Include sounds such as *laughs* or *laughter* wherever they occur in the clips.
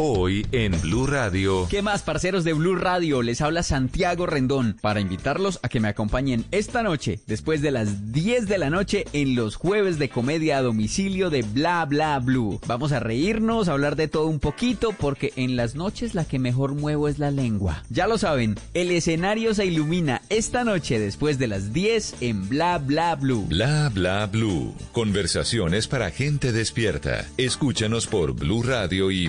Hoy en Blue Radio. ¿Qué más, parceros de Blue Radio? Les habla Santiago Rendón para invitarlos a que me acompañen esta noche, después de las 10 de la noche, en los jueves de comedia a domicilio de Bla Bla Blue. Vamos a reírnos, a hablar de todo un poquito, porque en las noches la que mejor muevo es la lengua. Ya lo saben, el escenario se ilumina esta noche después de las 10 en Bla Bla Blue. Bla Bla Blue. Conversaciones para gente despierta. Escúchanos por Blue Radio y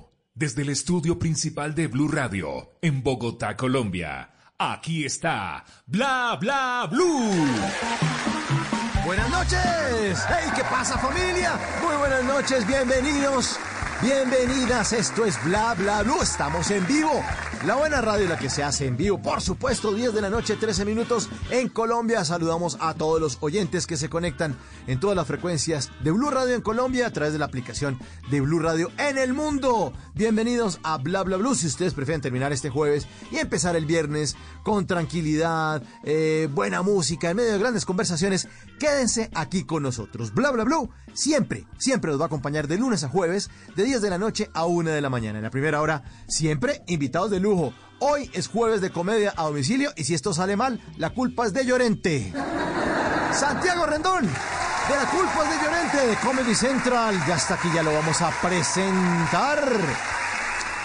desde el estudio principal de Blue Radio, en Bogotá, Colombia. Aquí está Bla Bla Blue. Buenas noches. Hey, ¿qué pasa familia? Muy buenas noches, bienvenidos. Bienvenidas, esto es Bla Bla Blue, estamos en vivo. La buena radio la que se hace en vivo, por supuesto, 10 de la noche, 13 minutos en Colombia. Saludamos a todos los oyentes que se conectan en todas las frecuencias de Blue Radio en Colombia a través de la aplicación de Blue Radio en el mundo. Bienvenidos a Bla Bla Blue. Si ustedes prefieren terminar este jueves y empezar el viernes con tranquilidad, eh, buena música, en medio de grandes conversaciones, quédense aquí con nosotros. Bla Bla Blue siempre, siempre los va a acompañar de lunes a jueves, de 10 de la noche a 1 de la mañana. En la primera hora, siempre invitados de Hoy es jueves de comedia a domicilio y si esto sale mal, la culpa es de Llorente. Santiago Rendón, de la culpa es de Llorente, de Comedy Central. Ya hasta aquí, ya lo vamos a presentar.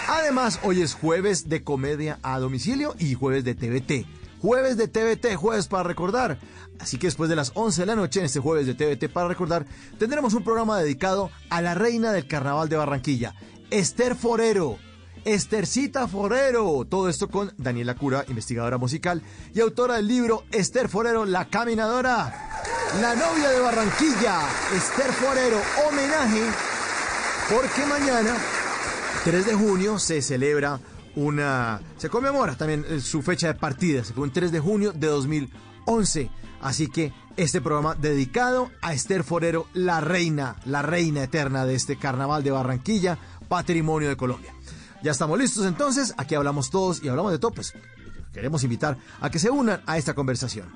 Además, hoy es jueves de comedia a domicilio y jueves de TVT. Jueves de TVT, jueves para recordar. Así que después de las 11 de la noche, en este jueves de TVT para recordar, tendremos un programa dedicado a la reina del carnaval de Barranquilla, Esther Forero. Estercita Forero. Todo esto con Daniela Cura, investigadora musical y autora del libro Esther Forero, la caminadora. La novia de Barranquilla, Esther Forero, homenaje, porque mañana, 3 de junio, se celebra una... Se conmemora también eh, su fecha de partida, se fue un 3 de junio de 2011. Así que este programa dedicado a Esther Forero, la reina, la reina eterna de este carnaval de Barranquilla, patrimonio de Colombia. Ya estamos listos entonces, aquí hablamos todos y hablamos de todo, pues queremos invitar a que se unan a esta conversación.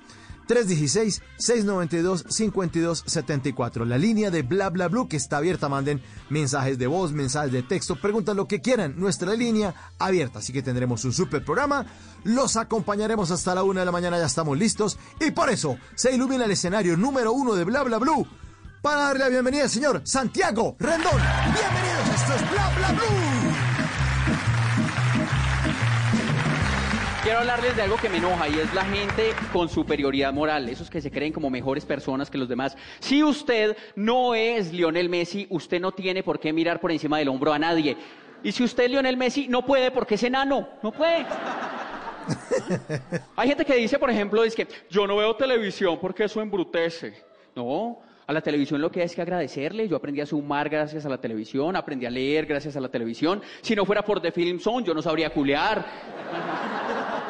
316-692-5274, la línea de bla bla blue que está abierta, manden mensajes de voz, mensajes de texto, preguntan lo que quieran, nuestra línea abierta, así que tendremos un super programa, los acompañaremos hasta la una de la mañana, ya estamos listos, y por eso se ilumina el escenario número uno de bla bla blue, para darle la bienvenida al señor Santiago Rendón. Bienvenidos, esto es bla bla blue. Quiero hablarles de algo que me enoja y es la gente con superioridad moral, esos que se creen como mejores personas que los demás. Si usted no es Lionel Messi, usted no tiene por qué mirar por encima del hombro a nadie. Y si usted es Lionel Messi, no puede porque es enano, no puede. *laughs* Hay gente que dice, por ejemplo, es que yo no veo televisión porque eso embrutece. No, a la televisión lo que hay es que agradecerle. Yo aprendí a sumar gracias a la televisión, aprendí a leer gracias a la televisión. Si no fuera por The Film Zone, yo no sabría culear.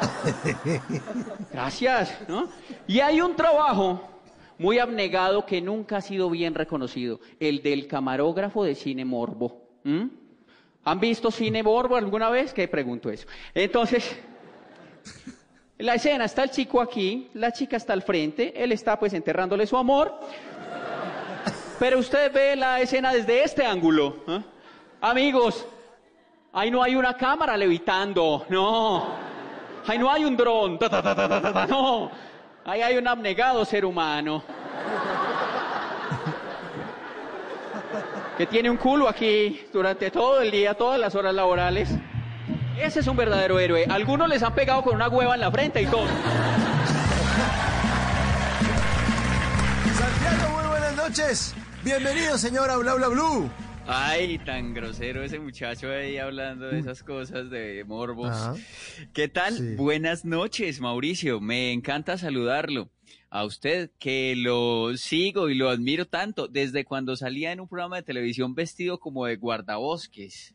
*laughs* Gracias, ¿no? Y hay un trabajo muy abnegado que nunca ha sido bien reconocido, el del camarógrafo de cine morbo. ¿m? ¿Han visto cine morbo alguna vez? ¿Qué pregunto eso? Entonces, la escena está el chico aquí, la chica está al frente, él está pues enterrándole su amor, pero usted ve la escena desde este ángulo. ¿eh? Amigos, ahí no hay una cámara levitando, no. Ahí no hay un dron, ta, ta, ta, no. Ahí hay un abnegado ser humano. que tiene un culo aquí durante todo el día, todas las horas laborales. Ese es un verdadero héroe. Algunos les han pegado con una hueva en la frente y todo. Santiago, muy buenas noches. Bienvenido, señora Bla Bla Blue. Ay, tan grosero ese muchacho ahí hablando de esas cosas de morbos. Ajá. ¿Qué tal? Sí. Buenas noches, Mauricio. Me encanta saludarlo. A usted, que lo sigo y lo admiro tanto desde cuando salía en un programa de televisión vestido como de guardabosques.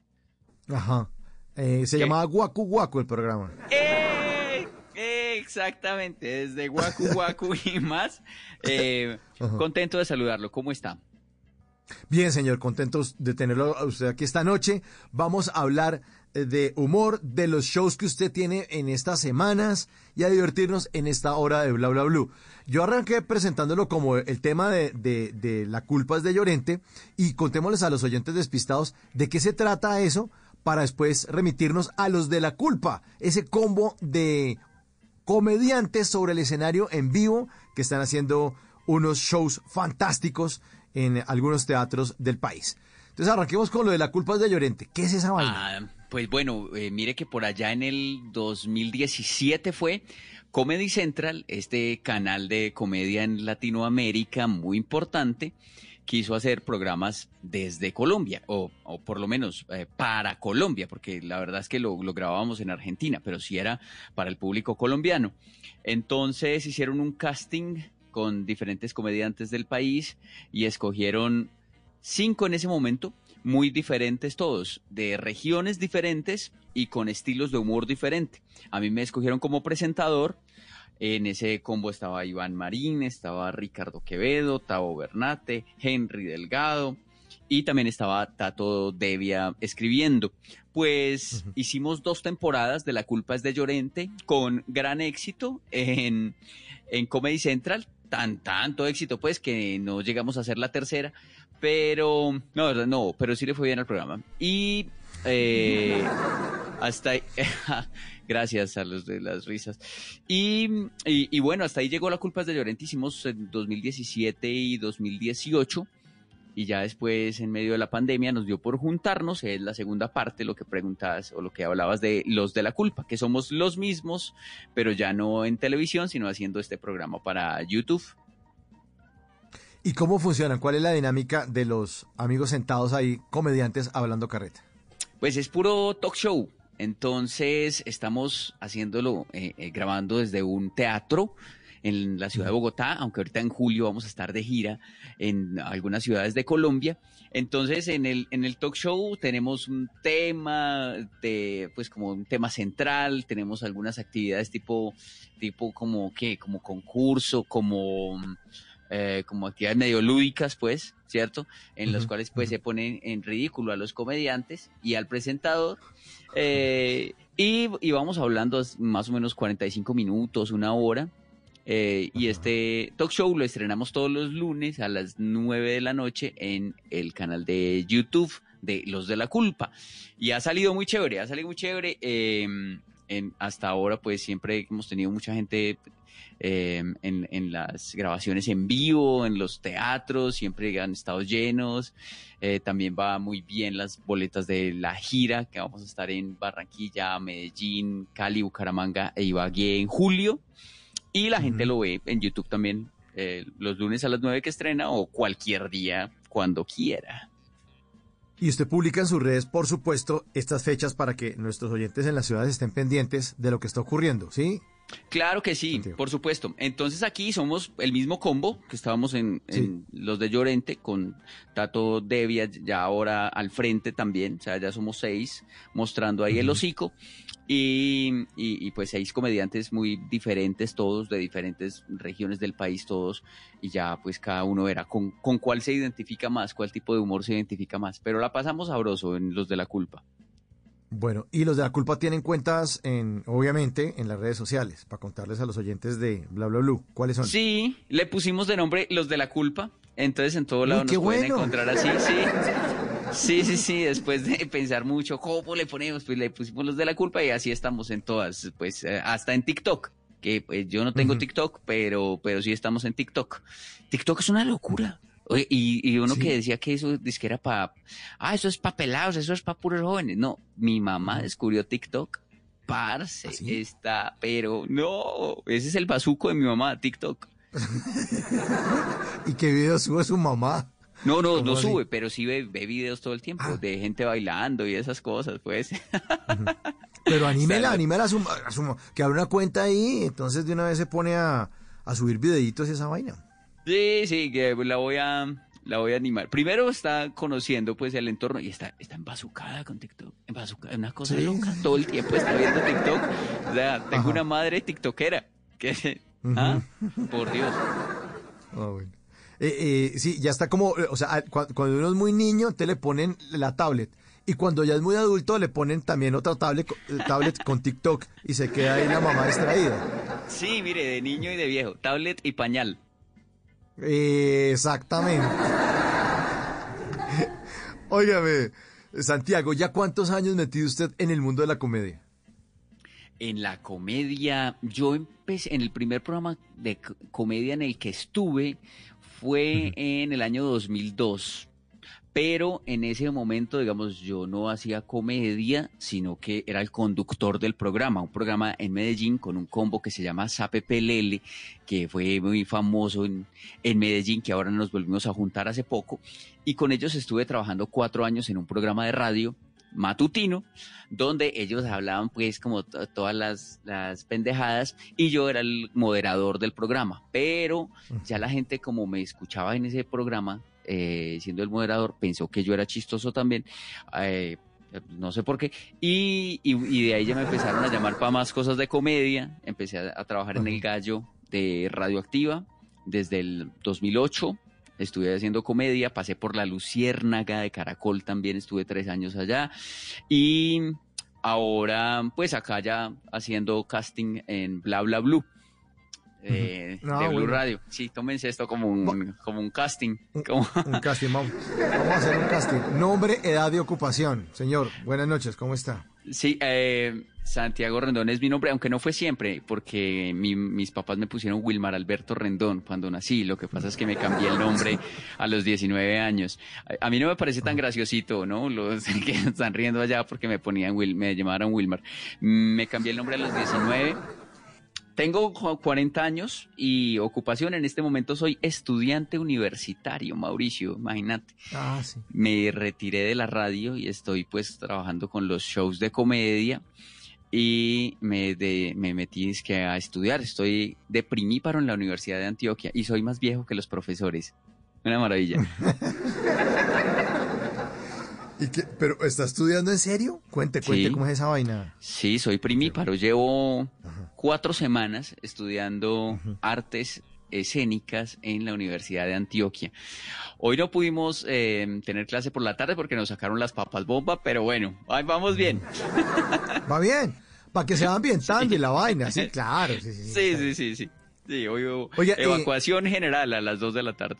Ajá. Eh, se ¿Qué? llamaba Guacu Guacu el programa. ¡Eh! Exactamente, desde Guacu Guacu y más. Eh, contento de saludarlo. ¿Cómo está? Bien, señor, contentos de tenerlo a usted aquí esta noche. Vamos a hablar eh, de humor, de los shows que usted tiene en estas semanas y a divertirnos en esta hora de Bla Bla Blue. Yo arranqué presentándolo como el tema de, de- de la culpa es de Llorente y contémosles a los oyentes despistados de qué se trata eso para después remitirnos a los de la culpa, ese combo de comediantes sobre el escenario en vivo que están haciendo unos shows fantásticos en algunos teatros del país. Entonces arranquemos con lo de la culpa de Llorente. ¿Qué es esa vaina? Ah, pues bueno, eh, mire que por allá en el 2017 fue Comedy Central, este canal de comedia en Latinoamérica muy importante, quiso hacer programas desde Colombia, o, o por lo menos eh, para Colombia, porque la verdad es que lo, lo grabábamos en Argentina, pero sí era para el público colombiano. Entonces hicieron un casting con diferentes comediantes del país y escogieron cinco en ese momento, muy diferentes todos, de regiones diferentes y con estilos de humor diferente. A mí me escogieron como presentador. En ese combo estaba Iván Marín, estaba Ricardo Quevedo, Tavo Bernate, Henry Delgado y también estaba Tato Devia escribiendo. Pues hicimos dos temporadas de La culpa es de Llorente con gran éxito en, en Comedy Central. Tan, tanto éxito pues que no llegamos a hacer la tercera, pero no, no, pero sí le fue bien al programa. Y eh, hasta ahí, *laughs* gracias a los de las risas. Y, y, y bueno, hasta ahí llegó la culpa de Llorente, hicimos en 2017 y 2018 y ya después en medio de la pandemia nos dio por juntarnos, es la segunda parte, lo que preguntabas o lo que hablabas de los de la culpa, que somos los mismos, pero ya no en televisión, sino haciendo este programa para YouTube. ¿Y cómo funcionan? ¿Cuál es la dinámica de los amigos sentados ahí, comediantes, hablando carreta? Pues es puro talk show. Entonces estamos haciéndolo, eh, eh, grabando desde un teatro en la ciudad de Bogotá, aunque ahorita en julio vamos a estar de gira en algunas ciudades de Colombia. Entonces en el, en el talk show tenemos un tema de, pues como un tema central, tenemos algunas actividades tipo, tipo como que, como concurso, como eh, como actividades medio lúdicas, pues, ¿cierto? En las Ujú, cuales pues se ponen en ridículo a los comediantes y al presentador. eh, y, y vamos hablando más o menos 45 minutos, una hora. Eh, y este talk show lo estrenamos todos los lunes a las 9 de la noche en el canal de YouTube de Los de la Culpa. Y ha salido muy chévere, ha salido muy chévere. eh, en, hasta ahora pues siempre hemos tenido mucha gente eh, en, en las grabaciones en vivo, en los teatros, siempre han estado llenos. Eh, también va muy bien las boletas de la gira, que vamos a estar en Barranquilla, Medellín, Cali, Bucaramanga e Ibagué en julio. Y la gente lo ve en YouTube también eh, los lunes a las 9 que estrena o cualquier día cuando quiera. Y usted publica en sus redes, por supuesto, estas fechas para que nuestros oyentes en las ciudades estén pendientes de lo que está ocurriendo, ¿sí? Claro que sí, por supuesto. Entonces aquí somos el mismo combo que estábamos en, en los de Llorente con Tato Devia ya ahora al frente también, o sea, ya somos seis mostrando ahí el hocico. Y, y- y, pues seis comediantes muy diferentes todos, de diferentes regiones del país todos y ya pues cada uno verá con, con cuál se identifica más, cuál tipo de humor se identifica más, pero la pasamos sabroso en los de la culpa. Bueno, y los de la culpa tienen cuentas, en, obviamente, en las redes sociales, para contarles a los oyentes de Bla Bla Blue. ¿Cuáles son? Sí, le pusimos de nombre Los de la Culpa. Entonces en todo lado Uy, nos pueden encontrar así, sí. *laughs* Sí, sí, sí, después de pensar mucho, ¿cómo le ponemos? Pues le pusimos Los de la Culpa y así estamos en todas, pues eh, hasta en TikTok, que pues yo no tengo. TikTok, pero, pero sí estamos en TikTok. TikTok es una locura. Y, y uno que decía que eso es que era para, ah, eso es para pelados, eso es para puros jóvenes. No, mi mamá descubrió TikTok. Parce, ¿Ah, sí? está, pero no, ese es el bazuco de mi mamá, TikTok. *laughs* ¿Y qué video sube su mamá? No, no, ¿Cómo no así? sube, pero sí ve, ve videos todo el tiempo Ah. de gente bailando y esas cosas, pues. Pero *laughs* anímela, anímela a su, a su- que abre una cuenta ahí, entonces de una vez se pone a, a subir videitos y esa vaina. Sí, sí, que la voy a, la voy a animar. Primero está conociendo pues el entorno y está, está embazucada con TikTok. Embazucada, una cosa Sí. loca. Todo el tiempo está viendo TikTok. O sea, tengo Ajá. una madre tiktokera. Que, ¿ah? Por Dios. Ah, bueno. Eh, eh, sí, ya está como, eh, o sea, cuando uno es muy niño, te le ponen la tablet. Y cuando ya es muy adulto, le ponen también otra tablet, tablet con TikTok y se queda ahí la mamá distraída. Sí, mire, de niño y de viejo. Tablet y pañal. Eh, exactamente. Óigame, Santiago, ¿ya cuántos años metido usted en el mundo de la comedia? En la comedia, yo empecé, en el primer programa de comedia en el que estuve fue en el año 2002. Pero en ese momento, digamos, yo no hacía comedia, sino que era el conductor del programa, un programa en Medellín con un combo que se llama Sape Pelele, que fue muy famoso en, en Medellín, que ahora nos volvimos a juntar hace poco. Y con ellos estuve trabajando cuatro años en un programa de radio matutino, donde ellos hablaban pues como to- todas las, las pendejadas y yo era el moderador del programa, pero ya la gente como me escuchaba en ese programa, eh, siendo el moderador, pensó que yo era chistoso también, eh, no sé por qué, y, y- y de ahí ya me empezaron a llamar para más cosas de comedia, empecé a, a trabajar en El Gallo de Radioactiva desde el 2008, estuve haciendo comedia, pasé por La Luciérnaga de Caracol también, estuve tres años allá, y ahora pues acá ya haciendo casting en Bla Bla Blue. Eh, de Blue bueno. Radio. Sí, tómense esto como un, como un casting. *laughs* como- Un casting, vamos, vamos a hacer un casting. Nombre, edad y ocupación. Señor, buenas noches, ¿cómo está? Sí, eh, Santiago Rendón es mi nombre, aunque no fue siempre, porque mi- mis papás me pusieron Wilmar Alberto Rendón cuando nací. Lo que pasa es que me cambié el nombre a los 19 años. A, a mí no me parece tan graciosito, ¿no? Los *laughs* que están riendo allá porque me ponían Wil, me llamaron Wilmar. Mm, Me cambié el nombre a los 19. Tengo cu- 40 años y ocupación en este momento soy estudiante universitario, Mauricio, imagínate Ah, sí. me retiré de la radio y estoy pues trabajando con los shows de comedia y me, de- me metí es que a estudiar. Estoy de primíparo en la Universidad de Antioquia y soy más viejo que los profesores. Una maravilla. *laughs* ¿Y qué? ¿Pero está estudiando en serio? Cuente, cuente Sí. cómo es esa vaina. Sí, soy primíparo. Llevo cuatro semanas estudiando artes escénicas en la Universidad de Antioquia. Hoy no pudimos eh, tener clase por la tarde porque nos sacaron las papas bomba, pero bueno, ahí vamos bien. *laughs* Va bien, para que se va ambientando y la vaina, *laughs* sí, claro. Sí, sí, sí. Sí, sí, sí, sí. Sí, hoy hubo Oiga, eh, evacuación general a las 2 de la tarde.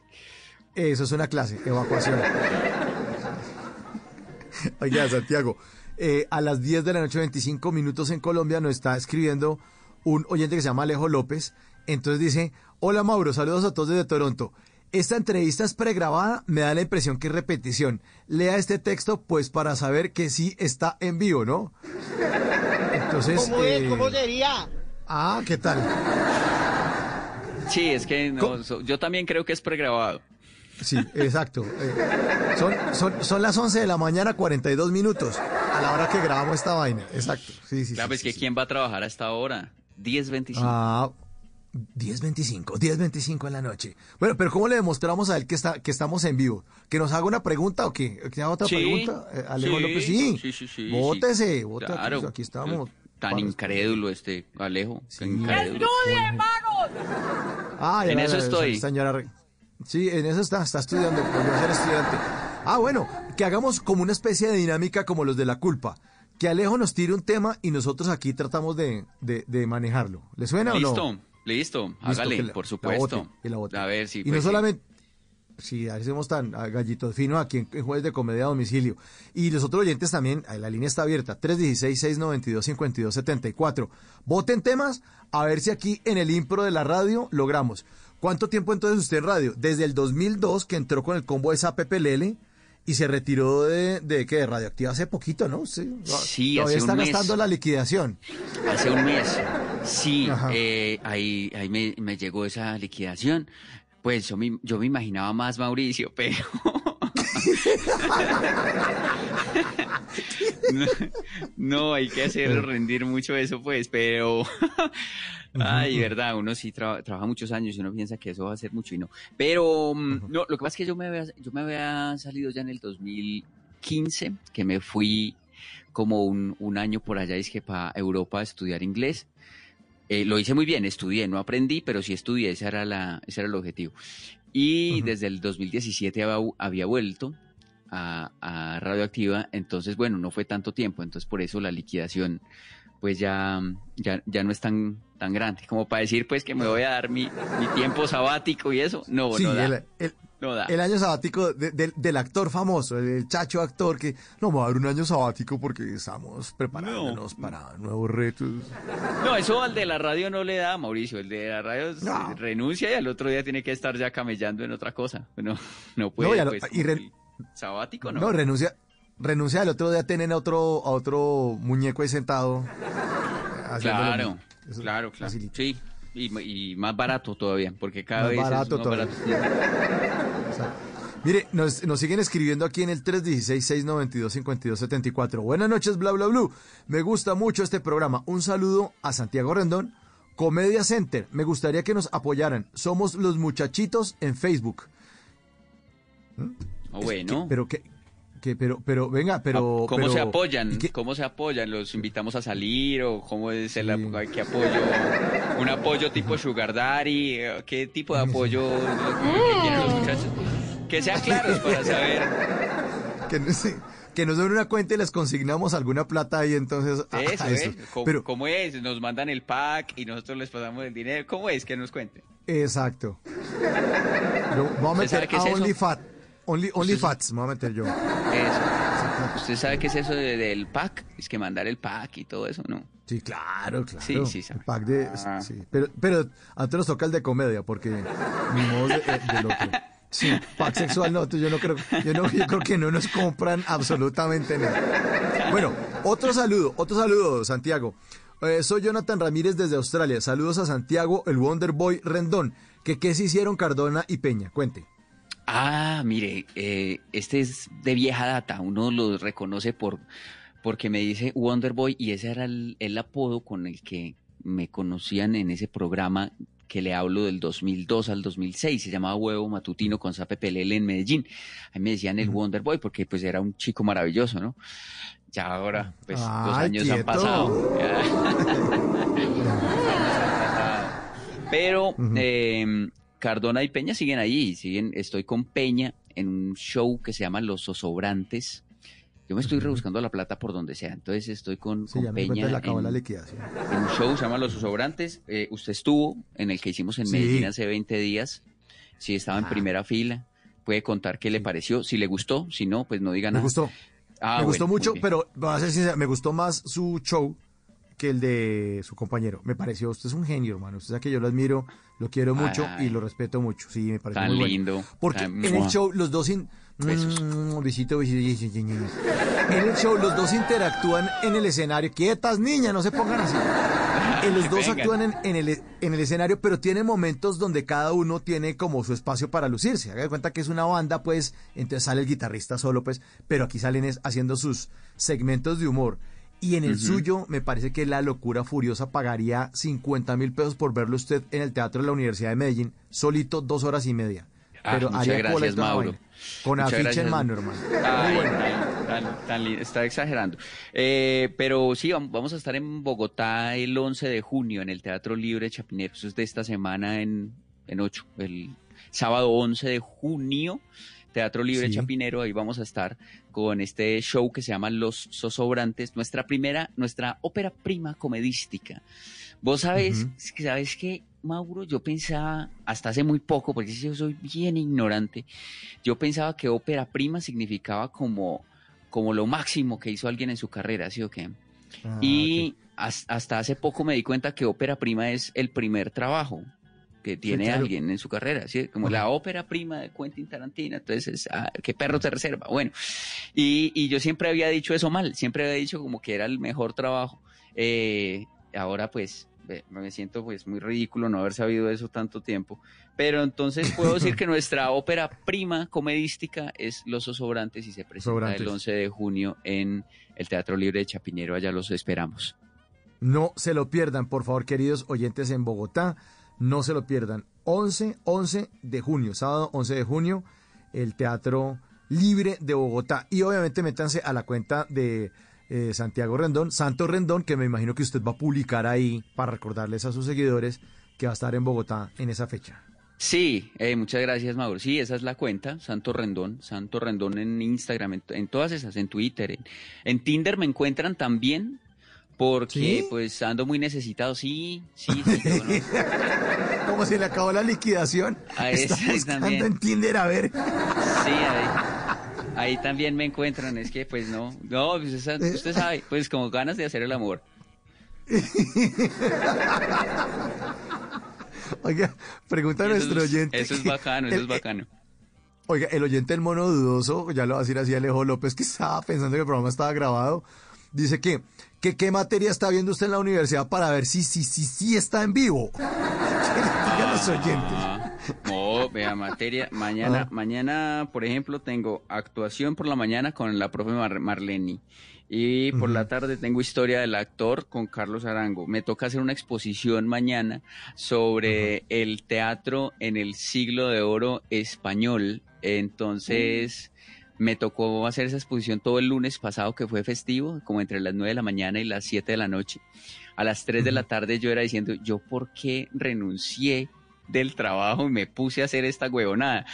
Eso es una clase, evacuación. *laughs* *laughs* Oiga, Santiago, eh, a las 10 de la noche, 25 minutos en Colombia, nos está escribiendo un oyente que se llama Alejo López. Entonces dice, hola Mauro, saludos a todos desde Toronto. Esta entrevista es pregrabada, me da la impresión que es repetición. Lea este texto, pues para saber que sí está en vivo, ¿no? Entonces, ¿Cómo es? eh, ¿Cómo sería? Ah, ¿qué tal? Sí, es que yo también creo que es pregrabado. Sí, exacto. Eh, son, son, son las 11 de la mañana, 42 minutos, a la hora que grabamos esta vaina. Exacto. Sí, sí, Claro, sí, es sí, que sí. ¿quién va a trabajar a esta hora? 10.25. Ah, 10.25, 10.25 en la noche. Bueno, pero ¿cómo le demostramos a él que, está, que estamos en vivo? ¿Que nos haga una pregunta o qué? ¿Que haga otra Sí, pregunta? Eh, Alejo sí, López, sí. sí, sí, sí, Bótese, sí. bótese, Claro. aquí estamos. Tan Para- incrédulo este Alejo. Sí. tan incrédulo. Ah, En eso estoy. Señora, sí, en eso está, está estudiando, volvió a ser estudiante. Ah, bueno, que hagamos como una especie de dinámica como los de la culpa. Que Alejo nos tire un tema y nosotros aquí tratamos de, de- de manejarlo. ¿Le suena o no? Listo, listo, hágale, la- por la supuesto. bote, que la bote. A ver si Y pues, no sí. solamente... Sí, hacemos tan a gallitos finos aquí en, en Jueves de Comedia a Domicilio. Y los otros oyentes también, la línea está abierta, 316-692-5274. Voten temas, a ver si aquí en el impro de la radio logramos. ¿Cuánto tiempo entonces usted en radio? Desde el 2002 que entró con el combo de PPLL y se retiró de, de, ¿qué? de radioactiva hace poquito, ¿no? Sí, Sí, todavía hace está un mes. gastando la liquidación. Hace un mes. Sí, eh, ahí, ahí me, me llegó esa liquidación. Pues yo me, yo me imaginaba más Mauricio, pero... *laughs* no, no, hay que hacerlo rendir mucho eso, pues, pero... *laughs* Ay, verdad, uno sí traba- trabaja muchos años y uno piensa que eso va a ser mucho y no. Pero, mm, no, lo que pasa es que yo me había, yo me había salido ya en el 2015, que me fui como un, un año por allá, es que para Europa a estudiar inglés. Eh, lo hice muy bien, estudié, no aprendí, pero sí estudié, ese era, la, ese era el objetivo. Y desde el 2017 había, había vuelto a, a Radioactiva, entonces, bueno, no fue tanto tiempo, entonces por eso la liquidación pues ya, ya, ya no es tan, tan grande, como para decir pues que me voy a dar mi, mi tiempo sabático y eso, no, sí, no da, el, el- no da. el año sabático de- del- del actor famoso, el, el chacho actor que no va a dar un año sabático porque estamos preparándonos para nuevos retos. No, eso al de la radio no le da, Mauricio. El de la radio se No. renuncia y al otro día tiene que estar ya camellando en otra cosa. No, no puede. Y pues, y sabático, ¿no? No, renuncia, renuncia al otro día tienen a otro, a otro muñeco ahí sentado. claro. Eso claro, claro. facilita. Sí, y, y más barato todavía, porque cada Más vez barato es más todavía. barato. Mire, nos, nos siguen escribiendo aquí en el 316-692-5274. Buenas noches, bla, bla, bla. Me gusta mucho este programa. Un saludo a Santiago Rendón. Comedia Center. Me gustaría que nos apoyaran. Somos los muchachitos en Facebook. Ah, bueno. Pero que, que pero, pero, venga, pero. ¿Cómo pero- se apoyan? ¿Cómo se apoyan? ¿Los invitamos a salir o cómo es el Sí. qué apoyo? ¿Un apoyo tipo Sugar Daddy? ¿Qué tipo de apoyo que- quieren los muchachos? Que sean claros para saber. *laughs* Que, no sé, que nos den una cuenta y les consignamos alguna plata ahí, entonces. Eso, a ¿eh? ¿Cómo, Pero, cómo es? Nos mandan el pack y nosotros les pasamos el dinero. ¿Cómo es? Que nos cuenten. exacto. Yo voy a ¿Usted meter a es eso? OnlyFat. Only, ¿Usted OnlyFats, me voy a meter yo. Eso. ¿Usted sabe qué es eso de- del pack? Es que mandar el pack y todo eso, ¿no? Sí, claro, claro. Sí, sí, sabe. El pack de. Ah. Sí. Pero, pero a nos toca el de comedia, porque ni modo de- del otro. Sí, pack sexual no, yo no creo, yo no, yo creo que no nos compran absolutamente nada. Bueno, otro saludo, otro saludo, Santiago. Eh, soy Jonathan Ramírez desde Australia. Saludos a Santiago, el Wonder Boy Rendón. Que qué se hicieron Cardona y Peña. Cuente. Ah, mire, eh, este es de vieja data. Uno lo reconoce por porque me dice Wonderboy y ese era el, el apodo con el que me conocían en ese programa que le hablo del 2002 al 2006. Se llamaba Huevo Matutino con Sape Pelele en Medellín. Ahí me decían el Wonderboy porque pues era un chico maravilloso, ¿no? Ya ahora, pues dos años han pasado. *laughs* *laughs* Ya. Pero eh, Cardona y Peña siguen ahí, siguen, estoy con Peña en un show que se llama Los Zosobrantes. Yo me estoy rebuscando la plata por donde sea, entonces estoy con, Sí, con ya me Peña acabó en, la liquidación. en un show, se llama Los Zosobrantes. Eh, usted estuvo en el que hicimos en Sí. Medellín hace 20 días. Sí, estaba en Ah. primera fila. Puede contar qué le pareció, si le gustó, si no, pues no diga Me nada. gustó. Ah, me gustó bueno, muy mucho, pero a ser sincero, me gustó más su show que el de su compañero. Me pareció, usted es un genio, hermano. Usted sabe que yo lo admiro, lo quiero mucho Ay. y lo respeto mucho. Sí, me parece Tan muy bueno. lindo, Porque en el show los dos in- Besos. Mm, besito, besito, besito, besito. En el show los dos interactúan en el escenario. Quietas, niñas, no se pongan así. Eh, los *laughs* dos Vengan. actúan en, en el, en el escenario, pero tiene momentos donde cada uno tiene como su espacio para lucirse. Haga de cuenta que es una banda, pues, entonces sale el guitarrista solo, pues, pero aquí salen es- haciendo sus segmentos de humor. Y en el suyo, me parece que la locura furiosa pagaría 50 mil pesos por verlo usted en el Teatro de la Universidad de Medellín, solito dos horas y media. Ah, Pero haría gracias, Mauro. Con Muchas afiche en mano, hermano. Ay, bueno. tan- tan- está exagerando. Eh, pero sí, vam- vamos a estar en Bogotá el 11 de junio en el Teatro Libre Chapinero. Eso es de esta semana en, en 8, el sábado 11 de junio. Teatro Libre Sí. Chapinero, ahí vamos a estar con este show que se llama Los Zosobrantes, nuestra primera, nuestra ópera prima comedística. Vos es que sabes que Mauro, yo pensaba, hasta hace muy poco, porque yo soy bien ignorante, yo pensaba que ópera prima significaba como, como lo máximo que hizo alguien en su carrera, ¿sí o qué? Ah, y has- hasta hace poco me di cuenta que ópera prima es el primer trabajo que tiene claro. alguien en su carrera, ¿sí? como la ópera prima de Quentin Tarantino, entonces, ah, ¿qué perro te reserva? Bueno, y, y yo siempre había dicho eso mal, siempre había dicho como que era el mejor trabajo. Eh, ahora pues me siento pues muy ridículo no haber sabido eso tanto tiempo, pero entonces puedo decir que *laughs* nuestra ópera prima comedística es Los Osobrantes y se presenta Sobrantes. el 11 de junio en el Teatro Libre de Chapinero, allá los esperamos. No se lo pierdan, por favor, queridos oyentes en Bogotá. No se lo pierdan. 11, 11 de junio, sábado 11 de junio, el Teatro Libre de Bogotá. Y obviamente métanse a la cuenta de eh, Santiago Rendón, Santo Rendón, que me imagino que usted va a publicar ahí para recordarles a sus seguidores que va a estar en Bogotá en esa fecha. Sí, eh, muchas gracias, Mauro. Sí, esa es la cuenta, Santo Rendón, Santo Rendón en Instagram, en, todas esas, en Twitter, en Tinder me encuentran también, porque ¿Sí? pues ando muy necesitado. Sí, sí, sí. *laughs* no- Como se le acabó la liquidación. Ah, Está buscando también. en Tinder a ver. Sí, ahí, ahí también me encuentran. Es que, pues no, no, pues, esa- usted sabe, pues como ganas de hacer el amor. *laughs* Oiga, pregunta a nuestro es- oyente. Eso es bacano, eso El- es *laughs* bacano. Oiga, el oyente del mono dudoso, ya lo va a decir así Alejo López, que estaba pensando que el programa estaba grabado, dice que, que qué materia está viendo usted en la universidad para ver si si si si está en vivo. *laughs* ¿Qué le diga a los oyentes? Ah, no, vea, materia. Mañana, Ah. mañana, por ejemplo, tengo actuación por la mañana con la profe Mar- Marleni. Y por la tarde tengo historia del actor con Carlos Arango. Me toca hacer una exposición mañana sobre el teatro en el siglo de oro español. Entonces, me tocó hacer esa exposición todo el lunes pasado que fue festivo, como entre las 9 de la mañana y las 7 de la noche. A las 3 de la tarde yo era diciendo, ¿yo por qué renuncié del trabajo y me puse a hacer esta huevonada?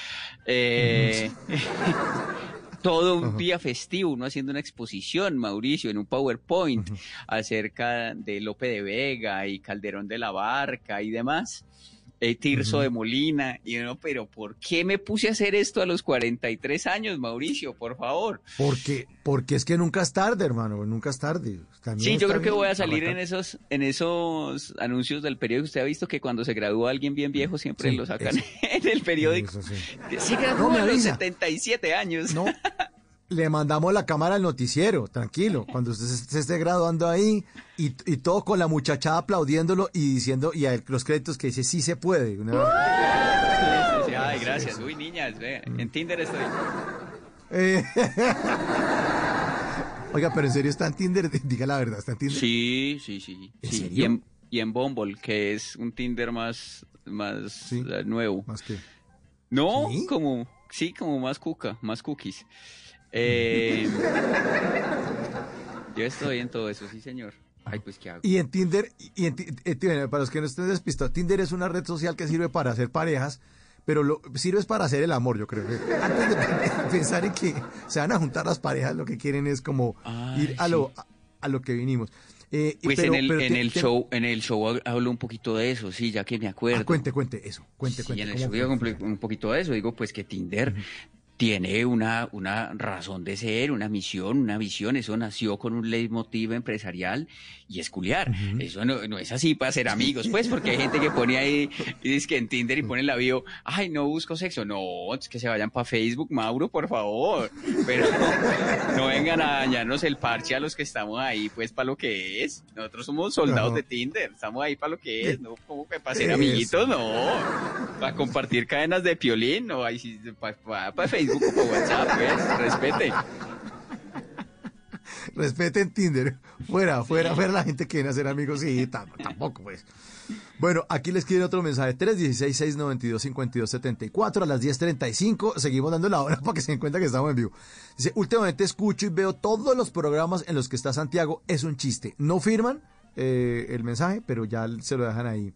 Eh, *laughs* todo un día festivo, uno haciendo una exposición, Mauricio, en un PowerPoint acerca de Lope de Vega y Calderón de la Barca y demás. Eh, Tirso de Molina, y uno, pero ¿por qué me puse a hacer esto a los 43 años, Mauricio? Por favor. Porque, porque es que nunca es tarde, hermano, nunca es tarde. También Sí, yo creo que voy a salir en esos, en esos anuncios del periódico. Usted ha visto que cuando se gradúa alguien bien viejo siempre Sí, lo sacan eso. *laughs* en el periódico. Eso sí. Se No, a los avisa. 77 años. No, *laughs* le mandamos la cámara al noticiero, tranquilo. Cuando usted se, se esté graduando ahí y, y todo con la muchachada aplaudiéndolo y diciendo, y a él los créditos que dice, sí se puede. Una- Sí, sí, sí. Ay, gracias. Uy, niñas, ve, en Tinder estoy. Eh, *laughs* Oiga, pero en serio está en Tinder, *laughs* diga la verdad, está en Tinder. Sí, sí, sí. ¿En sí. serio? Y, en, y en Bumble, que es un Tinder más, más Sí. eh, nuevo. Más que. No, ¿Sí? como, sí, como más cuca, más cookies. Eh, yo estoy en todo eso, sí, señor. Ay, pues, ¿qué hago? Y en Tinder, y en, eh, para los que no estén despistados, Tinder es una red social que sirve para hacer parejas, pero lo sirve es para hacer el amor, yo creo. Antes de *laughs* pensar en que se van a juntar las parejas, lo que quieren es como Ay, ir a lo, a, a lo que vinimos. Eh, Pues pero- en el, pero en ti- el ti- show, en el show hab- hablo un poquito de eso, sí, ya que me acuerdo. Ah, cuente, cuente eso, cuente, Sí, cuente. en el ¿cómo show digo un poquito de eso, digo pues que Tinder tiene una, una razón de ser, una misión, una visión, eso nació con un leitmotiv empresarial y es culiar. Eso no, no es así para ser amigos, pues, porque hay gente que pone ahí, y dice que en Tinder y pone en la bio, ay, no busco sexo, no, es que se vayan para Facebook, Mauro, por favor, pero *laughs* no vengan a dañarnos el parche a los que estamos ahí, pues, para lo que es. Nosotros somos soldados de Tinder, estamos ahí para lo que es, no como que para ser amiguitos, no. Para compartir cadenas de piolín, no, ahí sí, para Facebook o para WhatsApp, pues, respete. *laughs* Respeten Tinder. Fuera, fuera, fuera la gente que viene a ser amigos. Sí, tam- tampoco, pues. Bueno, aquí les quiero otro mensaje. 316-692-5274 a las 10.35. Seguimos dando la hora *laughs* para que se den cuenta que estamos en vivo. Dice, últimamente escucho y veo todos los programas en los que está Santiago. Es un chiste. No firman eh, el mensaje, pero ya se lo dejan ahí.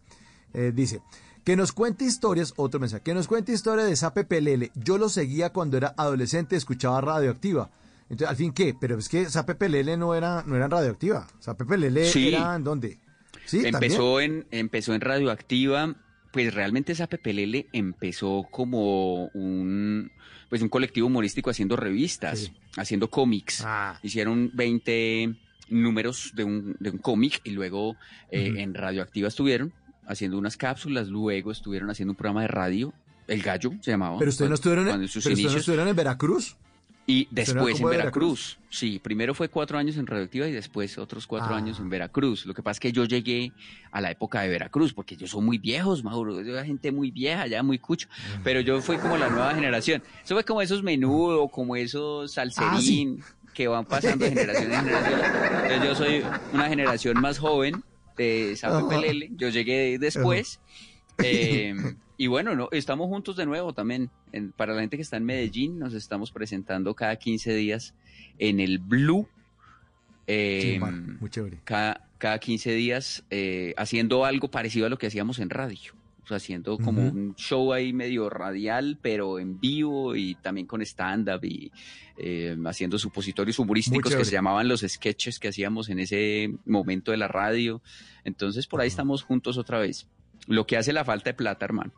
Eh, dice, que nos cuente historias, otro mensaje, que nos cuente historia de Sape Pelele. Yo lo seguía cuando era adolescente, escuchaba radioactiva. Entonces, al fin, ¿qué? Pero es que Sape Pelele no era, no era en radioactiva. Sape Pelele Sí. era en dónde? Sí, también. empezó en, empezó en Radioactiva pues realmente esa Pepelele empezó como un, pues un colectivo humorístico haciendo revistas, Sí. haciendo cómics. Ah. Hicieron 20 números de un, de un cómic y luego eh, en Radioactiva estuvieron haciendo unas cápsulas, luego estuvieron haciendo un programa de radio, El Gallo se llamaba. Pero ustedes no estuvieron, en, pero no estuvieron en Veracruz. Y ¿Será después en Veracruz. Sí, primero fue cuatro años en Radioactiva y después otros cuatro Ah. años en Veracruz. Lo que pasa es que yo llegué a la época de Veracruz, porque yo soy muy viejos, Mauro. Yo era gente muy vieja, ya muy cucho. Pero yo fui como la nueva generación. Eso fue como esos menudo, como esos salserín que van pasando de generación en generación. Entonces yo soy una generación más joven de Ajá. PPLL. Yo llegué después. Eh, y bueno, no, estamos juntos de nuevo también. En- para la gente que está en Medellín, nos estamos presentando cada 15 días en el Blue. Eh, Sí, vale, muy chévere. cada, cada 15 días eh, haciendo algo parecido a lo que hacíamos en radio. O sea, haciendo como un show ahí medio radial, pero en vivo y también con stand-up y eh, haciendo supositorios humorísticos que se llamaban los sketches que hacíamos en ese momento de la radio. Entonces, por ahí estamos juntos otra vez. Lo que hace la falta de plata, hermano.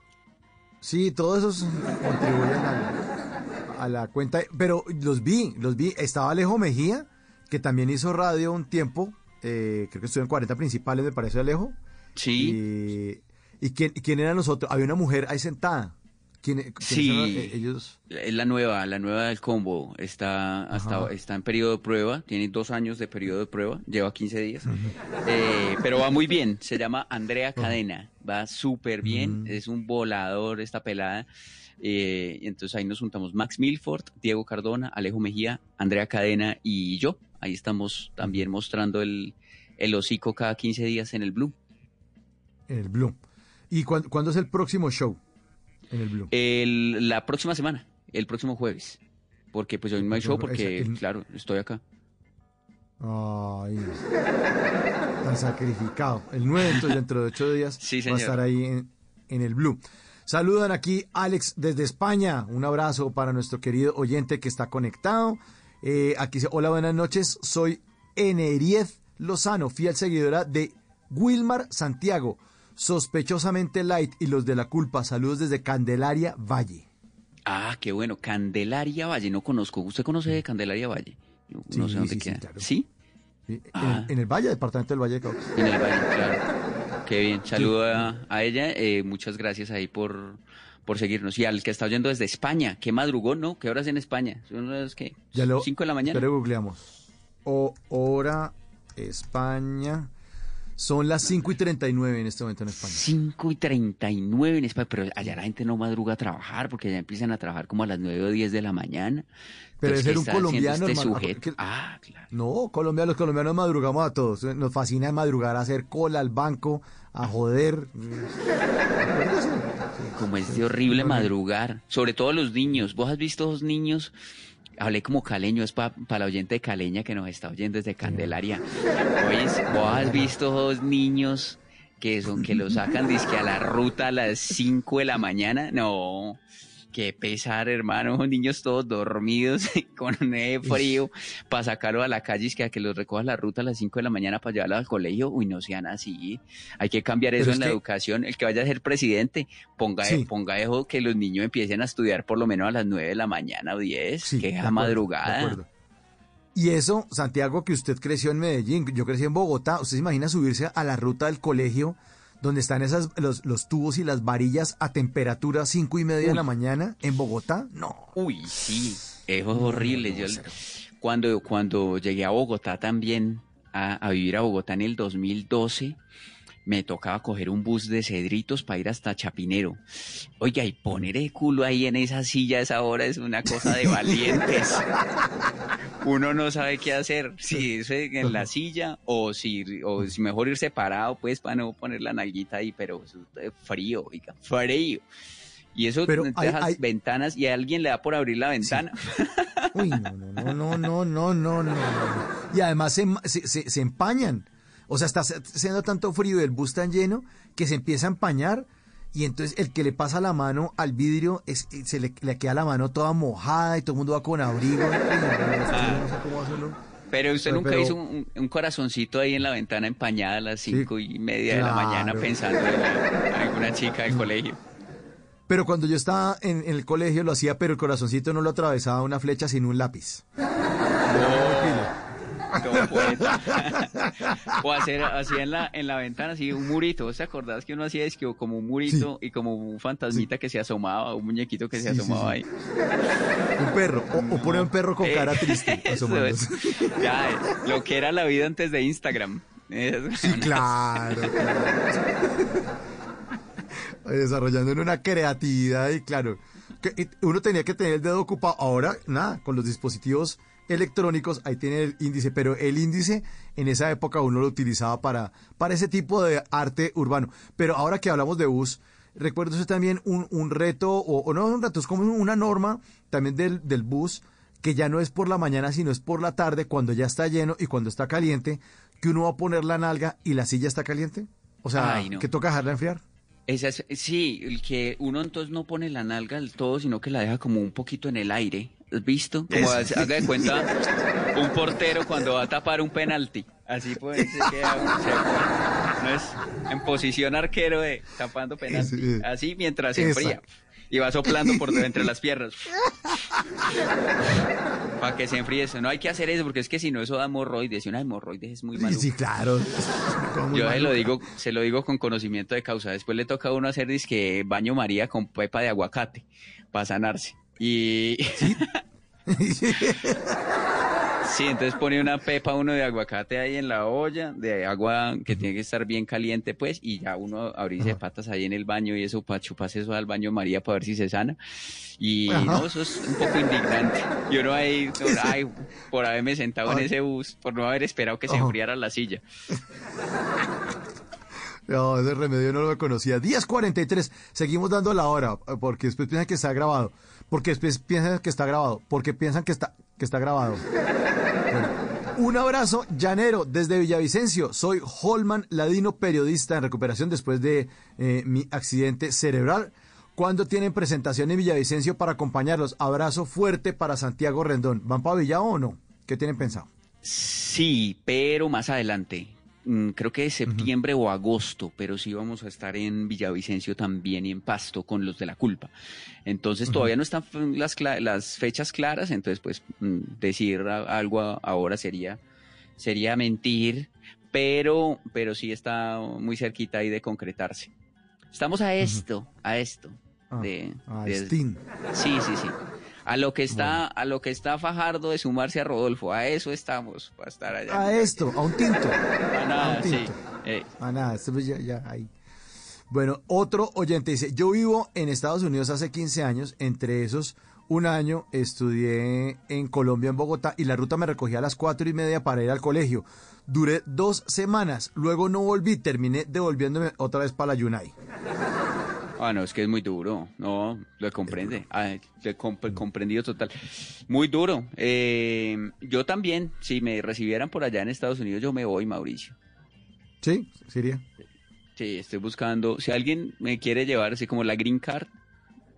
Sí, todos esos contribuyen a la, a la cuenta. Pero los vi, los vi. Estaba Alejo Mejía, que también hizo radio un tiempo. eh, creo que estuvo en 40 principales, me parece Alejo. Sí. Y, ¿y quién, quién eran los otros? Había una mujer ahí sentada. ¿Quién, quiénes Sí. ellos. Es la nueva, la nueva del combo. Está, hasta, Ajá. está en periodo de prueba, tiene dos años de periodo de prueba, lleva 15 días. Eh, pero va muy bien, se llama Andrea Cadena, va súper bien, Mm. es un volador esta pelada. Eh, entonces ahí nos juntamos Max Milford, Diego Cardona, Alejo Mejía, Andrea Cadena y yo. Ahí estamos también mostrando el, el hocico cada 15 días en el Blue. En el Blue. ¿Y cuán- cuándo es el próximo show? En el Blue. El- la próxima semana, el próximo jueves. Porque pues hoy no hay show porque, el- claro, estoy acá. Ay, tan sacrificado. El 9, entonces dentro de ocho días Sí, va a estar ahí en, en el Blue. Saludan aquí Alex desde España. Un abrazo para nuestro querido oyente que está conectado. Eh, aquí dice, hola, buenas noches. Soy Eneriez Lozano, fiel seguidora de Wilmar Santiago. Sospechosamente light y los de la culpa. Saludos desde Candelaria Valle. Ah, qué bueno. Candelaria Valle, no conozco. ¿Usted conoce de Candelaria Valle? No, Sí, sé dónde sí, queda. claro. ¿Sí? En, Ah. el, en el Valle, departamento del Valle de Cauca. En el Valle, claro. Qué bien. Saludo a, a ella. eh, muchas gracias ahí por, por seguirnos. Y al que está oyendo desde España. ¿Qué madrugó, no? ¿Qué horas en España? ¿Son las lo, ¿Cinco de la mañana? Ya lo googleamos. O, hora España. Son las 5 y 39 en este momento en España. 5 y 39 en España, pero allá la gente no madruga a trabajar porque ya empiezan a trabajar como a las 9 o 10 de la mañana. Pero debe ser ¿qué un colombiano, este hermano. sujeto? ¿Qué- Ah, claro. No, Colombia, los colombianos madrugamos a todos. Nos fascina madrugar a hacer cola al banco, a joder. *laughs* Acuérdese. Como es de horrible madrugar, sobre todo los niños. ¿Vos has visto esos niños? Hablé como caleño, es para la oyente de Caleña que nos está oyendo desde Candelaria. Oís, ¿Vos has visto esos niños que son que los sacan dizque a la ruta a las 5 de la mañana? No, qué pesar, hermano. *laughs* Niños todos dormidos *laughs* con frío para sacarlos a la calle y que a que los recoja la ruta a las 5 de la mañana para llevarlos al colegio. Uy, no sean así. Hay que cambiar Pero eso es en la que- educación. El que vaya a ser presidente, ponga, Sí. ponga eso que los niños empiecen a estudiar por lo menos a las 9 de la mañana o 10, Sí, que es acuerdo, madrugada. de acuerdo. Y eso, Santiago, que usted creció en Medellín, yo crecí en Bogotá, ¿usted se imagina subirse a la ruta del colegio donde están esas, los, los tubos y las varillas a temperatura cinco y media de la mañana en Bogotá? No. Uy, sí, eso es horrible. Yo, cuando, cuando llegué a Bogotá también, a, a vivir a Bogotá en el 2012, me tocaba coger un bus de cedritos para ir hasta Chapinero. Oiga, y poner el culo ahí en esa silla a esa hora es una cosa de valientes. Uno no sabe qué hacer, si irse en la silla o si, o si mejor ir separado, pues, para no poner la nalguita ahí, pero eso es frío, oiga, frío. Y eso Pero hay- dejas hay- ventanas y a alguien le da por abrir la ventana. Uy, no, no, no, no, no, no, no, no. Y además se, se, se- se empañan. O sea, está haciendo tanto frío y el bus tan lleno que se empieza a empañar y entonces el que le pasa la mano al vidrio es, se le, le queda la mano toda mojada y todo el mundo va con abrigo. Uy, no, no, no sé cómo hacerlo. Pero usted Pero- nunca pero- hizo un, un corazoncito ahí en la ventana empañada a las cinco y media de la mañana pensando en alguna una chica del colegio. Pero cuando yo estaba en, en el colegio lo hacía, pero el corazoncito no lo atravesaba una flecha sino un lápiz. Como poeta. *laughs* o hacer así en la, en la ventana, así un murito. ¿Vos te acordás que uno hacía es que como un murito y como un fantasmita que se asomaba, un muñequito que se Sí, asomaba ahí? Un perro. O, o pone un perro con Eh, cara triste. *laughs* es. Ya, eh, lo que era la vida antes de Instagram. Es- Sí, claro. claro. *laughs* Desarrollando una creatividad y claro, que uno tenía que tener el dedo ocupado. Ahora, nada, con los dispositivos electrónicos, ahí tiene el índice, pero el índice en esa época uno lo utilizaba para, para ese tipo de arte urbano. Pero ahora que hablamos de bus, recuerdo eso también un, un reto, o, o no un reto, es como una norma también del, del bus, que ya no es por la mañana, sino es por la tarde, cuando ya está lleno y cuando está caliente, que uno va a poner la nalga y la silla está caliente. O sea, Ay, no. que toca dejarla enfriar. Esa es- sí, el que uno entonces no pone la nalga del todo, sino que la deja como un poquito en el aire. ¿Has visto? Como haga de cuenta un portero cuando va a tapar un penalti. Así pues se queda *laughs* no es en posición arquero de tapando penalti. Así mientras se enfría. Y va soplando por entre las *laughs* piernas. Para que se enfríe eso. No hay que hacer eso porque es que si no eso da hemorroides. Y una hemorroides es muy malo. sí, claro. Yo se lo digo, se lo digo con conocimiento de causa. Después le toca a uno hacer disque baño María con pepa de aguacate para sanarse. Y *laughs* sí, entonces pone una pepa uno de aguacate ahí en la olla, de agua que tiene que estar bien caliente, pues, y ya uno abrirse de patas ahí en el baño y eso para chuparse eso al baño María para ver si se sana. Y no, eso es un poco indignante. Y uno ahí, ay, por haberme sentado en ese bus, por no haber esperado que se enfriara la silla. *laughs* No, ese remedio no lo conocía. 10.43. Seguimos dando la hora, porque después piensan que está grabado. Porque piensan que está grabado. Porque piensan que está, que está grabado. Un abrazo llanero desde Villavicencio. Soy Holman Ladino, periodista en recuperación después de eh, mi accidente cerebral. ¿Cuándo tienen presentación en Villavicencio para acompañarlos? Abrazo fuerte para Santiago Rendón. ¿Van para Villao o no? ¿Qué tienen pensado? Sí, pero más adelante. Mm, Creo que es septiembre o agosto, pero sí vamos a estar en Villavicencio también y en Pasto con los de la culpa. Entonces todavía no están las, fechas claras, entonces pues mm, decir a- algo a- ahora sería, sería mentir, pero, pero sí está muy cerquita ahí de concretarse. Estamos a esto, a esto. Ah, de- ah, de-. Sí, sí, sí. A lo que está, a lo que está Fajardo de sumarse a Rodolfo, a eso estamos, para estar allá. A esto, a un tinto. A nada, un sí. tinto. Eh, Ah, nada, ya, ya ahí. Bueno, otro oyente dice, yo vivo en Estados Unidos hace 15 años, entre esos un año estudié en Colombia, en Bogotá, y la ruta me recogía a las cuatro y media para ir al colegio. Duré dos semanas, luego no volví, terminé devolviéndome otra vez para la Yunay. Ah, no, es que es muy duro. No, lo comprende. Ah, lo he comp- comprendido total. Muy duro. Eh, yo también, si me recibieran por allá en Estados Unidos, yo me voy, Mauricio. ¿Sí? Siria. Sí, estoy buscando. Si alguien me quiere llevar así como la green card,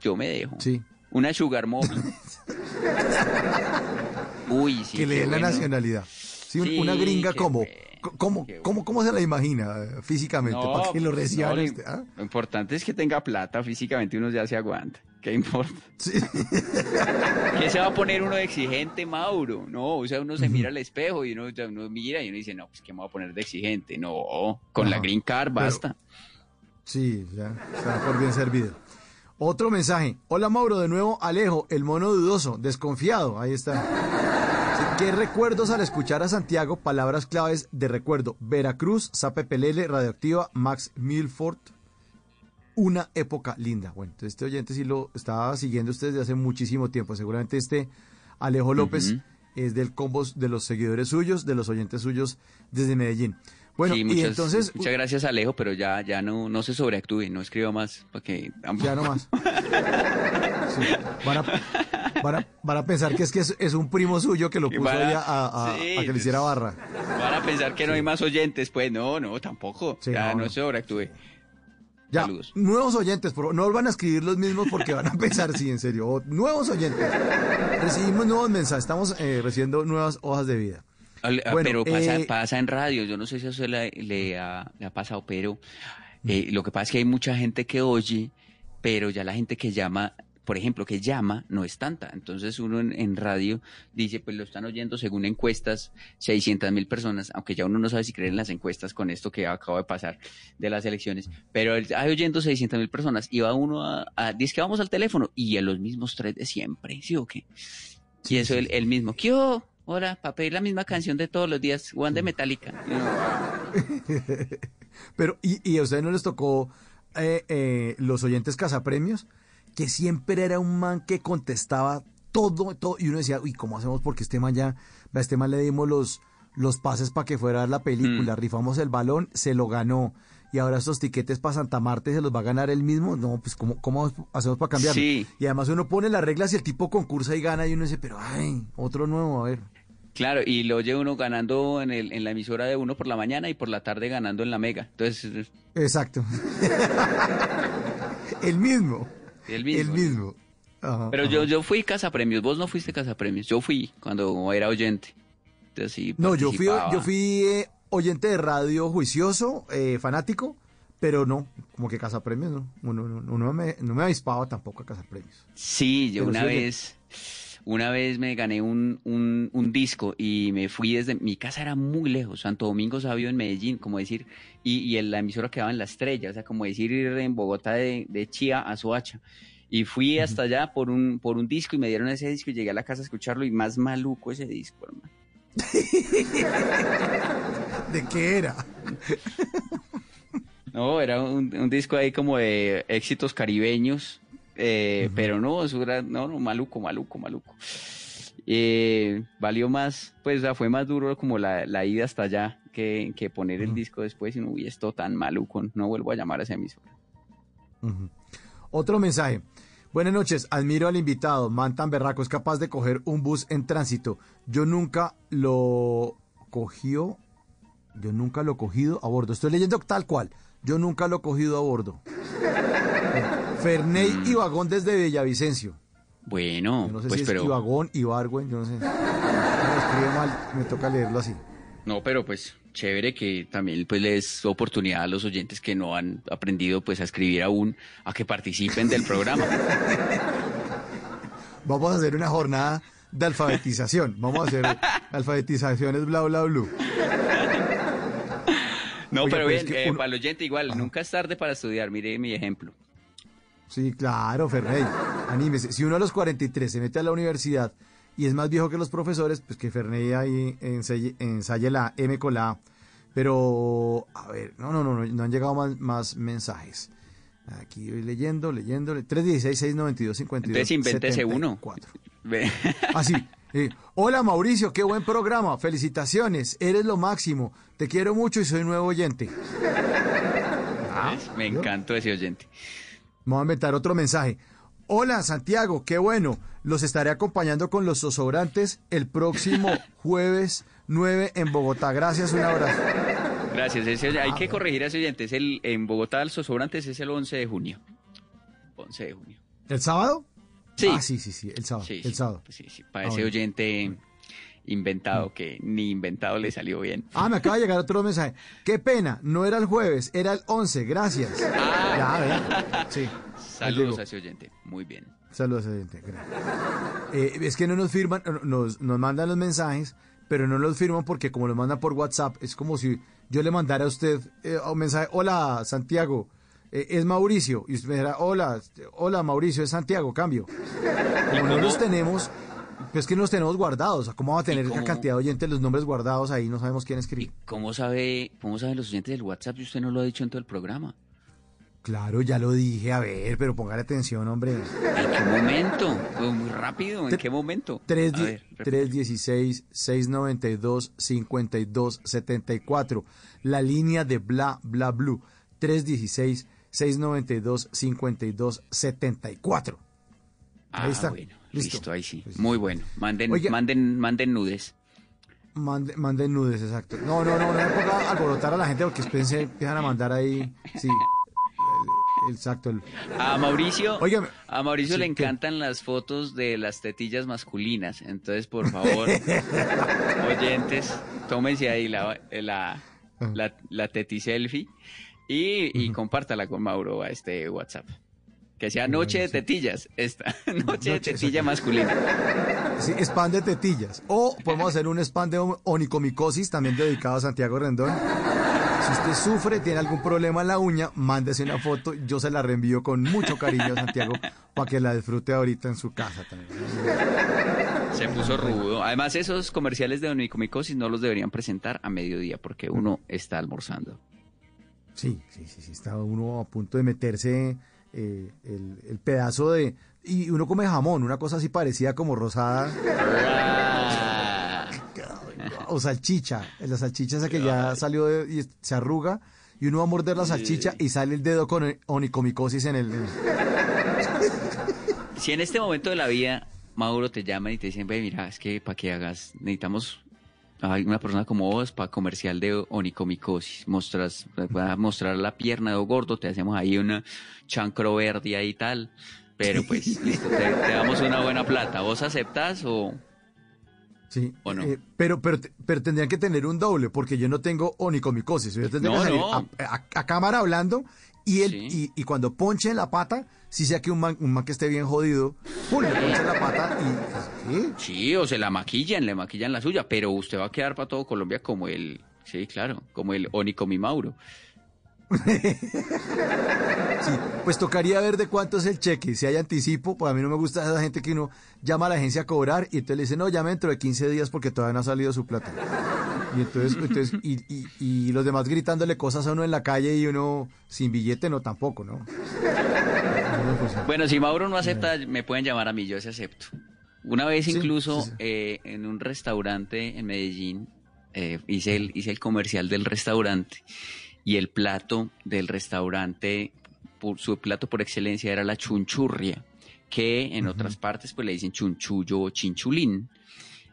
yo me dejo. Sí. Una sugar mommy. *laughs* Uy, sí. que le den la nacionalidad. Sí, un- Sí, una gringa como. ¿Cómo, cómo, ¿Cómo se la imagina eh, físicamente? para que lo pues, reciban. no, lo, este, ¿ah? lo importante es que tenga plata, físicamente uno ya se aguanta. ¿Qué importa? Sí. *laughs* ¿Qué se va a poner uno de exigente, Mauro? No, o sea, uno se mira al espejo y uno, mira y uno dice, no, pues ¿qué me voy a poner de exigente? No, con la green card pero- basta. Sí, ya, está por bien servido. Otro mensaje. Hola Mauro, de nuevo Alejo, el mono dudoso, desconfiado. Ahí está. ¿Qué recuerdos al escuchar a Santiago? Palabras claves de recuerdo. Veracruz, Sape Pelele, Radioactiva, Max Milford. Una época linda. Bueno, entonces este oyente sí lo estaba siguiendo usted desde hace muchísimo tiempo. Seguramente este Alejo López es del combo de los seguidores suyos, de los oyentes suyos desde Medellín. Bueno, sí, y muchas, entonces... muchas gracias, Alejo, pero ya, ya no, no se sobreactúe, no escriba más, porque Ya no más. *laughs* Sí, Van, a, van, a, van a pensar que es que es, es un primo suyo que lo puso a- ahí a, a- a sí, que le hiciera barra. van a pensar que no hay más oyentes, pues no, no, tampoco, Sí, ya no, no, no. se sobreactúe. Ya, Saludos. nuevos oyentes, por no van a escribir los mismos porque van a pensar, sí, en serio. O- nuevos oyentes. Recibimos nuevos mensajes, estamos eh, recibiendo nuevas hojas de vida. Ah, Bueno, pero pasa, eh, pasa en radio, yo no sé si usted le, le ha, le ha pasado, pero Eh, lo que pasa es que hay mucha gente que oye, pero ya la gente que llama, por ejemplo, que llama, no es tanta. Entonces uno en, en radio dice, pues lo están oyendo según encuestas 600 mil personas, aunque ya uno no sabe si creer en las encuestas con esto que acaba de pasar de las elecciones, pero el- hay oyendo 600 mil personas y va uno a, a- dice que vamos al teléfono y a los mismos tres de siempre, ¿sí o qué? Y eso el, el mismo, ¿qué hubo? Hola, para pedir la misma canción de todos los días, Juan de Metallica. *laughs* Pero, ¿y, y a ustedes no les tocó eh, eh, los oyentes cazapremios? Que siempre era un man que contestaba todo, todo. Y uno decía, uy, ¿cómo hacemos? Porque este man ya, a este man le dimos los, los pases para que fuera la película, rifamos el balón, se lo ganó. Y ahora estos tiquetes para Santa Marta se los va a ganar él mismo. No, pues, ¿cómo, cómo hacemos para cambiarlo? Sí. Y además uno pone las reglas y el tipo concursa y gana y uno dice, pero, ay, otro nuevo, a ver. Claro, y lo oye uno ganando en, el, en la emisora de uno por la mañana y por la tarde ganando en la mega. Entonces, Exacto. *laughs* el mismo. El mismo. El mismo. Ajá, Pero ajá. yo, yo fui cazapremios, vos no fuiste cazapremios, yo fui cuando era oyente. Entonces, sí, No, yo fui, yo fui eh, oyente de radio juicioso, eh, fanático, pero no, como que cazapremios, no. Uno, no, no me, no me avispaba tampoco a cazapremios. Sí, yo Pero una oye. Una vez me gané un, un, un disco y me fui desde, mi casa era muy lejos, Santo Domingo Sabio en Medellín, como decir, y, y el- la emisora quedaba en la estrella, o sea, como decir ir en Bogotá de, de Chía a Soacha. Y fui hasta allá por un, por un disco y me dieron ese disco y llegué a la casa a escucharlo y más maluco ese disco, hermano. *laughs* ¿De qué era? No, era un, un disco ahí como de éxitos caribeños, eh, pero no, eso era, no, no, maluco, maluco, maluco. Eh, valió más, pues fue más duro como la, la ida hasta allá que, que poner el disco después y no, uy, esto tan maluco, no vuelvo a llamar a ese emisora. Otro mensaje. Buenas noches, admiro al invitado, man tan berraco, es capaz de coger un bus en tránsito. Yo nunca lo cogió, yo nunca lo he cogido a bordo. Estoy leyendo tal cual, yo nunca lo he cogido a bordo. Ferney y Vagón desde Villavicencio. Bueno, Yo no sé pues si es pero, Ibagón, Ibargüen, yo no sé. Me escribe mal, me toca leerlo así. no, pero pues chévere que también pues les oportunidad a los oyentes que no han aprendido pues a escribir aún a que participen del programa. *laughs* Vamos a hacer una jornada de alfabetización. Vamos a hacer alfabetizaciones bla bla bla. No, pero bien, es que eh, para el oyente igual, nunca es tarde para estudiar, mire mi ejemplo. Sí, claro, Ferney. Anímese. Si uno a los 43 se mete a la universidad y es más viejo que los profesores, pues que Ferney ahí ensaye, ensaye la M con la A. Pero, a ver, no, no, no, no, no han llegado más, más mensajes. Aquí voy leyendo, leyendo. 316 692 52 Entonces invéntese uno. 74. Ve- Así. eh, Hola Mauricio, qué buen programa. Felicitaciones, eres lo máximo. Te quiero mucho y soy nuevo oyente. Me encantó ese oyente. Vamos a inventar otro mensaje. Hola Santiago, qué bueno. Los estaré acompañando con los zosobrantes el próximo *laughs* jueves 9 en Bogotá. Gracias, un abrazo. Gracias. ese- Ah, hay que corregir a ese oyente. Es el, en Bogotá, el Sosobrantes es el 11 de junio. 11 de junio. ¿El sábado? Sí. Ah, sí, sí, sí, el sábado. Sí, el sí, sábado. sí, sí, para Ah, ese bueno. Oyente inventado que ni inventado le salió bien. Ah, me acaba de llegar otro mensaje. Qué pena, no era el jueves, era el 11. Gracias. Ya, vea. Sí. Saludos a ese oyente. Muy bien. Saludos, oyente. Gracias. Eh, es que no nos firman, no- nos, nos mandan los mensajes, pero no los firman porque como los mandan por WhatsApp, es como si yo le mandara a usted eh, un mensaje, hola Santiago, eh, es Mauricio, y usted me dijera, hola, hola Mauricio, es Santiago, cambio. Como no los tenemos, pues que no los tenemos guardados, ¿cómo va a tener esa cantidad de oyentes los nombres guardados ahí? No sabemos quién escribe. ¿Cómo sabe, cómo saben los oyentes del WhatsApp si usted no lo ha dicho en todo el programa? Claro, ya lo dije, a ver, pero póngale atención, hombre. ¿En qué momento? Fue muy rápido. ¿En qué momento? Tres A di- ver, repita. 316 692 52 74 La línea de Bla Bla Blue. 316 692 52 74 Ah, Ahí está. bueno, Listo. listo. ahí sí. Pues- Muy bueno. Manden, Oiga. manden, manden nudes. Mande- Manden nudes, exacto. No, no, no, no me ponga alborotar a la gente porque después se empiezan a mandar ahí. Sí. Exacto. el- A Mauricio, a Mauricio Sí, le ¿qué? encantan las fotos de las tetillas masculinas. Entonces, por favor, *laughs* oyentes, tómense ahí la, la, la, la teti selfie Y, y compártala con Mauro a este WhatsApp. Que sea noche de tetillas, esta. *laughs* Noche de tetilla masculina. Sí, spam de tetillas. O podemos hacer un spam de on- onicomicosis también dedicado a Santiago Rendón. Si usted sufre, tiene algún problema en la uña, mándese una foto. Yo se la reenvío con mucho cariño a Santiago para que la disfrute ahorita en su casa también. Se puso rudo. Además, esos comerciales de onicomicosis no los deberían presentar a mediodía porque uno está almorzando. Sí, sí, sí, sí, está uno a punto de meterse eh, el, el pedazo de... Y uno come jamón, una cosa así parecida como rosada, *laughs* o salchicha. La salchicha esa que ya salió de- y se arruga, y uno va a morder la salchicha y sale el dedo con onicomicosis en el... Si en este momento de la vida Mauro te llaman y te dicen, ve, mira, es que para que hagas, necesitamos a una persona como vos para comercial de onicomicosis. Mostras, vas a mostrar la pierna de gordo, te hacemos ahí una chancro verde ahí y tal. Pero pues, *laughs* listo, te, te damos una buena plata. ¿Vos aceptás o...? Sí, ¿O no? eh, pero, pero, pero tendrían que tener un doble, porque yo no tengo onicomicosis. Yo tendría No, que salir no. A, a- a cámara hablando y, él, Sí. y, y cuando ponche en la pata, si sea que un man, un man que esté bien jodido, ¡pum! le ponche la pata y... ¿sí? Sí, o se la maquillan, le maquillan la suya, pero usted va a quedar para todo Colombia como el... Sí, claro, como el Onicomi Mauro. *laughs* Sí, pues tocaría ver de cuánto es el cheque, si hay anticipo, pues a mí no me gusta esa gente que uno llama a la agencia a cobrar y entonces le dice, no, llame dentro de 15 días porque todavía no ha salido su plata. Y entonces, entonces y, y- y los demás gritándole cosas a uno en la calle y uno sin billete, no, tampoco, ¿no? No, Bueno, si Mauro no acepta, me pueden llamar a mí, yo se acepto. Una vez Sí, incluso sí, sí. eh, en un restaurante en Medellín eh, hice, el, hice el comercial del restaurante y el plato del restaurante, por, su plato por excelencia era la chunchurria, que en otras partes pues le dicen chunchullo o chinchulín.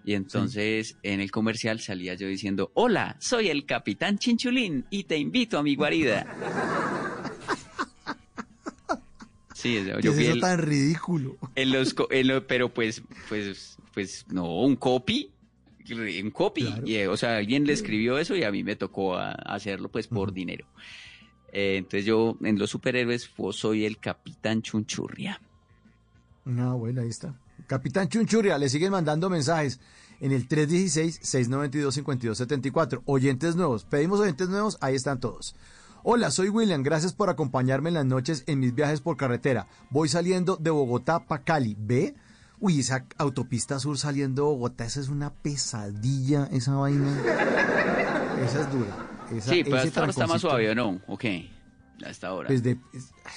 Y entonces en el comercial salía yo diciendo, hola, soy el capitán Chinchulín y te invito a mi guarida. *laughs* Sí, ¿Qué yo es eso el- tan ridículo? en los, en lo- pero pues, pues, pues no, un copy, un copy. Claro. Y, eh, o sea, alguien le escribió eso y a mí me tocó a- hacerlo pues por dinero. Eh, entonces yo en los superhéroes soy el Capitán Chunchurria. No, bueno, ahí está. Capitán Chunchuria, le siguen mandando mensajes en el 316-692-5274. Oyentes nuevos, pedimos oyentes nuevos, ahí están todos. Hola, soy William, gracias por acompañarme en las noches en mis viajes por carretera. Voy saliendo de Bogotá para Cali, ¿ve? Uy, esa autopista sur saliendo de Bogotá, esa es una pesadilla, esa vaina. Esa es dura. Esa- sí, pero hasta ahora está más suave no, ok, hasta ahora. Pues de,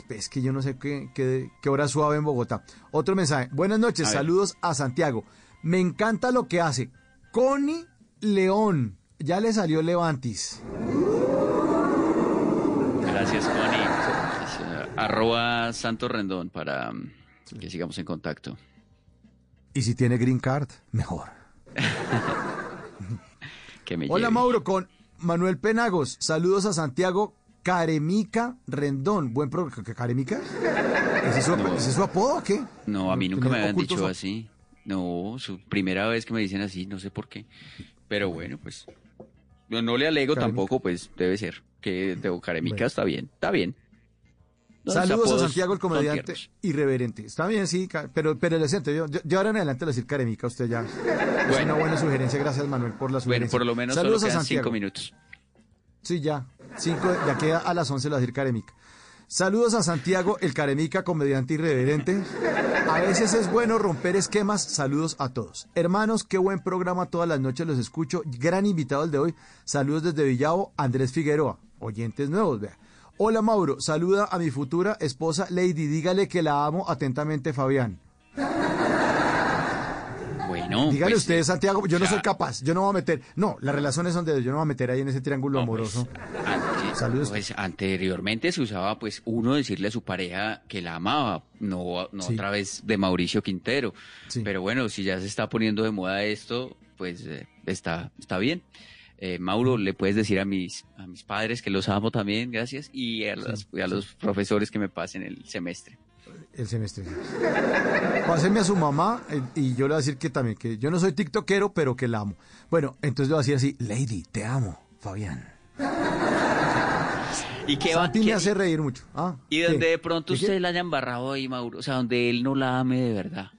es, que yo no sé qué, qué, qué hora suave en Bogotá. Otro mensaje. Buenas noches, A ver. saludos a Santiago. Me encanta lo que hace. Connie León. Ya le salió Levantis. Gracias, Connie. Arroba Santo Rendón para mm, que sigamos en contacto. Y si tiene green card, mejor. *laughs* Que me Hola lleve. Mauro, con Manuel Penagos. Saludos a Santiago Caremica Rendón. Buen pro... ¿Qué- ¿Caremica? ¿Ese es su, No. es su apodo o qué? No, a mí nunca me habían dicho así. No, su primera vez que me dicen así, no sé por qué. Pero bueno, pues. No, no le alego Caremica. tampoco, pues debe ser. Que de Caremica Bueno. está bien, está bien. Saludos a Santiago, el comediante irreverente. Está bien, sí, pero, pero le siento, yo, yo, yo ahora en adelante le voy a decir caremica a usted ya. Es Bueno. una buena sugerencia, gracias Manuel por la Bueno, sugerencia. por lo menos Saludos solo a quedan Santiago. cinco minutos. Sí, ya. Cinco, ya queda a las 11 le voy a decir caremica. Saludos a Santiago, el caremica, comediante irreverente. A veces es bueno romper esquemas. Saludos a todos. Hermanos, qué buen programa. Todas las noches los escucho. Gran invitado el de hoy. Saludos desde Villavo, Andrés Figueroa. Oyentes nuevos, vea. Hola Mauro, saluda a mi futura esposa Lady. Dígale que la amo atentamente, Fabián. Bueno, Dígale pues, usted, eh, Santiago, yo no soy capaz. Yo no voy a meter. No, las relaciones son de Dios. Yo no voy a meter ahí en ese triángulo No, pues, amoroso. ante- Saludos. pues, anteriormente se usaba pues uno decirle a su pareja que la amaba, no, no Sí. otra vez de Mauricio Quintero. Sí. Pero bueno, si ya se está poniendo de moda esto, pues eh, está, está bien. Eh, Mauro, le puedes decir a mis, a mis padres que los amo también, gracias, y a, las- y a los profesores que me pasen el semestre. El semestre. Pásenme a su mamá eh, y yo le voy a decir que también, que yo no soy tiktokero, pero que la amo. Bueno, entonces le voy a decir así, Lady, te amo, Fabián. y que va Santi me hace reír mucho. Ah, y ¿qué? donde de pronto ¿Qué, qué? ustedes la hayan barrado ahí, Mauro, o sea, donde él no la ame de verdad.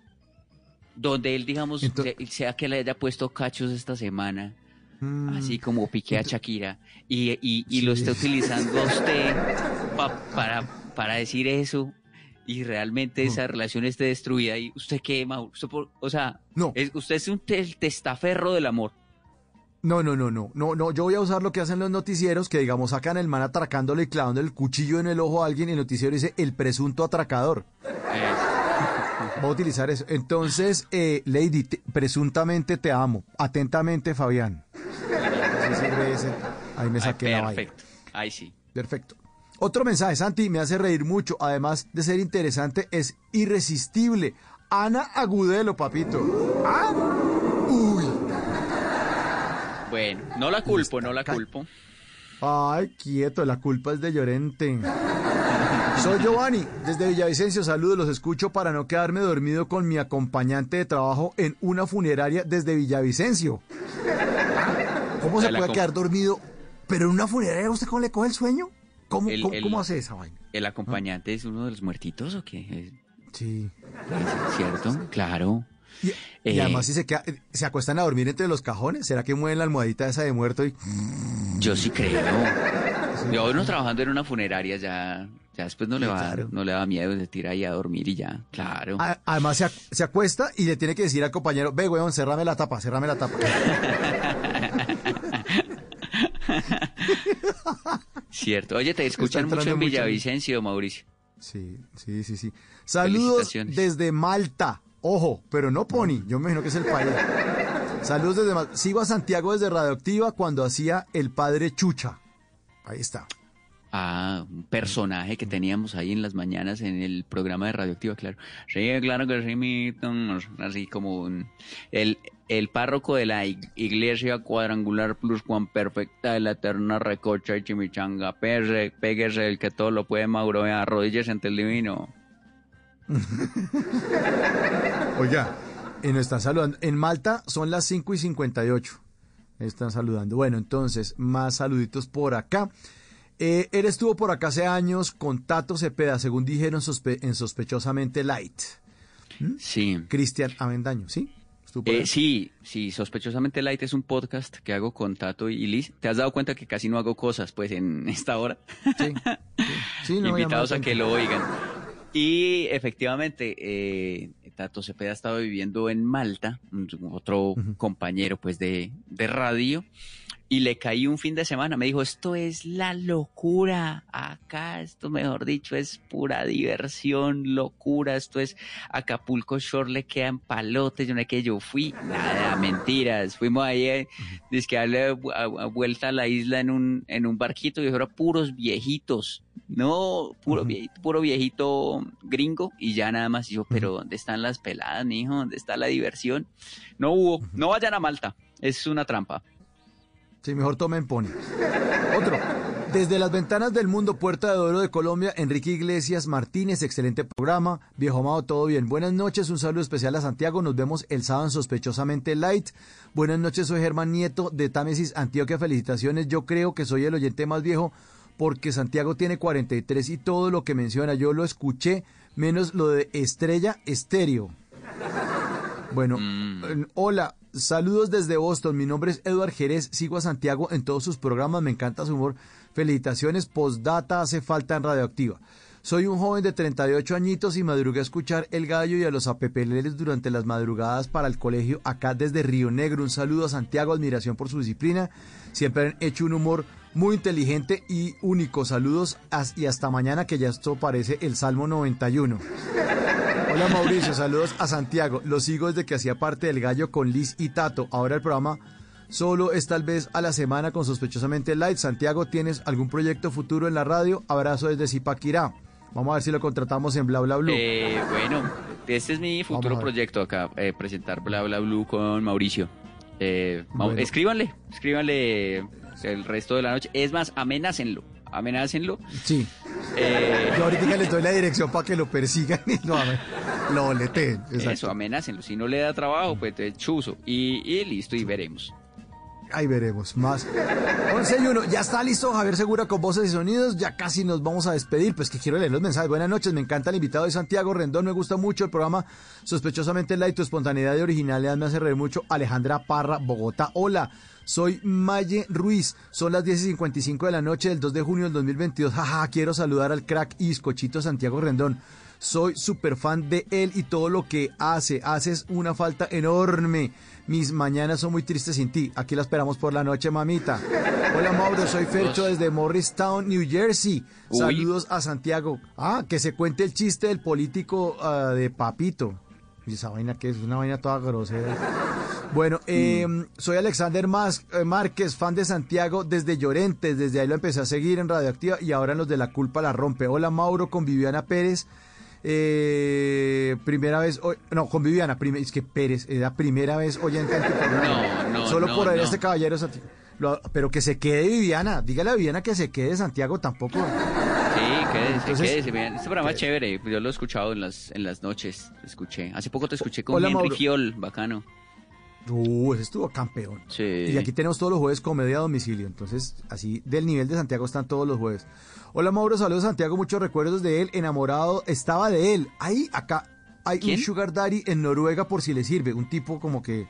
Donde él, digamos, sea que le haya puesto cachos esta semana, Mm, así como piqué a Shakira, y, y, y lo esté utilizando a usted *laughs* pa- para, para decir eso, y realmente esa relación esté destruida, y usted qué, Mauro, Usted por- o sea, No. es- usted es un el testaferro del amor. No, no, no, no, no, no, yo voy a usar lo que hacen los noticieros, que digamos sacan el man atracándole y clavando el cuchillo en el ojo a alguien y el noticiero dice el presunto atracador. Eh, Voy a utilizar eso. Entonces, eh, Lady, te- presuntamente te amo. Atentamente, Fabián. Ahí me ay, saqué vaina. perfecto, ahí sí. Perfecto. Otro mensaje, Santi, me hace reír mucho. Además de ser interesante, es irresistible. Ana Agudelo, papito. ¿Ah? Uy. Bueno, no la culpo, no la culpo. Ay, quieto, la culpa es de Llorente. Soy Giovanni, desde Villavicencio, saludos, los escucho para no quedarme dormido con mi acompañante de trabajo en una funeraria desde Villavicencio. ¿Cómo se puede quedar dormido? Pero en una funeraria, ¿usted cómo le coge el sueño? ¿Cómo, El- cómo, el- cómo hace esa vaina? ¿El acompañante es uno de los muertitos o qué? ¿Es Sí. cierto? Claro. Y, y Eh. además, si se, queda- se acuestan a dormir entre los cajones, ¿será que mueven la almohadita esa de muerto y... Yo sí creo. Yo uno trabajando en una funeraria ya, ya después no le va claro. no le da miedo, se tira ahí a dormir y ya, claro. A- Además se, ac- se acuesta y le tiene que decir al compañero, ve, weón, cerrame la tapa, cerrame la tapa. *laughs* Cierto. Oye, te escuchan mucho en mucho. Villavicencio, Mauricio. Sí, sí, sí, sí. Saludos desde Malta. Ojo, pero no Pony, yo me imagino que es el país. Saludos desde Malta. Sigo a Santiago desde Radioactiva cuando hacía el padre Chucha. Ahí está. Ah, un personaje que teníamos ahí en las mañanas en el programa de Radioactiva, claro. Sí, claro que sí, mi, así como un- el, el párroco de la ig- iglesia cuadrangular plus Juan Perfecta de la eterna recocha y chimichanga. Pese, péguese el que todo lo puede, Mauro, vea, arrodíllese ante el divino. *laughs* Oiga, y nos están saludando. En Malta son las 5 y 58. Me Están saludando. Bueno, entonces, más saluditos por acá. Eh, él estuvo por acá hace años con Tato Cepeda, según dijeron sospe- en Sospechosamente Light. Sí. Cristian Avendaño, ¿sí? Eh, sí, sí, sospechosamente Light es un podcast que hago con Tato y Liz. ¿Te has dado cuenta que casi no hago cosas pues en esta hora? Sí, sí. *laughs* Sí, no, invitados a que lo oigan. Y efectivamente, eh, Tato Cepeda ha estado viviendo en Malta, otro compañero pues de, de radio, y le caí un fin de semana. Me dijo, esto es la locura. Acá, esto mejor dicho, es pura diversión, locura. Esto es Acapulco Shore, le quedan palotes. Yo no sé que yo fui. Nada, mentiras. Fuimos ahí, eh, darle a- a vuelta a la isla en un, en un barquito y era puros viejitos. No, puro, viejito, puro viejito gringo. Y ya nada más. Y yo, pero ¿dónde están las peladas, mijo? ¿Dónde está la diversión? No hubo. No vayan a Malta. Es una trampa. Sí, mejor tomen Pony. Otro. Desde las ventanas del mundo, Puerta de Oro de Colombia, Enrique Iglesias Martínez, excelente programa. Viejo amado, todo bien. Buenas noches, un saludo especial a Santiago. Nos vemos el sábado en Sospechosamente Light. Buenas noches, soy Germán Nieto de Támesis, Antioquia. Felicitaciones. Yo creo que soy el oyente más viejo porque Santiago tiene 43 y todo lo que menciona yo lo escuché, menos lo de Estrella Estéreo. Bueno, eh, hola, saludos desde Boston. Mi nombre es Eduard Jerez. Sigo a Santiago en todos sus programas. Me encanta su humor. Felicitaciones. Postdata hace falta en Radioactiva. Soy un joven de 38 añitos y madrugué a escuchar El Gallo y a los apepeleles durante las madrugadas para el colegio acá desde Río Negro. Un saludo a Santiago, admiración por su disciplina. Siempre han hecho un humor muy inteligente y único. Saludos y hasta mañana que ya esto parece el Salmo 91. Hola Mauricio, saludos a Santiago. Lo sigo desde que hacía parte del gallo con Liz y Tato. Ahora el programa solo es tal vez a la semana con sospechosamente light. Santiago, ¿tienes algún proyecto futuro en la radio? Abrazo desde Zipaquirá. Vamos a ver si lo contratamos en Bla Bla Blue. Eh, bueno, este es mi futuro proyecto acá, eh, presentar Bla Bla Blue con Mauricio. Eh, Bueno. Escríbanle, escríbanle el resto de la noche. Es más, amenácenlo, amenácenlo. Sí. Eh, Yo ahorita les doy la dirección para que lo persigan y lo, lo boleteen. Exacto. eso, amenácenlo. Si no le da trabajo, pues entonces chuzo. Y, y listo, y veremos. Ahí veremos más. 11 y 1. Ya está listo Javier Segura con voces y sonidos. Ya casi nos vamos a despedir. Pues que quiero leer los mensajes. Buenas noches. Me encanta el invitado de Santiago Rendón. Me gusta mucho el programa. Sospechosamente light. Tu espontaneidad y originalidad me hace reír mucho. Alejandra Parra, Bogotá. Hola. Soy Maye Ruiz. Son las 10 y 55 de la noche del 2 de junio del 2022. Jaja, quiero saludar al crack y bizcochito Santiago Rendón. Soy súper fan de él y todo lo que hace. Haces una falta enorme. Mis mañanas son muy tristes sin ti. Aquí la esperamos por la noche, mamita. Hola, Mauro. Soy Fercho desde Morristown, New Jersey. Saludos a Santiago. Ah, que se cuente el chiste del político ah, de Papito. Y esa vaina que es una vaina toda grosera. Bueno, eh, soy Alexander Mas- eh, Márquez, fan de Santiago desde Llorentes. Desde ahí lo empecé a seguir en Radioactiva y ahora en los de la culpa la rompe. Hola Mauro con Viviana Pérez. Eh, primera vez, hoy- no, con Viviana, es que Pérez, era primera vez oyente. No, no, Solo no, por ahí no. este caballero Santiago. Lo- pero que se quede Viviana, dígale a Viviana que se quede Santiago tampoco. Sí, quédese, Entonces- quédese. Bien. Este programa es chévere. Yo lo he escuchado en las, en las noches. Escuché. Hace poco te escuché con Hola, Henry bacano. Uh, ese estuvo campeón. Sí. Y aquí tenemos todos los jueves comedia a domicilio. Entonces, así del nivel de Santiago están todos los jueves. Hola Mauro, saludos Santiago, muchos recuerdos de él, enamorado, estaba de él. Ahí, acá, hay ¿Quién? un sugar daddy en Noruega por si le sirve. Un tipo como que...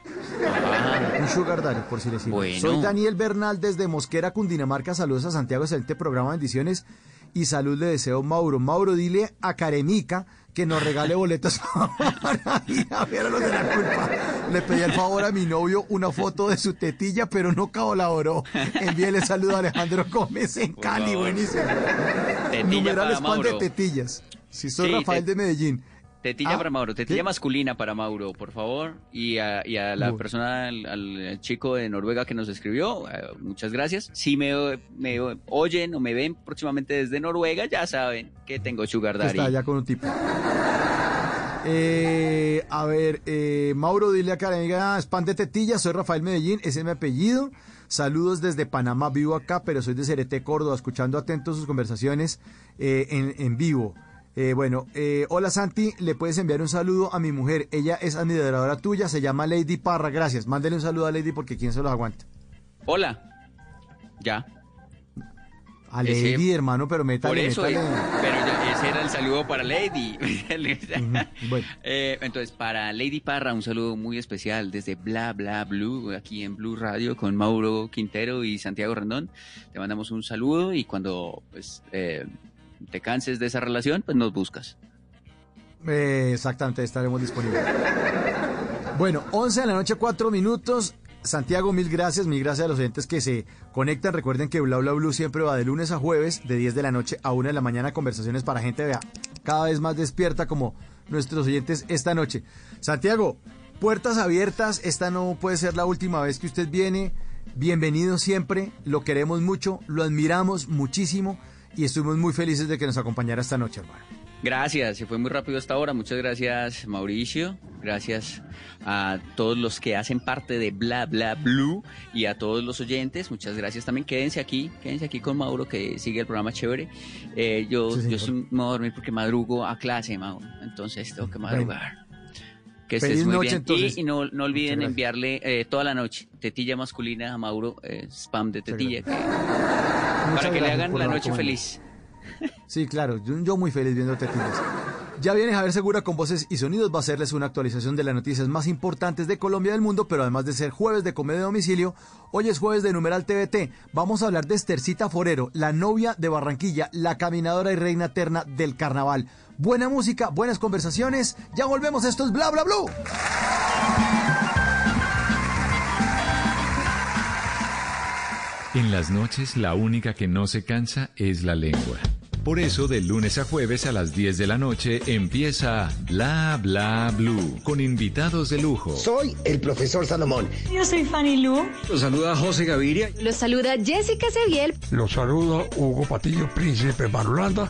Un sugar daddy por si le sirve. Bueno. Soy Daniel Bernal desde Mosquera, Cundinamarca. Saludos a Santiago, excelente programa, bendiciones. Y salud le deseo Mauro. Mauro, dile a Caremica que nos regale boletos *laughs* para ir a ver a los de la culpa. Le pedí el favor a mi novio una foto de su tetilla, pero no colaboró. Envíele saludo a Alejandro Gómez en Cali, favor. buenísimo. Tetilla para pan de tetillas. Si soy Sí, Rafael te- de Medellín. Tetilla Ah, para Mauro, tetilla ¿qué? masculina para Mauro, por favor. Y a, y a la persona, al, al chico de Noruega que nos escribió, eh, muchas gracias. Si me, me oyen o me ven próximamente desde Noruega, ya saben que tengo Sugar Daddy. está allá con un tipo. Eh, a ver, eh, Mauro, dile a Caremica, es pan de tetillas, soy Rafael Medellín, ese es mi apellido. Saludos desde Panamá, vivo acá, pero soy de Cereté, Córdoba, escuchando atentos sus conversaciones eh, en, en vivo. Eh, bueno, eh, hola Santi, le puedes enviar un saludo a mi mujer. Ella es admiradora tuya, se llama Lady Parra. Gracias. Mándele un saludo a Lady porque quién se los aguanta. Hola. Ya. A Ese- Lady, hermano, pero Por métale, eso, métale. eh, pero ese era el saludo para Lady. *laughs* Bueno. Eh, entonces, para Lady Parra, un saludo muy especial desde Bla Bla Blue, aquí en Blue Radio con Mauro Quintero y Santiago Rendón. Te mandamos un saludo y cuando pues eh, te canses de esa relación, pues nos buscas. Eh, exactamente, estaremos disponibles. Bueno, 11 de la noche, 4 minutos. Santiago, mil gracias, mil gracias a los oyentes que se conectan. Recuerden que Bla Bla Blue siempre va de lunes a jueves, de 10 de la noche a 1 de la mañana, conversaciones para gente vea, cada vez más despierta como nuestros oyentes esta noche. Santiago, puertas abiertas, esta no puede ser la última vez que usted viene. Bienvenido siempre, lo queremos mucho, lo admiramos muchísimo y estuvimos muy felices de que nos acompañara esta noche, hermano. Gracias, se fue muy rápido hasta ahora. Muchas gracias, Mauricio. Gracias a todos los que hacen parte de Bla Bla Blue y a todos los oyentes. Muchas gracias también. Quédense aquí, quédense aquí con Mauro que sigue el programa chévere. Eh, yo, Sí, yo soy- me voy a dormir porque madrugo a clase, Mauro. Entonces tengo que madrugar. Que estés Feliz muy noche, bien. entonces. Y, y no, no olviden enviarle eh, toda la noche tetilla masculina a Mauro, eh, spam de tetilla, que- para que le hagan la noche feliz. Sí, claro, yo, yo muy feliz viendo Tetinas. Ya viene Javier Segura con voces y sonidos, va a hacerles una actualización de las noticias más importantes de Colombia y del mundo, pero además de ser jueves de comedia de domicilio, hoy es jueves de numeral TVT. Vamos a hablar de Estercita Forero, la novia de Barranquilla, la caminadora y reina eterna del carnaval. Buena música, buenas conversaciones, ya volvemos, esto es Bla Bla Blue. En las noches la única que no se cansa es la lengua. Por eso de lunes a jueves a las 10 de la noche empieza Bla Bla Blue con invitados de lujo. Soy el profesor Salomón. Yo soy Fanny Lu. Los saluda José Gaviria. Los saluda Jessica Seviel. Los saluda Hugo Patillo, príncipe Marulanda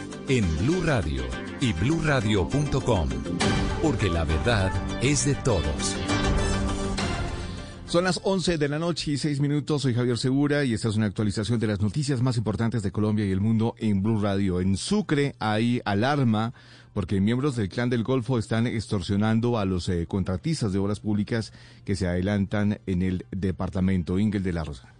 en Blue Radio y bluradio.com, porque la verdad es de todos. Son las 11 de la noche y 6 minutos. Soy Javier Segura y esta es una actualización de las noticias más importantes de Colombia y el mundo en Blue Radio. En Sucre hay alarma porque miembros del clan del Golfo están extorsionando a los eh, contratistas de obras públicas que se adelantan en el departamento Ingel de la Rosa.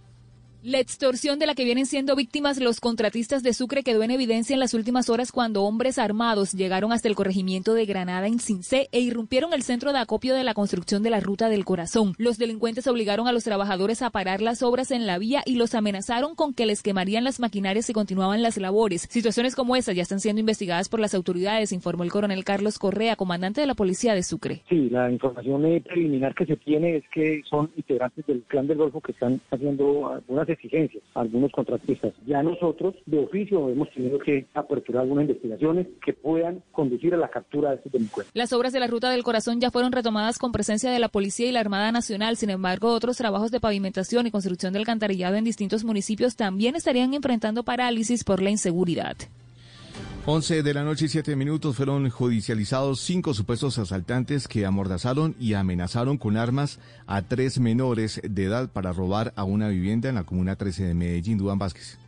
La extorsión de la que vienen siendo víctimas los contratistas de Sucre quedó en evidencia en las últimas horas cuando hombres armados llegaron hasta el corregimiento de Granada en Cincé e irrumpieron el centro de acopio de la construcción de la Ruta del Corazón. Los delincuentes obligaron a los trabajadores a parar las obras en la vía y los amenazaron con que les quemarían las maquinarias si continuaban las labores. Situaciones como esta ya están siendo investigadas por las autoridades, informó el coronel Carlos Correa, comandante de la policía de Sucre. Sí, la información preliminar que se tiene es que son integrantes del clan del Golfo que están haciendo algunas exigencias algunos contratistas. Ya nosotros, de oficio, hemos tenido que aperturar algunas investigaciones que puedan conducir a la captura de estos delincuentes. Las obras de la Ruta del Corazón ya fueron retomadas con presencia de la Policía y la Armada Nacional. Sin embargo, otros trabajos de pavimentación y construcción del alcantarillado en distintos municipios también estarían enfrentando parálisis por la inseguridad. 11 de la noche y 7 minutos fueron judicializados cinco supuestos asaltantes que amordazaron y amenazaron con armas a tres menores de edad para robar a una vivienda en la Comuna 13 de Medellín. Duván Vázquez.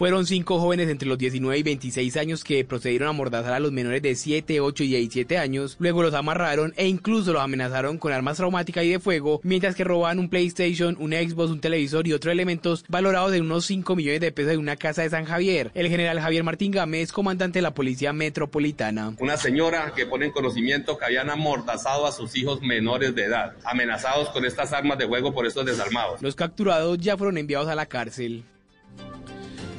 Fueron cinco jóvenes entre los 19 y 26 años que procedieron a amordazar a los menores de 7, 8 y 17 años, luego los amarraron e incluso los amenazaron con armas traumáticas y de fuego, mientras que robaban un PlayStation, un Xbox, un televisor y otros elementos valorados en unos 5 millones de pesos en una casa de San Javier. El general Javier Martín Gámez, comandante de la Policía Metropolitana. Una señora que pone en conocimiento que habían amordazado a sus hijos menores de edad, amenazados con estas armas de fuego por estos desarmados. Los capturados ya fueron enviados a la cárcel.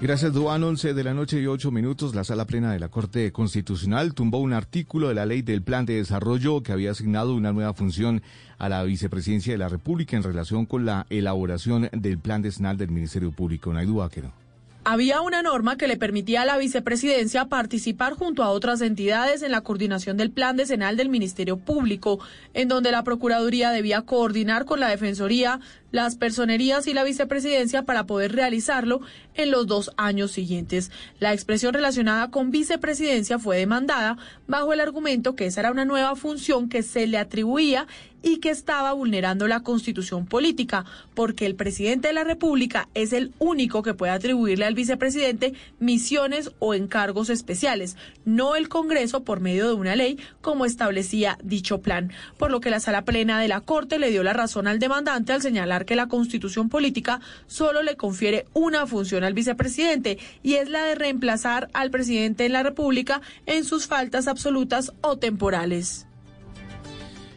Gracias, Duan. 11 de la noche y 8 minutos. La sala plena de la Corte Constitucional tumbó un artículo de la ley del Plan de Desarrollo que había asignado una nueva función a la Vicepresidencia de la República en relación con la elaboración del Plan Decenal del Ministerio Público. Naidu Vaquero. Había una norma que le permitía a la vicepresidencia participar junto a otras entidades en la coordinación del plan decenal del Ministerio Público, en donde la Procuraduría debía coordinar con la Defensoría, las personerías y la vicepresidencia para poder realizarlo en los dos años siguientes. La expresión relacionada con vicepresidencia fue demandada bajo el argumento que esa era una nueva función que se le atribuía y que estaba vulnerando la constitución política, porque el presidente de la República es el único que puede atribuirle al vicepresidente misiones o encargos especiales, no el Congreso por medio de una ley como establecía dicho plan, por lo que la sala plena de la Corte le dio la razón al demandante al señalar que la constitución política solo le confiere una función al vicepresidente y es la de reemplazar al presidente de la República en sus faltas absolutas o temporales.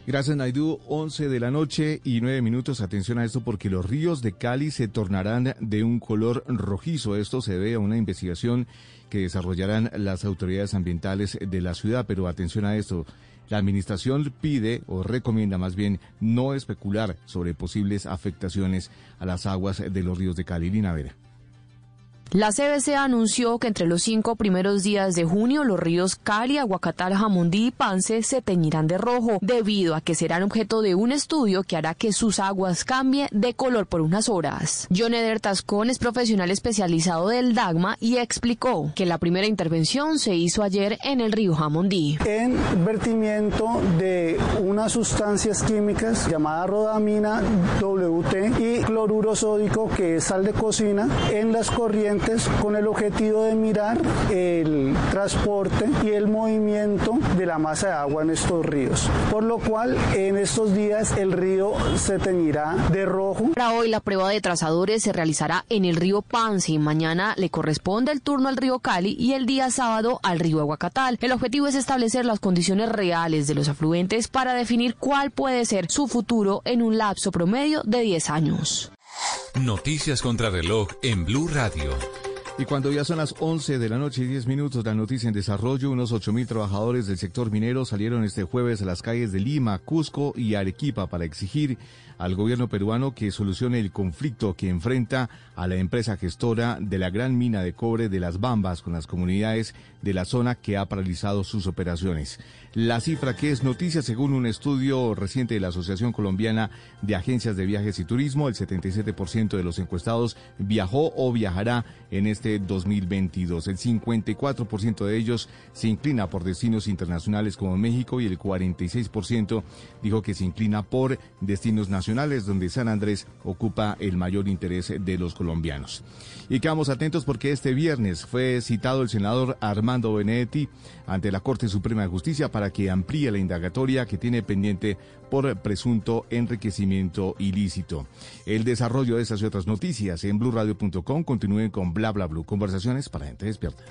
Gracias, Naidu. 11 de la noche y 9 minutos. Atención a esto porque los ríos de Cali se tornarán de un color rojizo. Esto se debe a una investigación que desarrollarán las autoridades ambientales de la ciudad. Pero atención a esto. La administración pide o recomienda más bien no especular sobre posibles afectaciones a las aguas de los ríos de Cali y Linavera. La CBC anunció que entre los cinco primeros días de junio los ríos Cali, Aguacatal, Jamundí y Pance se teñirán de rojo, debido a que serán objeto de un estudio que hará que sus aguas cambien de color por unas horas. John Eder Tascón es profesional especializado del DAGMA y explicó que la primera intervención se hizo ayer en el río Jamundí. En vertimiento de unas sustancias químicas llamada rodamina WT y cloruro sódico que es sal de cocina en las corrientes con el objetivo de mirar el transporte y el movimiento de la masa de agua en estos ríos. Por lo cual en estos días el río se teñirá de rojo. Para hoy la prueba de trazadores se realizará en el río Pance y mañana le corresponde el turno al río Cali y el día sábado al río Aguacatal. El objetivo es establecer las condiciones reales de los afluentes para definir cuál puede ser su futuro en un lapso promedio de 10 años. Noticias contra reloj en Blue Radio. Y cuando ya son las 11 de la noche y 10 minutos, la noticia en desarrollo, unos 8.000 trabajadores del sector minero salieron este jueves a las calles de Lima, Cusco y Arequipa para exigir al gobierno peruano que solucione el conflicto que enfrenta a la empresa gestora de la gran mina de cobre de las Bambas con las comunidades de la zona que ha paralizado sus operaciones. La cifra que es noticia según un estudio reciente de la Asociación Colombiana de Agencias de Viajes y Turismo, el 77% de los encuestados viajó o viajará en este 2022. El 54% de ellos se inclina por destinos internacionales como México y el 46% dijo que se inclina por destinos nacionales donde San Andrés ocupa el mayor interés de los colombianos. Y quedamos atentos porque este viernes fue citado el senador Armando Benedetti ante la Corte Suprema de Justicia para que amplíe la indagatoria que tiene pendiente por presunto enriquecimiento ilícito. El desarrollo de estas y otras noticias en blurradio.com continúen con bla bla bla conversaciones para gente despierta.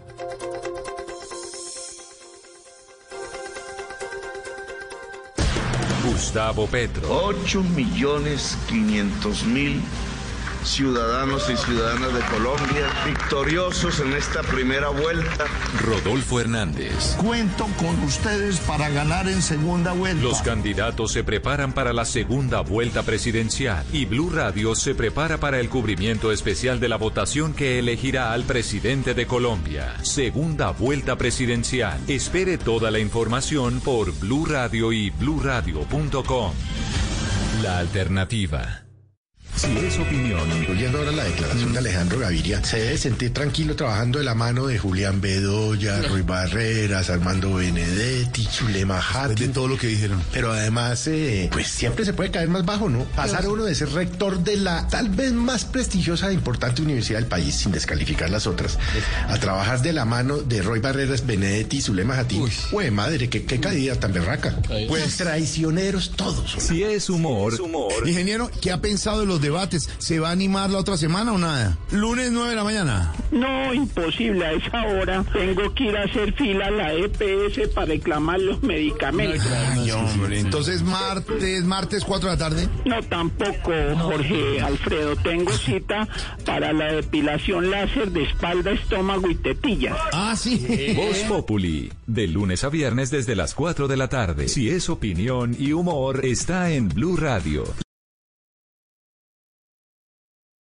Gustavo Petro. 8 millones 500 mil ciudadanos y ciudadanas de Colombia victoriosos en esta primera vuelta. Rodolfo Hernández. Cuento con ustedes para ganar en segunda vuelta. Los candidatos se preparan para la segunda vuelta presidencial y Blue Radio se prepara para el cubrimiento especial de la votación que elegirá al presidente de Colombia. Segunda vuelta presidencial. Espere toda la información por Blue Radio y bluradio.com. La alternativa. Si es opinión. Oyendo ahora la declaración de Alejandro Gaviria, se debe sentir tranquilo trabajando de la mano de Julián Bedoya, Ruiz Barreras, Armando Benedetti, Chulema Hart. De todo lo que dijeron. Pero además, eh, pues siempre se puede caer más bajo, ¿no? Pasar uno de ser rector de la tal vez más prestigiosa e importante universidad del país, sin descalificar las otras, a trabajar de la mano de Roy Barreras, Benedetti y Zulema Jatín. Uy, madre, qué, qué caída tan berraca. Pues traicioneros todos. Si es humor. Ingeniero, ¿qué ha pensado de los debates. ¿Se va a animar la otra semana o nada? Lunes 9 de la mañana. No, imposible. A esa hora tengo que ir a hacer fila a la EPS para reclamar los medicamentos. Ay, hombre. Entonces, martes, martes 4 de la tarde. No, tampoco, Jorge Alfredo. Tengo cita para la depilación láser de espalda, estómago y tetillas. Ah, sí. Voz Populi. De lunes a viernes desde las 4 de la tarde. Si es opinión y humor, está en Blue Radio.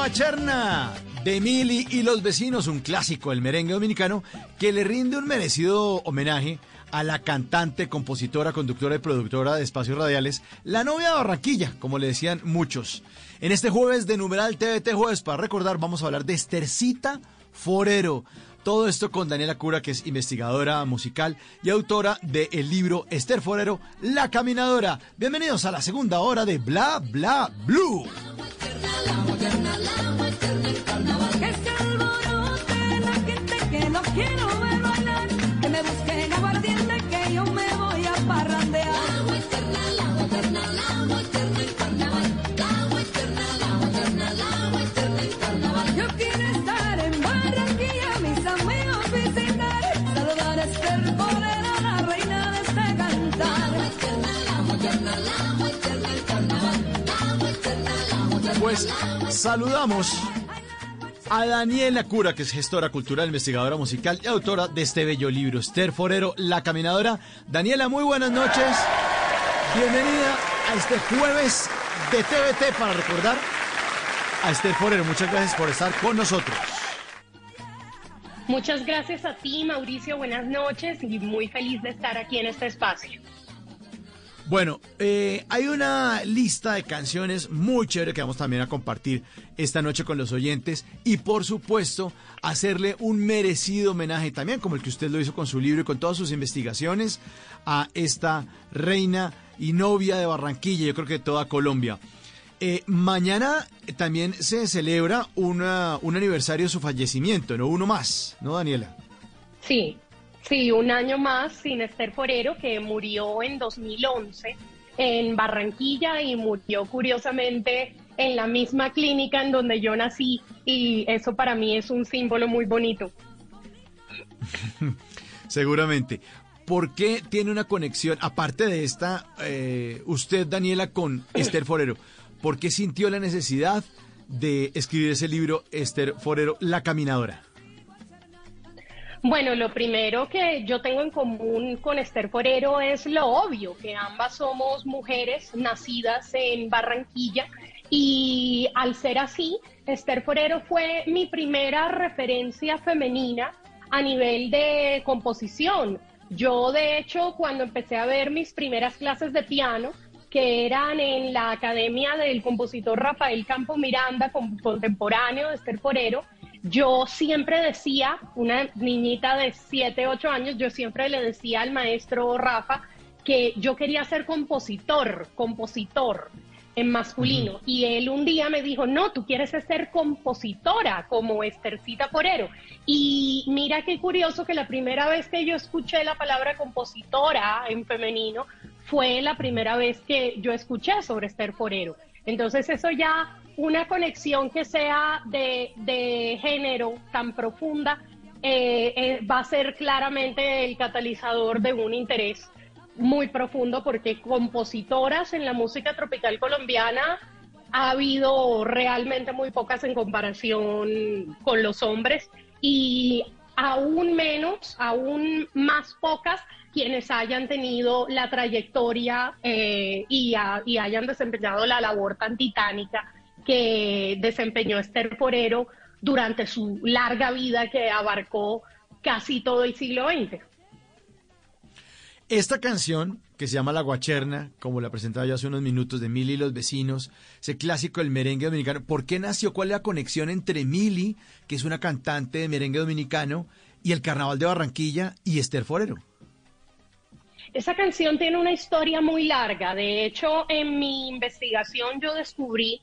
Guacherna de Mili y los vecinos, un clásico del merengue dominicano que le rinde un merecido homenaje a la cantante, compositora, conductora y productora de espacios radiales, la novia de Barranquilla, como le decían muchos. En este jueves de numeral TVT Jueves, para recordar, vamos a hablar de Estercita Forero. Todo esto con Daniela Cura, que es investigadora musical y autora del libro Esther Forero, La Caminadora. Bienvenidos a la segunda hora de Bla Bla Blue. Pues saludamos a Daniela Cura, que es gestora cultural, investigadora musical y autora de este bello libro, Esther Forero, La Caminadora. Daniela, muy buenas noches. Bienvenida a este jueves de TVT para recordar a Esther Forero. Muchas gracias por estar con nosotros. Muchas gracias a ti, Mauricio. Buenas noches y muy feliz de estar aquí en este espacio. Bueno, eh, hay una lista de canciones muy chévere que vamos también a compartir esta noche con los oyentes y por supuesto hacerle un merecido homenaje también como el que usted lo hizo con su libro y con todas sus investigaciones a esta reina y novia de Barranquilla, yo creo que de toda Colombia. Eh, mañana también se celebra una, un aniversario de su fallecimiento, no uno más, ¿no, Daniela? Sí, Sí, un año más sin Esther Forero, que murió en 2011 en Barranquilla y murió curiosamente en la misma clínica en donde yo nací y eso para mí es un símbolo muy bonito. *laughs* Seguramente. ¿Por qué tiene una conexión, aparte de esta, eh, usted, Daniela, con *clears throat* Esther Forero? ¿Por qué sintió la necesidad de escribir ese libro, Esther Forero, La Caminadora? Bueno, lo primero que yo tengo en común con Esther Forero es lo obvio, que ambas somos mujeres nacidas en Barranquilla y al ser así, Esther Forero fue mi primera referencia femenina a nivel de composición. Yo, de hecho, cuando empecé a ver mis primeras clases de piano, que eran en la Academia del compositor Rafael Campo Miranda, contemporáneo de Esther Forero, yo siempre decía, una niñita de 7, 8 años, yo siempre le decía al maestro Rafa que yo quería ser compositor, compositor en masculino. Y él un día me dijo, no, tú quieres ser compositora como Estercita Forero. Y mira qué curioso que la primera vez que yo escuché la palabra compositora en femenino fue la primera vez que yo escuché sobre Esther Forero. Entonces eso ya una conexión que sea de, género tan profunda eh, eh, va a ser claramente el catalizador de un interés muy profundo porque compositoras en la música tropical colombiana ha habido realmente muy pocas en comparación con los hombres y aún menos, aún más pocas quienes hayan tenido la trayectoria eh, y, y hayan desempeñado la labor tan titánica que desempeñó Esther Forero durante su larga vida que abarcó casi todo el siglo XX. Esta canción, que se llama La Guacherna, como la presentaba yo hace unos minutos, de Mili y los vecinos, ese clásico del merengue dominicano, ¿por qué nació? ¿Cuál es la conexión entre Mili, que es una cantante de merengue dominicano, y el Carnaval de Barranquilla y Esther Forero? Esa canción tiene una historia muy larga. De hecho, en mi investigación yo descubrí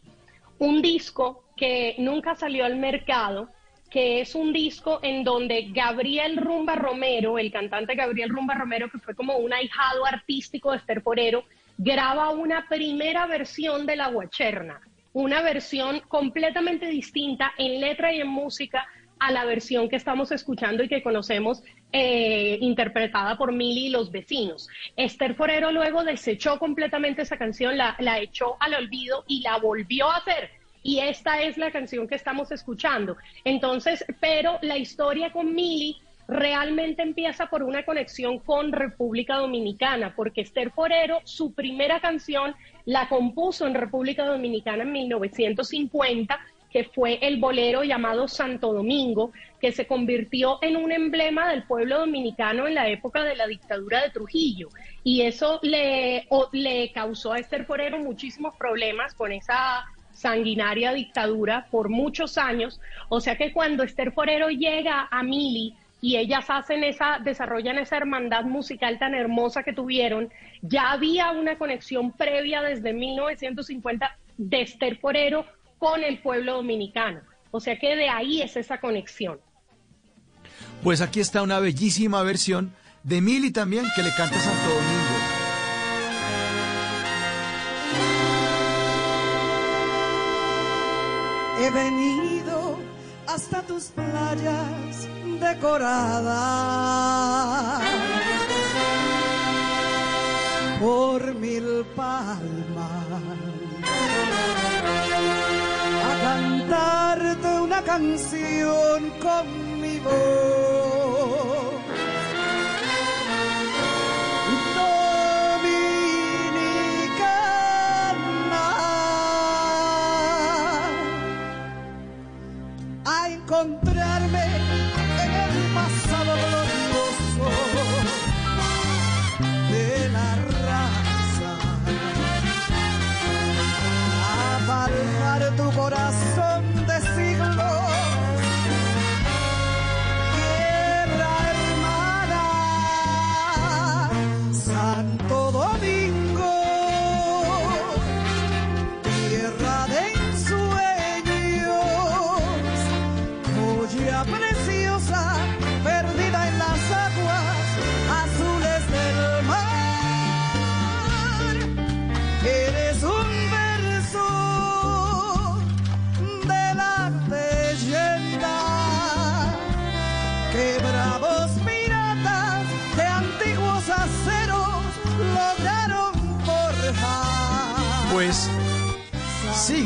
un disco que nunca salió al mercado, que es un disco en donde Gabriel Rumba Romero, el cantante Gabriel Rumba Romero, que fue como un ahijado artístico de Esther Forero, graba una primera versión de La Guacherna, una versión completamente distinta en letra y en música a la versión que estamos escuchando y que conocemos eh, interpretada por Mili y los vecinos. Esther Forero luego desechó completamente esa canción, la, la echó al olvido y la volvió a hacer y esta es la canción que estamos escuchando. Entonces, pero la historia con Mili realmente empieza por una conexión con República Dominicana, porque Esther Forero, su primera canción la compuso en República Dominicana en 1950 que fue el bolero llamado Santo Domingo, que se convirtió en un emblema del pueblo dominicano en la época de la dictadura de Trujillo. Y eso le, le causó a Esther Forero muchísimos problemas con esa sanguinaria dictadura por muchos años. O sea que cuando Esther Forero llega a Mili y ellas hacen esa, desarrollan esa hermandad musical tan hermosa que tuvieron, ya había una conexión previa desde 1950 de Esther Forero con el pueblo dominicano. O sea que de ahí es esa conexión. Pues aquí está una bellísima versión de Mili también que le canta Santo Domingo. He venido hasta tus playas decoradas por mil palmas. Cantarte una canción con mi voz.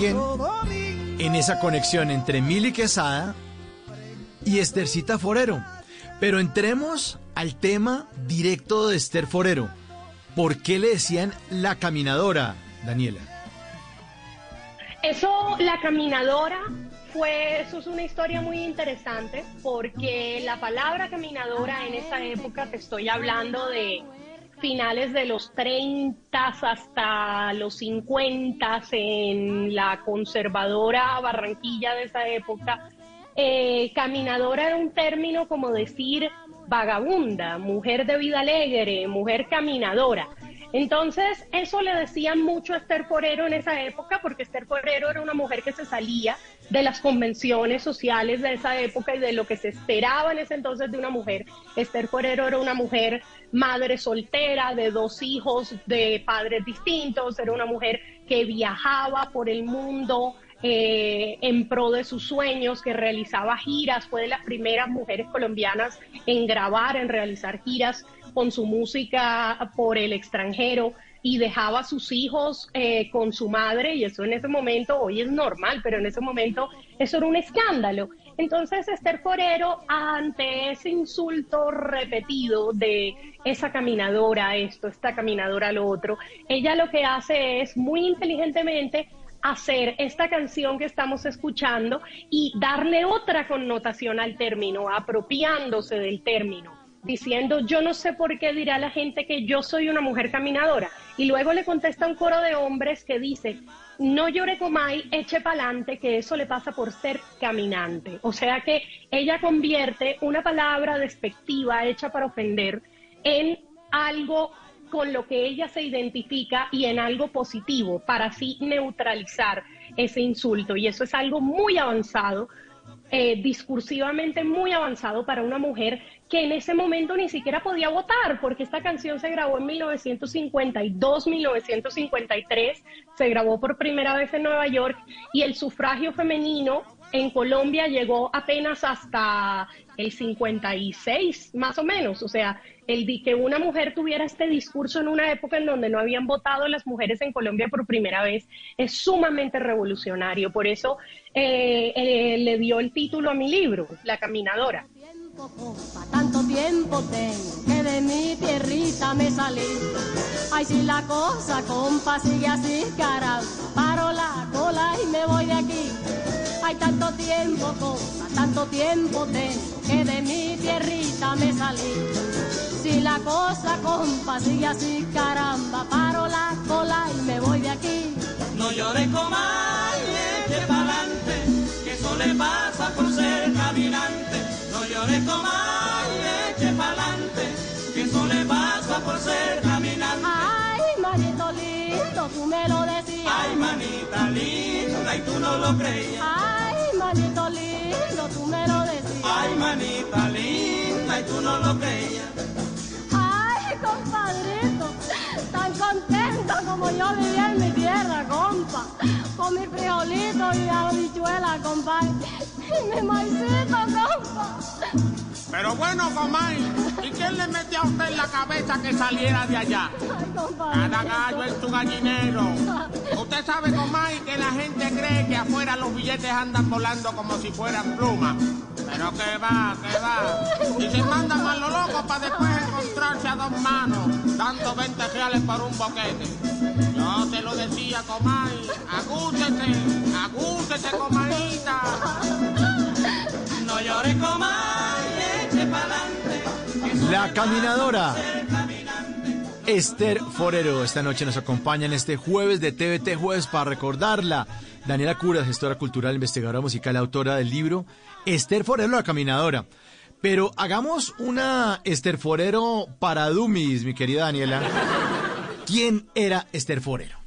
En esa conexión entre Mili Quesada y Estercita Forero. Pero entremos al tema directo de Esther Forero. ¿Por qué le decían la caminadora, Daniela? Eso, la caminadora, fue, eso es una historia muy interesante porque la palabra caminadora en esa época, te estoy hablando de finales de los 30 hasta los 50 en la conservadora Barranquilla de esa época, eh, caminadora era un término como decir vagabunda, mujer de vida alegre, mujer caminadora. Entonces, eso le decían mucho a Esther Forero en esa época, porque Esther Forero era una mujer que se salía de las convenciones sociales de esa época y de lo que se esperaba en ese entonces de una mujer. Esther Forero era una mujer madre soltera, de dos hijos, de padres distintos, era una mujer que viajaba por el mundo, eh, en pro de sus sueños, que realizaba giras, fue de las primeras mujeres colombianas en grabar, en realizar giras con su música por el extranjero y dejaba a sus hijos eh, con su madre y eso en ese momento, hoy es normal, pero en ese momento eso era un escándalo. Entonces Esther Forero, ante ese insulto repetido de esa caminadora esto, esta caminadora lo otro, ella lo que hace es muy inteligentemente hacer esta canción que estamos escuchando y darle otra connotación al término, apropiándose del término diciendo yo no sé por qué dirá la gente que yo soy una mujer caminadora. Y luego le contesta un coro de hombres que dice, no llore comay, eche pa'lante, que eso le pasa por ser caminante. O sea que ella convierte una palabra despectiva hecha para ofender en algo con lo que ella se identifica y en algo positivo para así neutralizar ese insulto. Y eso es algo muy avanzado, eh, discursivamente muy avanzado para una mujer que en ese momento ni siquiera podía votar, porque esta canción se grabó en 1952, 1953, se grabó por primera vez en Nueva York y el sufragio femenino en Colombia llegó apenas hasta el 56, más o menos. O sea, el de que una mujer tuviera este discurso en una época en donde no habían votado las mujeres en Colombia por primera vez es sumamente revolucionario. Por eso eh, eh, le dio el título a mi libro, La Caminadora. Tanto tiempo tengo que de mi tierrita me salí. Ay, si la cosa, compa, sigue así, caramba, paro la cola y me voy de aquí. Hay tanto tiempo, cosa, tanto tiempo tengo que de mi tierrita me salí. Si la cosa, compa, sigue así, caramba, paro la cola y me voy de aquí. No llore comadre, eche pa'lante, que eso le pasa por ser caminante. No llore comadre, eche pa'lante, que eso le pasa por ser caminante. Ay, manito lindo, tú me lo decías. Ay, manita linda, y tú no lo creías. Ay, manito lindo, tú me lo decías. Ay, manita linda, y tú no lo creías. Ay, compadrito, tan contento como yo vivía en mi tierra, compa. Con mi frijolito y habichuela, compadre. Y mi maicito, compa. Pero bueno, Comay, ¿y quién le metió a usted en la cabeza que saliera de allá? Cada gallo es su gallinero. Usted sabe, Comay, que la gente cree que afuera los billetes andan volando como si fueran plumas. Pero que va, que va. Y se mandan a lo loco para después encontrarse a dos manos, dando 20 reales por un boquete. Yo te lo decía, Comay, agúchese, agúchese, Comayita. No llores, Comay, eche pa'lante. La caminadora. Esther Forero esta noche nos acompaña en este jueves de TVT Jueves para recordarla. Daniela Cura, gestora cultural, investigadora musical, autora del libro Esther Forero, la caminadora. Pero hagamos una Esther Forero para Dummies, mi querida Daniela. ¿Quién era Esther Forero?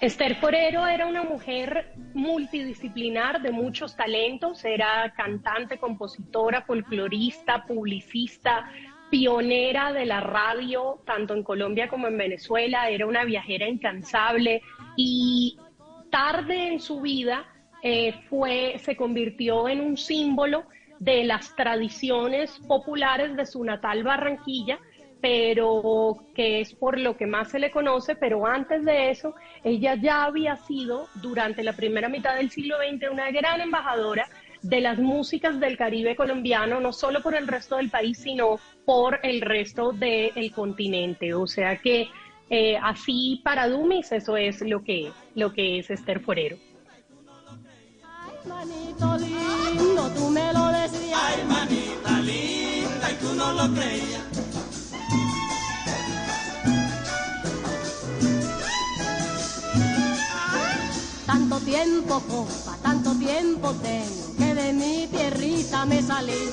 Esther Forero era una mujer multidisciplinar de muchos talentos, era cantante, compositora, folclorista, publicista, pionera de la radio, tanto en Colombia como en Venezuela, era una viajera incansable y tarde en su vida eh, fue, se convirtió en un símbolo de las tradiciones populares de su natal Barranquilla, pero que es por lo que más se le conoce, pero antes de eso, ella ya había sido durante la primera mitad del siglo XX una gran embajadora de las músicas del Caribe colombiano, no solo por el resto del país, sino por el resto del continente. O sea que eh, así para Dumis eso es lo que, lo que es Esther Forero. Manito lindo, tú me lo decías. Ay, manita linda, y tú no lo creías. Tanto tiempo, compa, tanto tiempo tengo que de mi tierrita me salí.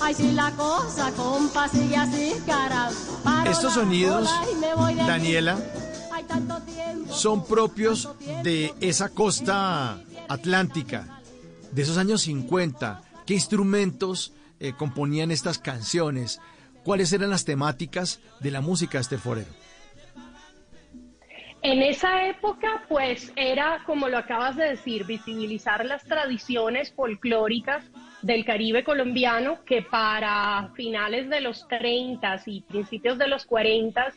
Ay, si la cosa, compa, sigue así, caramba. Estos sonidos. Daniela. Son propios de esa costa atlántica, de esos años 50. ¿Qué instrumentos eh, componían estas canciones? ¿Cuáles eran las temáticas de la música de Esther Forero? En esa época, pues era, como lo acabas de decir, visibilizar las tradiciones folclóricas del Caribe colombiano, que para finales de los 30 y principios de los 40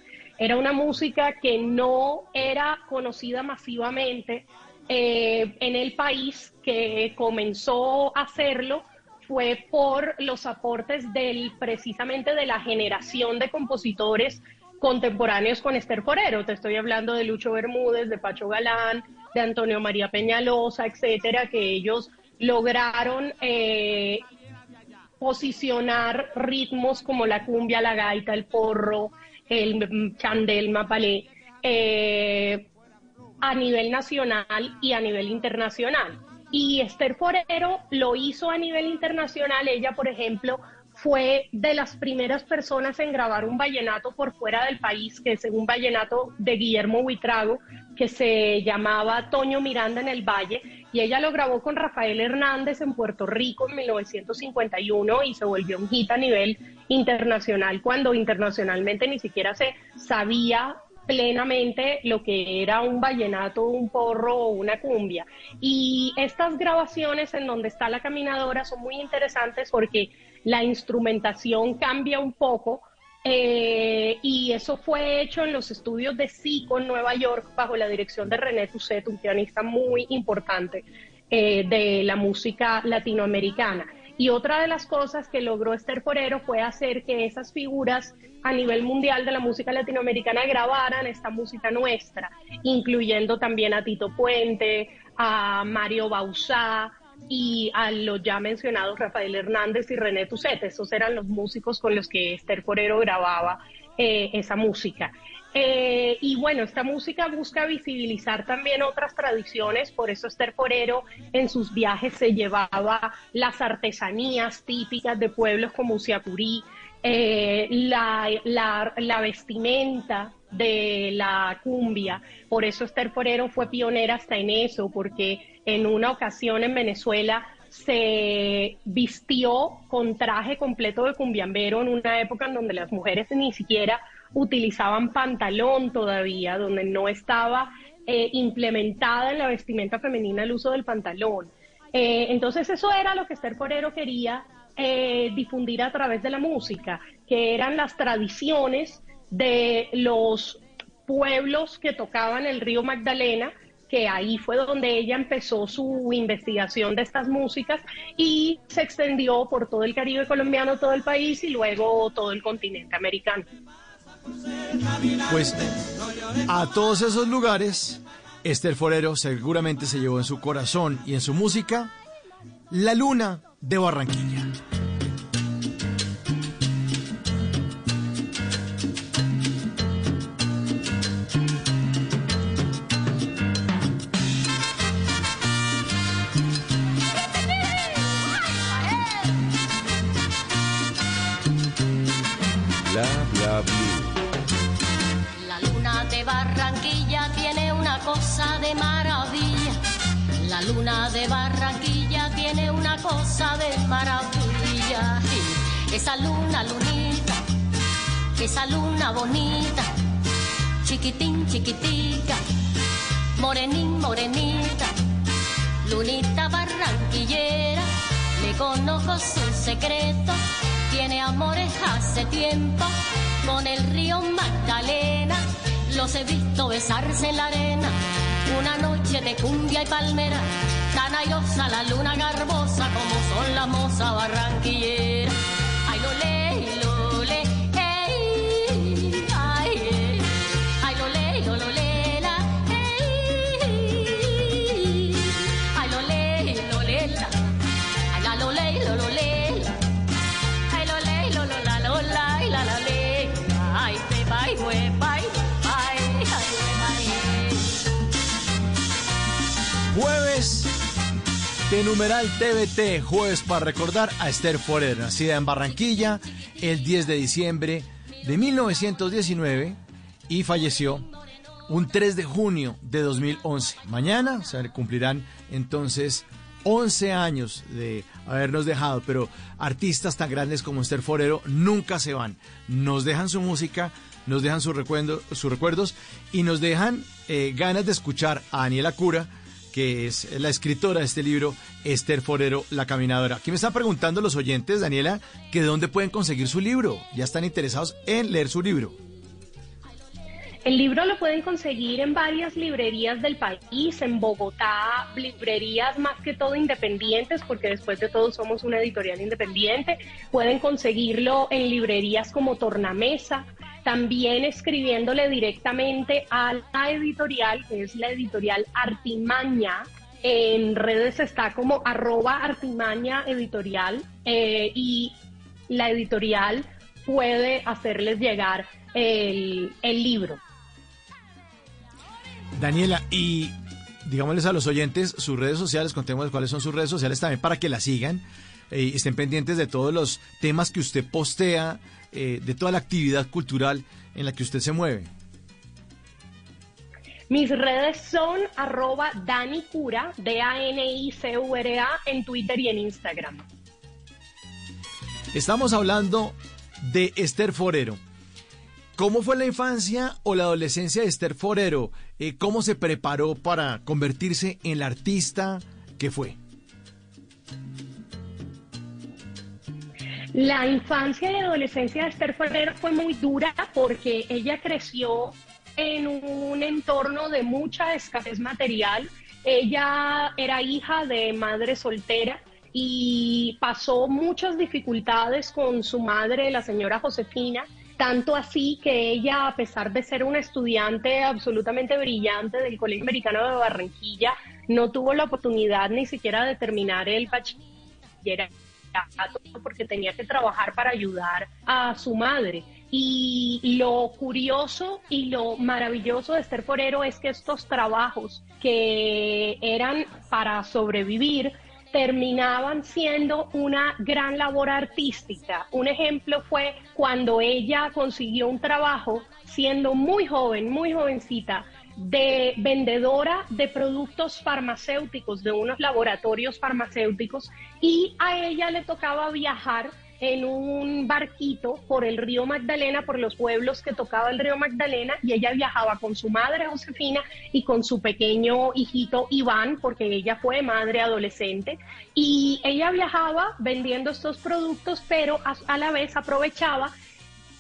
era una música que no era conocida masivamente eh, en el país, que comenzó a hacerlo fue por los aportes del precisamente de la generación de compositores contemporáneos con Esther Forero. Te estoy hablando de Lucho Bermúdez, de Pacho Galán, de Antonio María Peñalosa, etcétera, que ellos lograron eh, posicionar ritmos como la cumbia, la gaita, el porro, el chandel, mapalé, eh, a nivel nacional y a nivel internacional. Y Esther Forero lo hizo a nivel internacional. Ella, por ejemplo, fue de las primeras personas en grabar un vallenato por fuera del país, que es un vallenato de Guillermo Huitrago, que se llamaba Toño Miranda en el Valle, y ella lo grabó con Rafael Hernández en Puerto Rico en 1951 y se volvió un hit a nivel internacional, cuando internacionalmente ni siquiera se sabía plenamente lo que era un vallenato, un porro o una cumbia. Y estas grabaciones en donde está la caminadora son muy interesantes porque la instrumentación cambia un poco eh, y eso fue hecho en los estudios de SICO en Nueva York bajo la dirección de René Tusset, un pianista muy importante eh, de la música latinoamericana. Y otra de las cosas que logró Esther Forero fue hacer que esas figuras a nivel mundial de la música latinoamericana grabaran esta música nuestra, incluyendo también a Tito Puente, a Mario Bauzá, y a los ya mencionados Rafael Hernández y René Tusset. Esos eran los músicos con los que Esther Forero grababa eh, esa música. Eh, y bueno, esta música busca visibilizar también otras tradiciones, por eso Esther Forero en sus viajes se llevaba las artesanías típicas de pueblos como Usiacurí, eh, la, la vestimenta de la cumbia. Por eso Esther Forero fue pionera hasta en eso, porque en una ocasión en Venezuela se vistió con traje completo de cumbiambero en una época en donde las mujeres ni siquiera utilizaban pantalón todavía, donde no estaba eh, implementada en la vestimenta femenina el uso del pantalón. Eh, entonces eso era lo que Esther Forero quería eh, difundir a través de la música, que eran las tradiciones de los pueblos que tocaban el río Magdalena, que ahí fue donde ella empezó su investigación de estas músicas y se extendió por todo el Caribe colombiano, todo el país y luego todo el continente americano. Pues a todos esos lugares, Esther Forero seguramente se llevó en su corazón y en su música la luna de Barranquilla. Cosa de maravilla. Esa luna, lunita, esa luna bonita, chiquitín, chiquitica, morenín, morenita, lunita barranquillera, le conozco su secreto, tiene amores hace tiempo, con el río Magdalena, los he visto besarse en la arena, una noche de cumbia y palmera, tan airosa la luna garbosa como son las mozas barranquilleras. De numeral TVT, jueves para recordar a Esther Forero, nacida en Barranquilla el 10 de diciembre de 1919 y falleció un 3 de junio de 2011. Mañana se cumplirán entonces 11 años de habernos dejado, pero artistas tan grandes como Esther Forero nunca se van. Nos dejan su música, nos dejan sus recuerdos, sus recuerdos y nos dejan eh, ganas de escuchar a Daniela Cura, que es la escritora de este libro, Esther Forero, La Caminadora. Aquí me están preguntando los oyentes, Daniela, que de dónde pueden conseguir su libro. Ya están interesados en leer su libro. El libro lo pueden conseguir en varias librerías del país, en Bogotá, librerías más que todo independientes, porque después de todo somos una editorial independiente. Pueden conseguirlo en librerías como Tornamesa, también escribiéndole directamente a la editorial, que es la editorial Artimaña. En redes está como arroba artimaña editorial eh, y la editorial puede hacerles llegar el, el libro. Daniela, y digámosles a los oyentes sus redes sociales, contémosles cuáles son sus redes sociales también para que la sigan eh, y estén pendientes de todos los temas que usted postea, eh, de toda la actividad cultural en la que usted se mueve. Mis redes son arroba danicura, D-A-N-I-C-U-R-A, en Twitter y en Instagram. Estamos hablando de Esther Forero. ¿Cómo fue la infancia o la adolescencia de Esther Forero? Eh, ¿Cómo se preparó para convertirse en la artista que fue? La infancia y adolescencia de Esther Forero fue muy dura porque ella creció en un entorno de mucha escasez material. Ella era hija de madre soltera y pasó muchas dificultades con su madre, la señora Josefina, tanto así que ella, a pesar de ser una estudiante absolutamente brillante del Colegio Americano de Barranquilla, no tuvo la oportunidad ni siquiera de terminar el bachillerato porque tenía que trabajar para ayudar a su madre. Y lo curioso y lo maravilloso de Esther Forero es que estos trabajos que eran para sobrevivir terminaban siendo una gran labor artística. Un ejemplo fue cuando ella consiguió un trabajo siendo muy joven, muy jovencita, de vendedora de productos farmacéuticos de unos laboratorios farmacéuticos y a ella le tocaba viajar en un barquito por el río Magdalena, por los pueblos que tocaba el río Magdalena, y ella viajaba con su madre Josefina y con su pequeño hijito Iván, porque ella fue madre adolescente, y ella viajaba vendiendo estos productos, pero a, la vez aprovechaba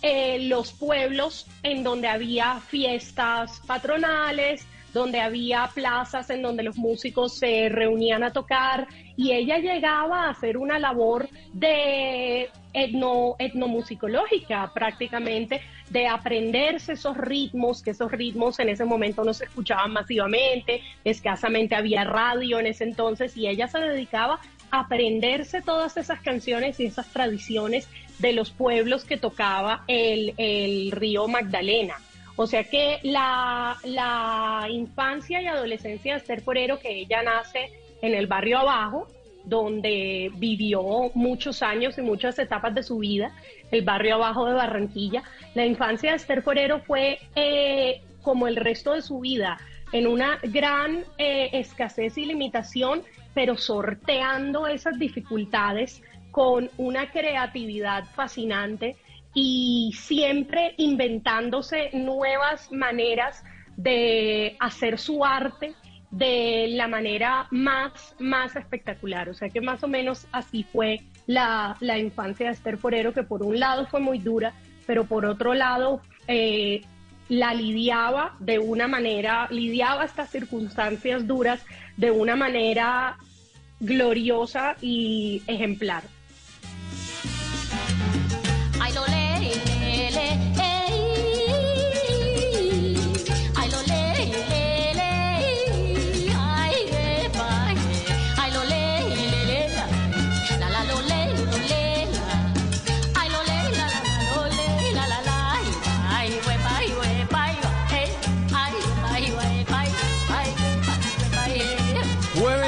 eh, los pueblos en donde había fiestas patronales, donde había plazas en donde los músicos se reunían a tocar y ella llegaba a hacer una labor de etno, etnomusicológica prácticamente, de aprenderse esos ritmos, que esos ritmos en ese momento no se escuchaban masivamente, escasamente había radio en ese entonces y ella se dedicaba a aprenderse todas esas canciones y esas tradiciones de los pueblos que tocaba el, río Magdalena. O sea que la, la infancia y adolescencia de Esther Forero, que ella nace en el barrio abajo, donde vivió muchos años y muchas etapas de su vida, el barrio abajo de Barranquilla. La infancia de Esther Forero fue eh, como el resto de su vida, en una gran eh, escasez y limitación, pero sorteando esas dificultades con una creatividad fascinante y siempre inventándose nuevas maneras de hacer su arte de la manera más, más espectacular. O sea que más o menos así fue la, la infancia de Esther Forero, que por un lado fue muy dura, pero por otro lado eh, la lidiaba de una manera, lidiaba estas circunstancias duras de una manera gloriosa y ejemplar.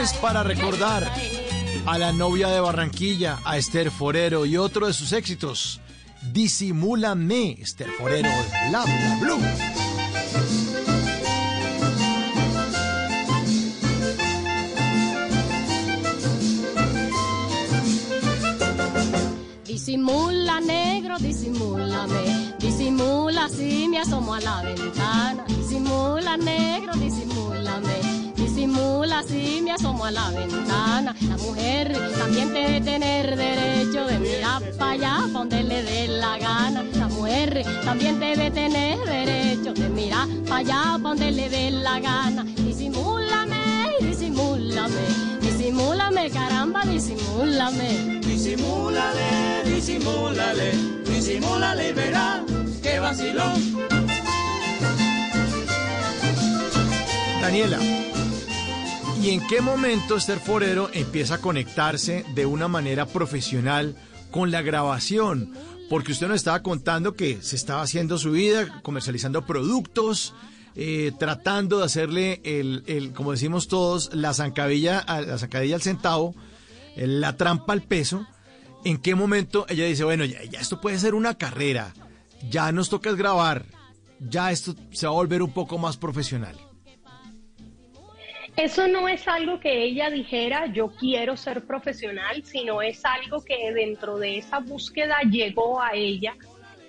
Jueves para recordar a la novia de Barranquilla, a Esther Forero y otro de sus éxitos. Disimúlame, Esther Forero, Bla Bla Blue. Disimula negro, disimúlame, disimula si me asomo a la ventana. Disimula negro, disimúlame, disimula si me asomo a la ventana. La mujer también debe tener derecho de mirar para allá, pa' donde le dé la gana. La mujer también debe tener derecho de mirar para allá, pa' donde le dé la gana. Disimúlame, disimúlame, disimúlame, caramba, disimúlame. Disimúlale, disimúlale, disimúlale y verá qué vacilón. Daniela, ¿y en qué momento Esther Forero empieza a conectarse de una manera profesional con la grabación? Porque usted nos estaba contando que se estaba haciendo su vida, comercializando productos, eh, tratando de hacerle el, el, como decimos todos, la zancadilla, la zancadilla al centavo, eh, la trampa al peso. ¿En qué momento ella dice, bueno, ya, ya esto puede ser una carrera, ya nos toca grabar, ya esto se va a volver un poco más profesional? Eso no es algo que ella dijera, yo quiero ser profesional, sino es algo que dentro de esa búsqueda llegó a ella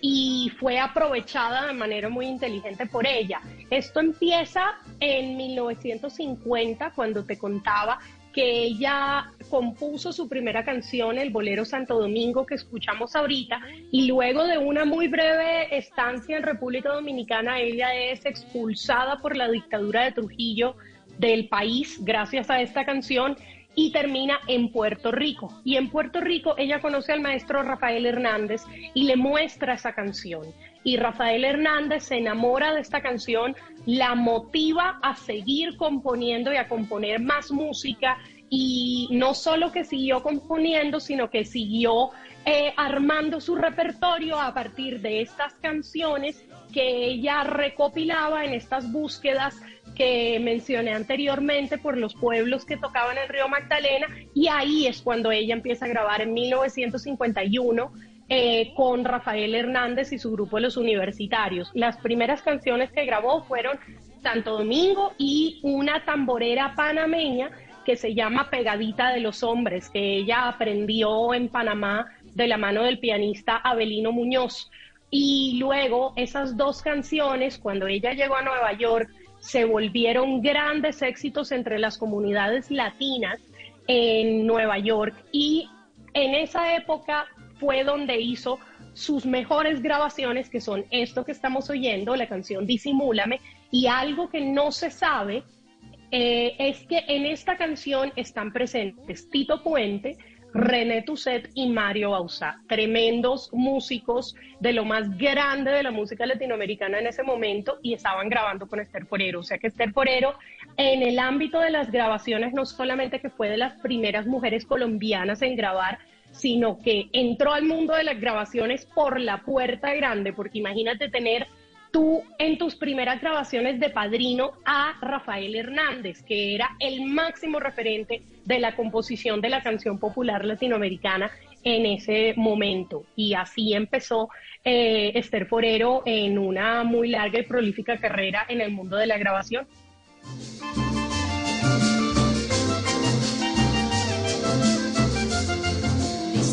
y fue aprovechada de manera muy inteligente por ella. Esto empieza en 1950, cuando te contaba que ella compuso su primera canción, el bolero Santo Domingo, que escuchamos ahorita, y luego de una muy breve estancia en República Dominicana, ella es expulsada por la dictadura de Trujillo del país gracias a esta canción y termina en Puerto Rico. Y en Puerto Rico ella conoce al maestro Rafael Hernández y le muestra esa canción. Y Rafael Hernández se enamora de esta canción, la motiva a seguir componiendo y a componer más música y no solo que siguió componiendo, sino que siguió eh, armando su repertorio a partir de estas canciones que ella recopilaba en estas búsquedas que mencioné anteriormente por los pueblos que tocaban el río Magdalena y ahí es cuando ella empieza a grabar en 1951 eh, con Rafael Hernández y su grupo Los Universitarios. Las primeras canciones que grabó fueron Santo Domingo y una tamborera panameña que se llama Pegadita de los Hombres, que ella aprendió en Panamá de la mano del pianista Abelino Muñoz. Y luego esas dos canciones, cuando ella llegó a Nueva York, se volvieron grandes éxitos entre las comunidades latinas en Nueva York y en esa época fue donde hizo sus mejores grabaciones, que son esto que estamos oyendo, la canción Disimúlame, y algo que no se sabe eh, es que en esta canción están presentes Tito Puente, René Tusset y Mario Bauzá, tremendos músicos de lo más grande de la música latinoamericana en ese momento y estaban grabando con Esther Porero. O sea que Esther Porero en el ámbito de las grabaciones no solamente que fue de las primeras mujeres colombianas en grabar, sino que entró al mundo de las grabaciones por la puerta grande, porque imagínate tener tú en tus primeras grabaciones de padrino a Rafael Hernández, que era el máximo referente de la composición de la canción popular latinoamericana en ese momento. Y así empezó eh, Esther Forero en una muy larga y prolífica carrera en el mundo de la grabación.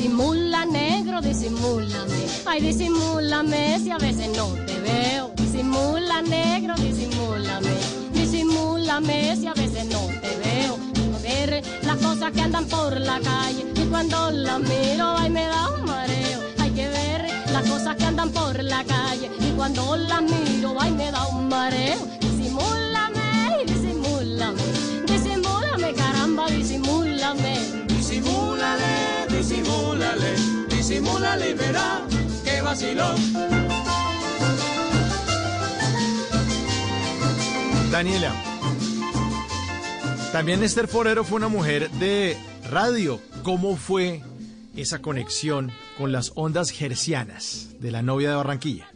Disimula, negro, disimúlame. Ay, disimúlame si a veces no te veo. Disimula, negro, disimúlame. Disimúlame si a veces no te veo. Ver las cosas que andan por la calle y cuando las miro, ay, me da un mareo. Hay que ver las cosas que andan por la calle y cuando las miro, ay, me da un mareo. Disimúlame, disimúlame. Disimúlame, caramba, disimúlame. Disimúlale, disimúlale, disimúlale y verá que vacilón. Daniela. También Esther Forero fue una mujer de radio. ¿Cómo fue esa conexión con las ondas gercianas de la novia de Barranquilla?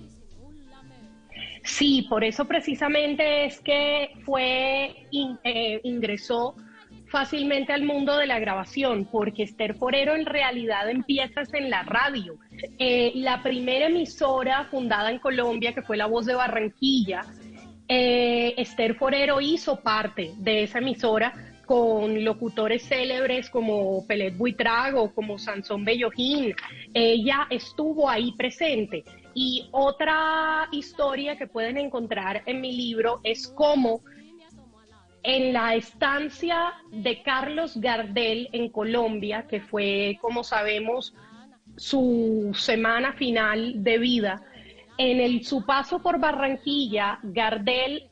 Sí, por eso precisamente es que fue, in- eh, ingresó fácilmente al mundo de la grabación, porque Esther Forero en realidad empieza en la radio. Eh, la primera emisora fundada en Colombia, que fue La Voz de Barranquilla, eh, Esther Forero hizo parte de esa emisora con locutores célebres como Pelet Buitrago, como Sansón Bellojín. Ella estuvo ahí presente. Y otra historia que pueden encontrar en mi libro es cómo en la estancia de Carlos Gardel en Colombia, que fue, como sabemos, su semana final de vida, en el, su paso por Barranquilla, Gardel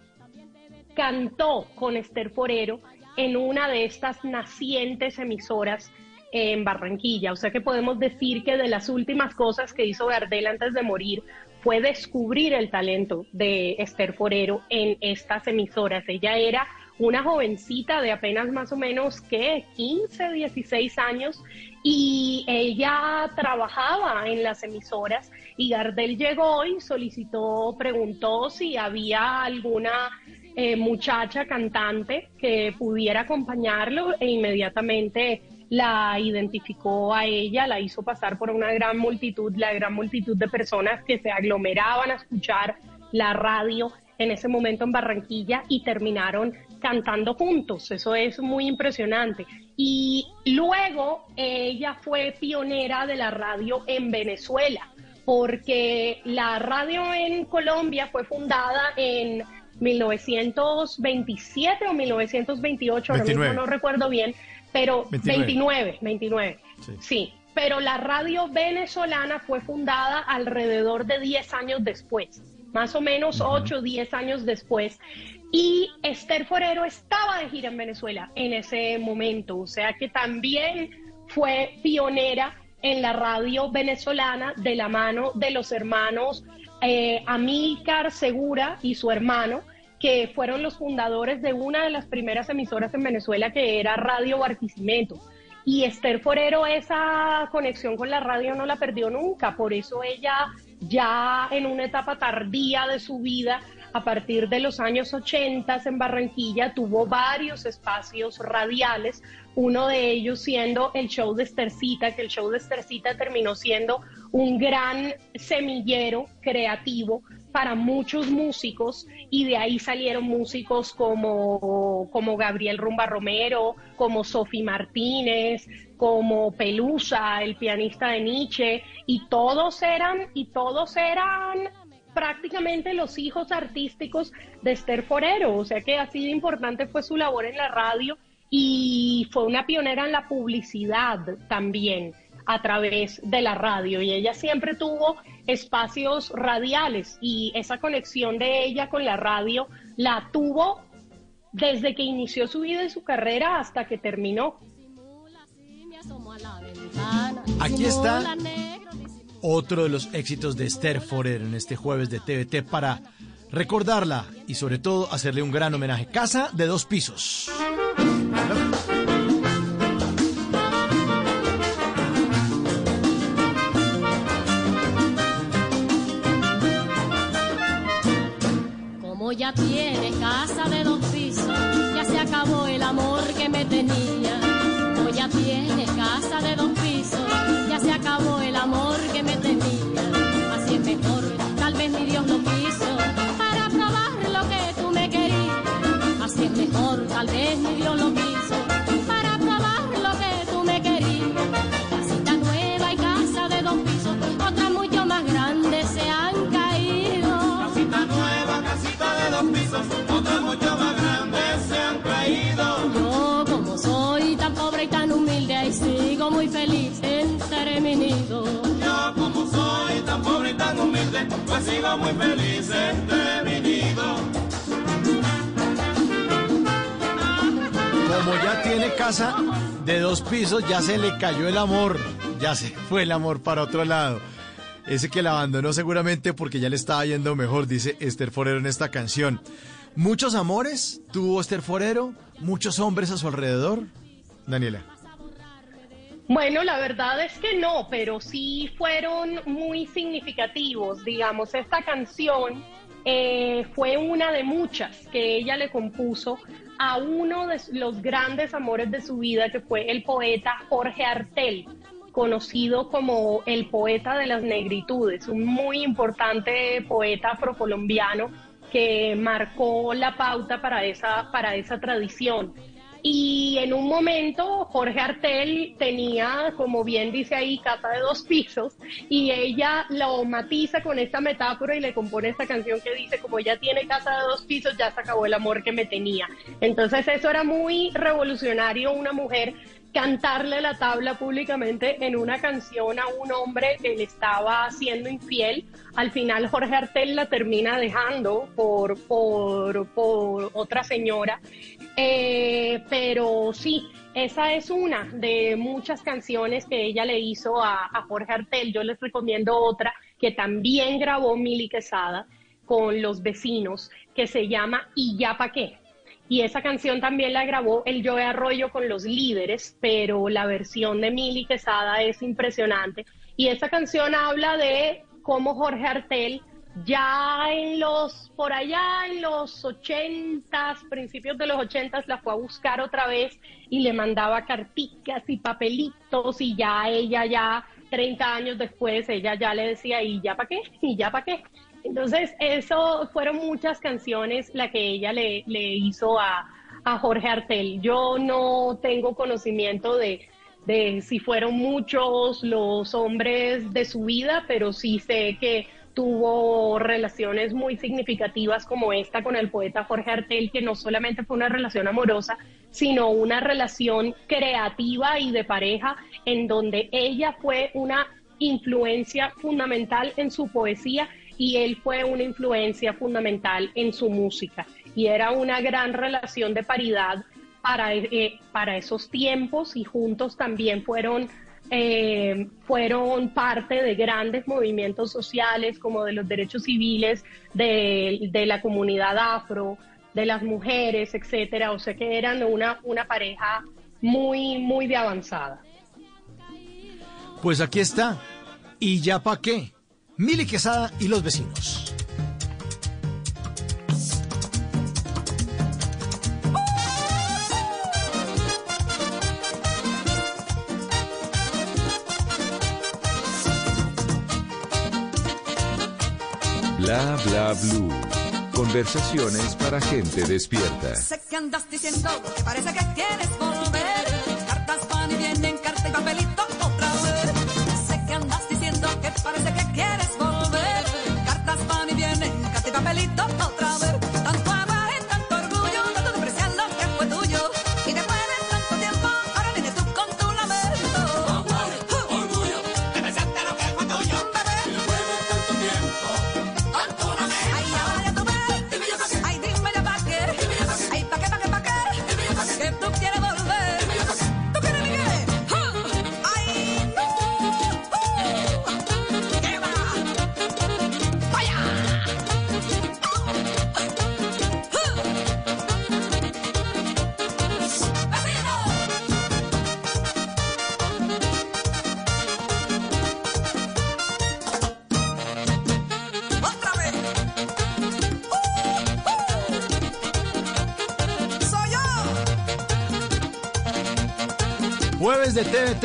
cantó con Esther Forero en una de estas nacientes emisoras en Barranquilla. O sea que podemos decir que de las últimas cosas que hizo Gardel antes de morir fue descubrir el talento de Esther Forero en estas emisoras. Ella era una jovencita de apenas más o menos que 15, 16 años y ella trabajaba en las emisoras y Gardel llegó y solicitó, preguntó si había alguna eh, muchacha cantante que pudiera acompañarlo e inmediatamente la identificó a ella, la hizo pasar por una gran multitud, la gran multitud de personas que se aglomeraban a escuchar la radio en ese momento en Barranquilla y terminaron cantando juntos. Eso es muy impresionante. Y luego ella fue pionera de la radio en Venezuela, porque la radio en Colombia fue fundada en 1927 o 1928, ahora mismo 29. no recuerdo bien, pero 29. 29, 29. Sí. pero la radio venezolana fue fundada alrededor de 10 años después, más o menos 8 o 10 años después. Y Esther Forero estaba de gira en Venezuela en ese momento, o sea que también fue pionera en la radio venezolana de la mano de los hermanos eh, Amílcar Segura y su hermano, que fueron los fundadores de una de las primeras emisoras en Venezuela que era Radio Barquisimeto. Y Esther Forero esa conexión con la radio no la perdió nunca, por eso ella ya en una etapa tardía de su vida a partir de los años 80 en Barranquilla tuvo varios espacios radiales, uno de ellos siendo el show de Estercita, que el show de Estercita terminó siendo un gran semillero creativo para muchos músicos y de ahí salieron músicos como, como Gabriel Rumba Romero, como Sofi Martínez, como Pelusa, el pianista de Nietzsche, y todos eran, y todos eran prácticamente los hijos artísticos de Esther Forero, o sea que así de importante fue su labor en la radio y fue una pionera en la publicidad también a través de la radio. Y ella siempre tuvo espacios radiales y esa conexión de ella con la radio la tuvo desde que inició su vida y su carrera hasta que terminó. Aquí está otro de los éxitos de Esther Forer en este jueves de TVT para recordarla y sobre todo hacerle un gran homenaje. Casa de dos pisos. Como ya tiene pues sigo muy feliz entre mi. Como ya tiene casa de dos pisos, ya se le cayó el amor. Ya se *laughs* fue el amor para otro lado. Ese que la abandonó seguramente porque ya le estaba yendo mejor, dice Esther Forero en esta canción. ¿Muchos amores tuvo Esther Forero? ¿Muchos hombres a su alrededor? Daniela. Bueno, la verdad es que no, pero sí fueron muy significativos. Digamos, esta canción eh, fue una de muchas que ella le compuso a uno de los grandes amores de su vida, que fue el poeta Jorge Artel, conocido como el poeta de las negritudes, un muy importante poeta afrocolombiano que marcó la pauta para esa, para esa tradición. Y en un momento Jorge Artel tenía, como bien dice ahí, casa de dos pisos y ella lo matiza con esta metáfora y le compone esta canción que dice, como ya tiene casa de dos pisos, ya se acabó el amor que me tenía. Entonces eso era muy revolucionario, una mujer cantarle la tabla públicamente en una canción a un hombre que le estaba siendo infiel. Al final Jorge Artel la termina dejando por, por, por otra señora. Eh, pero sí, esa es una de muchas canciones que ella le hizo a, Jorge Artel. Yo les recomiendo otra que también grabó Mili Quesada con los vecinos, que se llama Y ya pa' qué. Y esa canción también la grabó el Joe Arroyo con los líderes, pero la versión de Mili Quesada es impresionante. Y esa canción habla de cómo Jorge Artel ya en los, por allá en los ochentas, principios de los ochentas, la fue a buscar otra vez y le mandaba carticas y papelitos y ya ella ya, 30 años después, ella ya le decía, ¿y ya para qué? ¿Y ya para qué? Entonces, eso fueron muchas canciones la que ella le, le hizo a, a Jorge Artel. Yo no tengo conocimiento de, de si fueron muchos los hombres de su vida, pero sí sé que tuvo relaciones muy significativas como esta con el poeta Jorge Artel, que no solamente fue una relación amorosa, sino una relación creativa y de pareja en donde ella fue una influencia fundamental en su poesía y él fue una influencia fundamental en su música. Y era una gran relación de paridad para, eh, para esos tiempos y juntos también fueron eh, fueron parte de grandes movimientos sociales como de los derechos civiles de, la comunidad afro, de las mujeres, etcétera. O sea que eran una, una pareja muy, muy de avanzada. Pues aquí está. ¿Y ya pa' qué? Mili Quesada y los vecinos. Bla bla blue. Conversaciones para gente despierta. Sé que andas diciendo que parece que quieres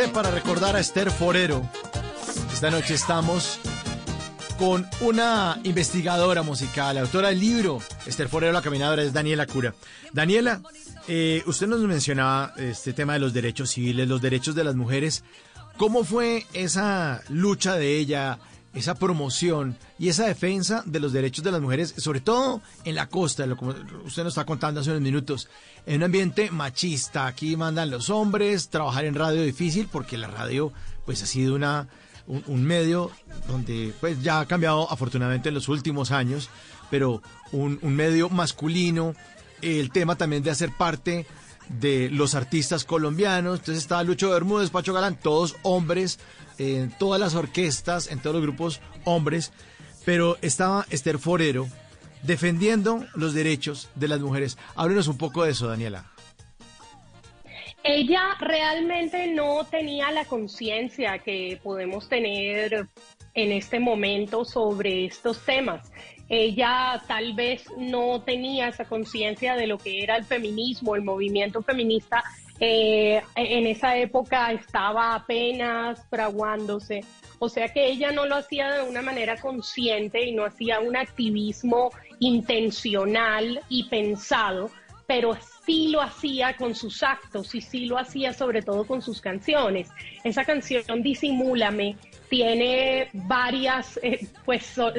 para recordar a Esther Forero. Esta noche estamos con una investigadora musical, autora del libro Esther Forero, la caminadora, es Daniela Cura. Daniela, eh, usted nos mencionaba este tema de los derechos civiles, los derechos de las mujeres. ¿Cómo fue esa lucha de ella, esa promoción y esa defensa de los derechos de las mujeres, sobre todo en la costa, lo como usted nos está contando hace unos minutos, en un ambiente machista? Aquí mandan los hombres, trabajar en radio difícil porque la radio pues ha sido una un, medio donde pues ya ha cambiado afortunadamente en los últimos años, pero un, un medio masculino, el tema también de hacer parte de los artistas colombianos, entonces estaba Lucho Bermúdez, Pacho Galán, todos hombres, en todas las orquestas, en todos los grupos hombres, pero estaba Esther Forero defendiendo los derechos de las mujeres. Háblenos un poco de eso, Daniela. Ella realmente no tenía la conciencia que podemos tener en este momento sobre estos temas. Ella tal vez no tenía esa conciencia de lo que era el feminismo, el movimiento feminista. Eh, en esa época estaba apenas fraguándose. O sea que ella no lo hacía de una manera consciente y no hacía un activismo intencional y pensado, pero sí lo hacía con sus actos y sí lo hacía sobre todo con sus canciones. Esa canción Disimúlame tiene varias, eh, pues so-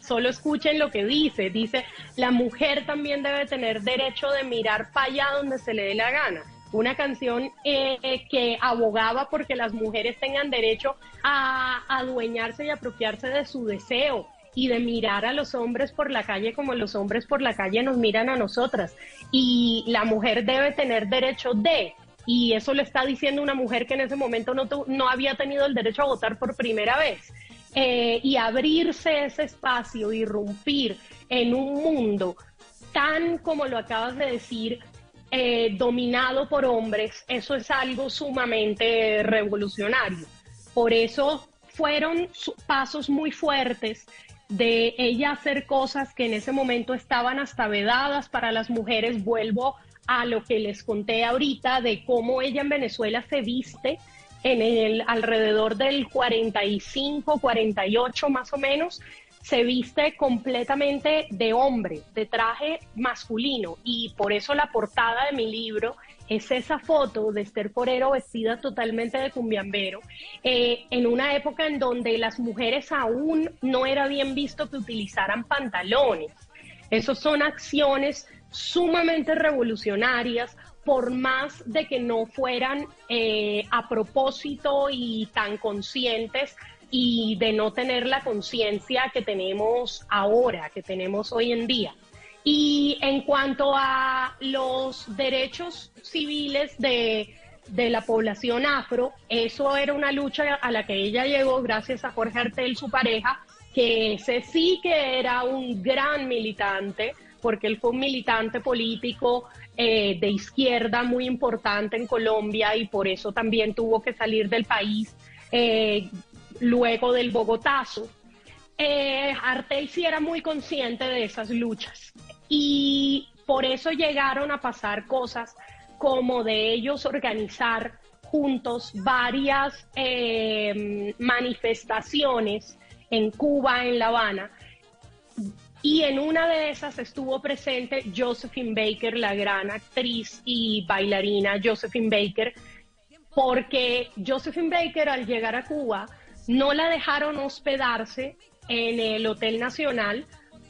solo escuchen lo que dice. Dice, la mujer también debe tener derecho de mirar para allá donde se le dé la gana. Una canción eh, que abogaba porque las mujeres tengan derecho a adueñarse y apropiarse de su deseo y de mirar a los hombres por la calle como los hombres por la calle nos miran a nosotras. Y la mujer debe tener derecho de, y eso le está diciendo una mujer que en ese momento no, no había tenido el derecho a votar por primera vez. Eh, y abrirse ese espacio, irrumpir en un mundo tan, como lo acabas de decir, eh, dominado por hombres, eso es algo sumamente revolucionario. Por eso fueron pasos muy fuertes de ella hacer cosas que en ese momento estaban hasta vedadas para las mujeres. Vuelvo a lo que les conté ahorita de cómo ella en Venezuela se viste en el alrededor del 45, 48 más o menos, se viste completamente de hombre, de traje masculino. Y por eso la portada de mi libro es esa foto de Esther Forero vestida totalmente de cumbiambero, eh, en una época en donde las mujeres aún no era bien visto que utilizaran pantalones. Esas son acciones sumamente revolucionarias, por más de que no fueran eh, a propósito y tan conscientes y de no tener la conciencia que tenemos ahora, que tenemos hoy en día. Y en cuanto a los derechos civiles de, de la población afro, eso era una lucha a la que ella llegó gracias a Jorge Artel, su pareja, que ese sí que era un gran militante, porque él fue un militante político eh, de izquierda muy importante en Colombia y por eso también tuvo que salir del país eh, luego del Bogotazo. Eh, Artel sí era muy consciente de esas luchas y por eso llegaron a pasar cosas como de ellos organizar juntos varias eh, manifestaciones en Cuba, en La Habana, y en una de esas estuvo presente Josephine Baker, la gran actriz y bailarina Josephine Baker, porque Josephine Baker al llegar a Cuba no la dejaron hospedarse en el Hotel Nacional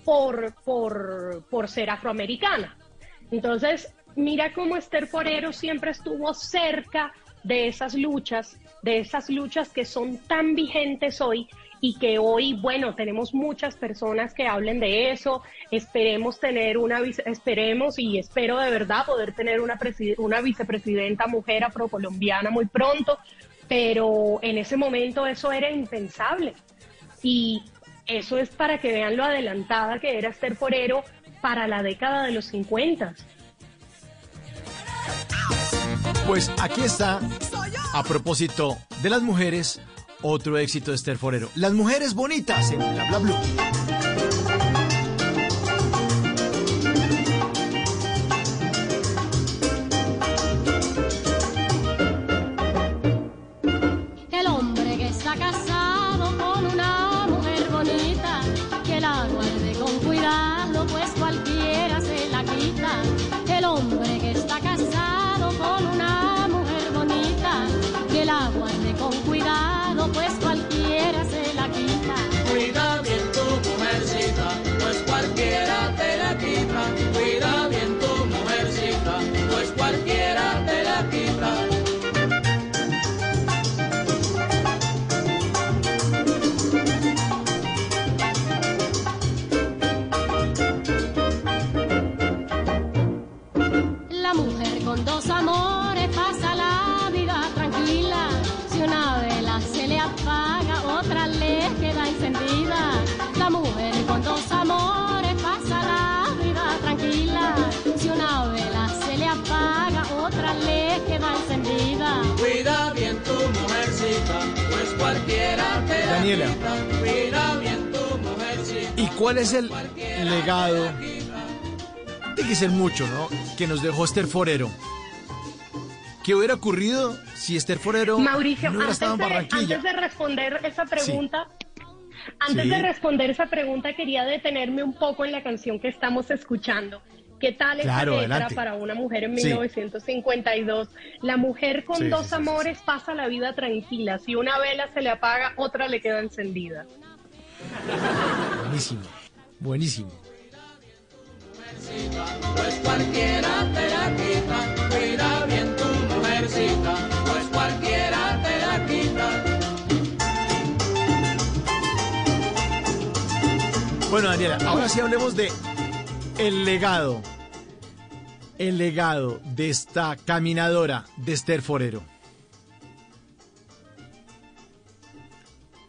por, por, por ser afroamericana. Entonces, mira cómo Esther Forero siempre estuvo cerca de esas luchas, de esas luchas que son tan vigentes hoy y que hoy, bueno, tenemos muchas personas que hablen de eso. Esperemos tener una, esperemos y espero de verdad poder tener una, una vicepresidenta mujer afrocolombiana muy pronto, pero en ese momento eso era impensable. Y eso es para que vean lo adelantada que era Esther Forero para la década de los 50. Pues aquí está, a propósito de las mujeres, otro éxito de Esther Forero. Las mujeres bonitas en Bla Bla. Daniela. ¿Y cuál es el legado? Tiene que ser mucho, ¿no? Que nos dejó Esther Forero. ¿Qué hubiera ocurrido si Esther Forero Mauricio, no hubiera antes, estado en de, antes de responder esa pregunta, antes Sí. de responder esa pregunta, quería detenerme un poco en la canción que estamos escuchando. ¿Qué tal esa Claro, letra adelante. para una mujer en Sí. 1952? La mujer con Sí, dos sí, amores pasa la vida tranquila. Si una vela se le apaga, otra le queda encendida. Buenísimo, buenísimo. Pues cualquiera te la quita. Cuida bien tu mujercita, pues cualquiera te la quita. Bueno, Daniela, ahora sí hablemos de el legado. El legado de esta caminadora de Esther Forero.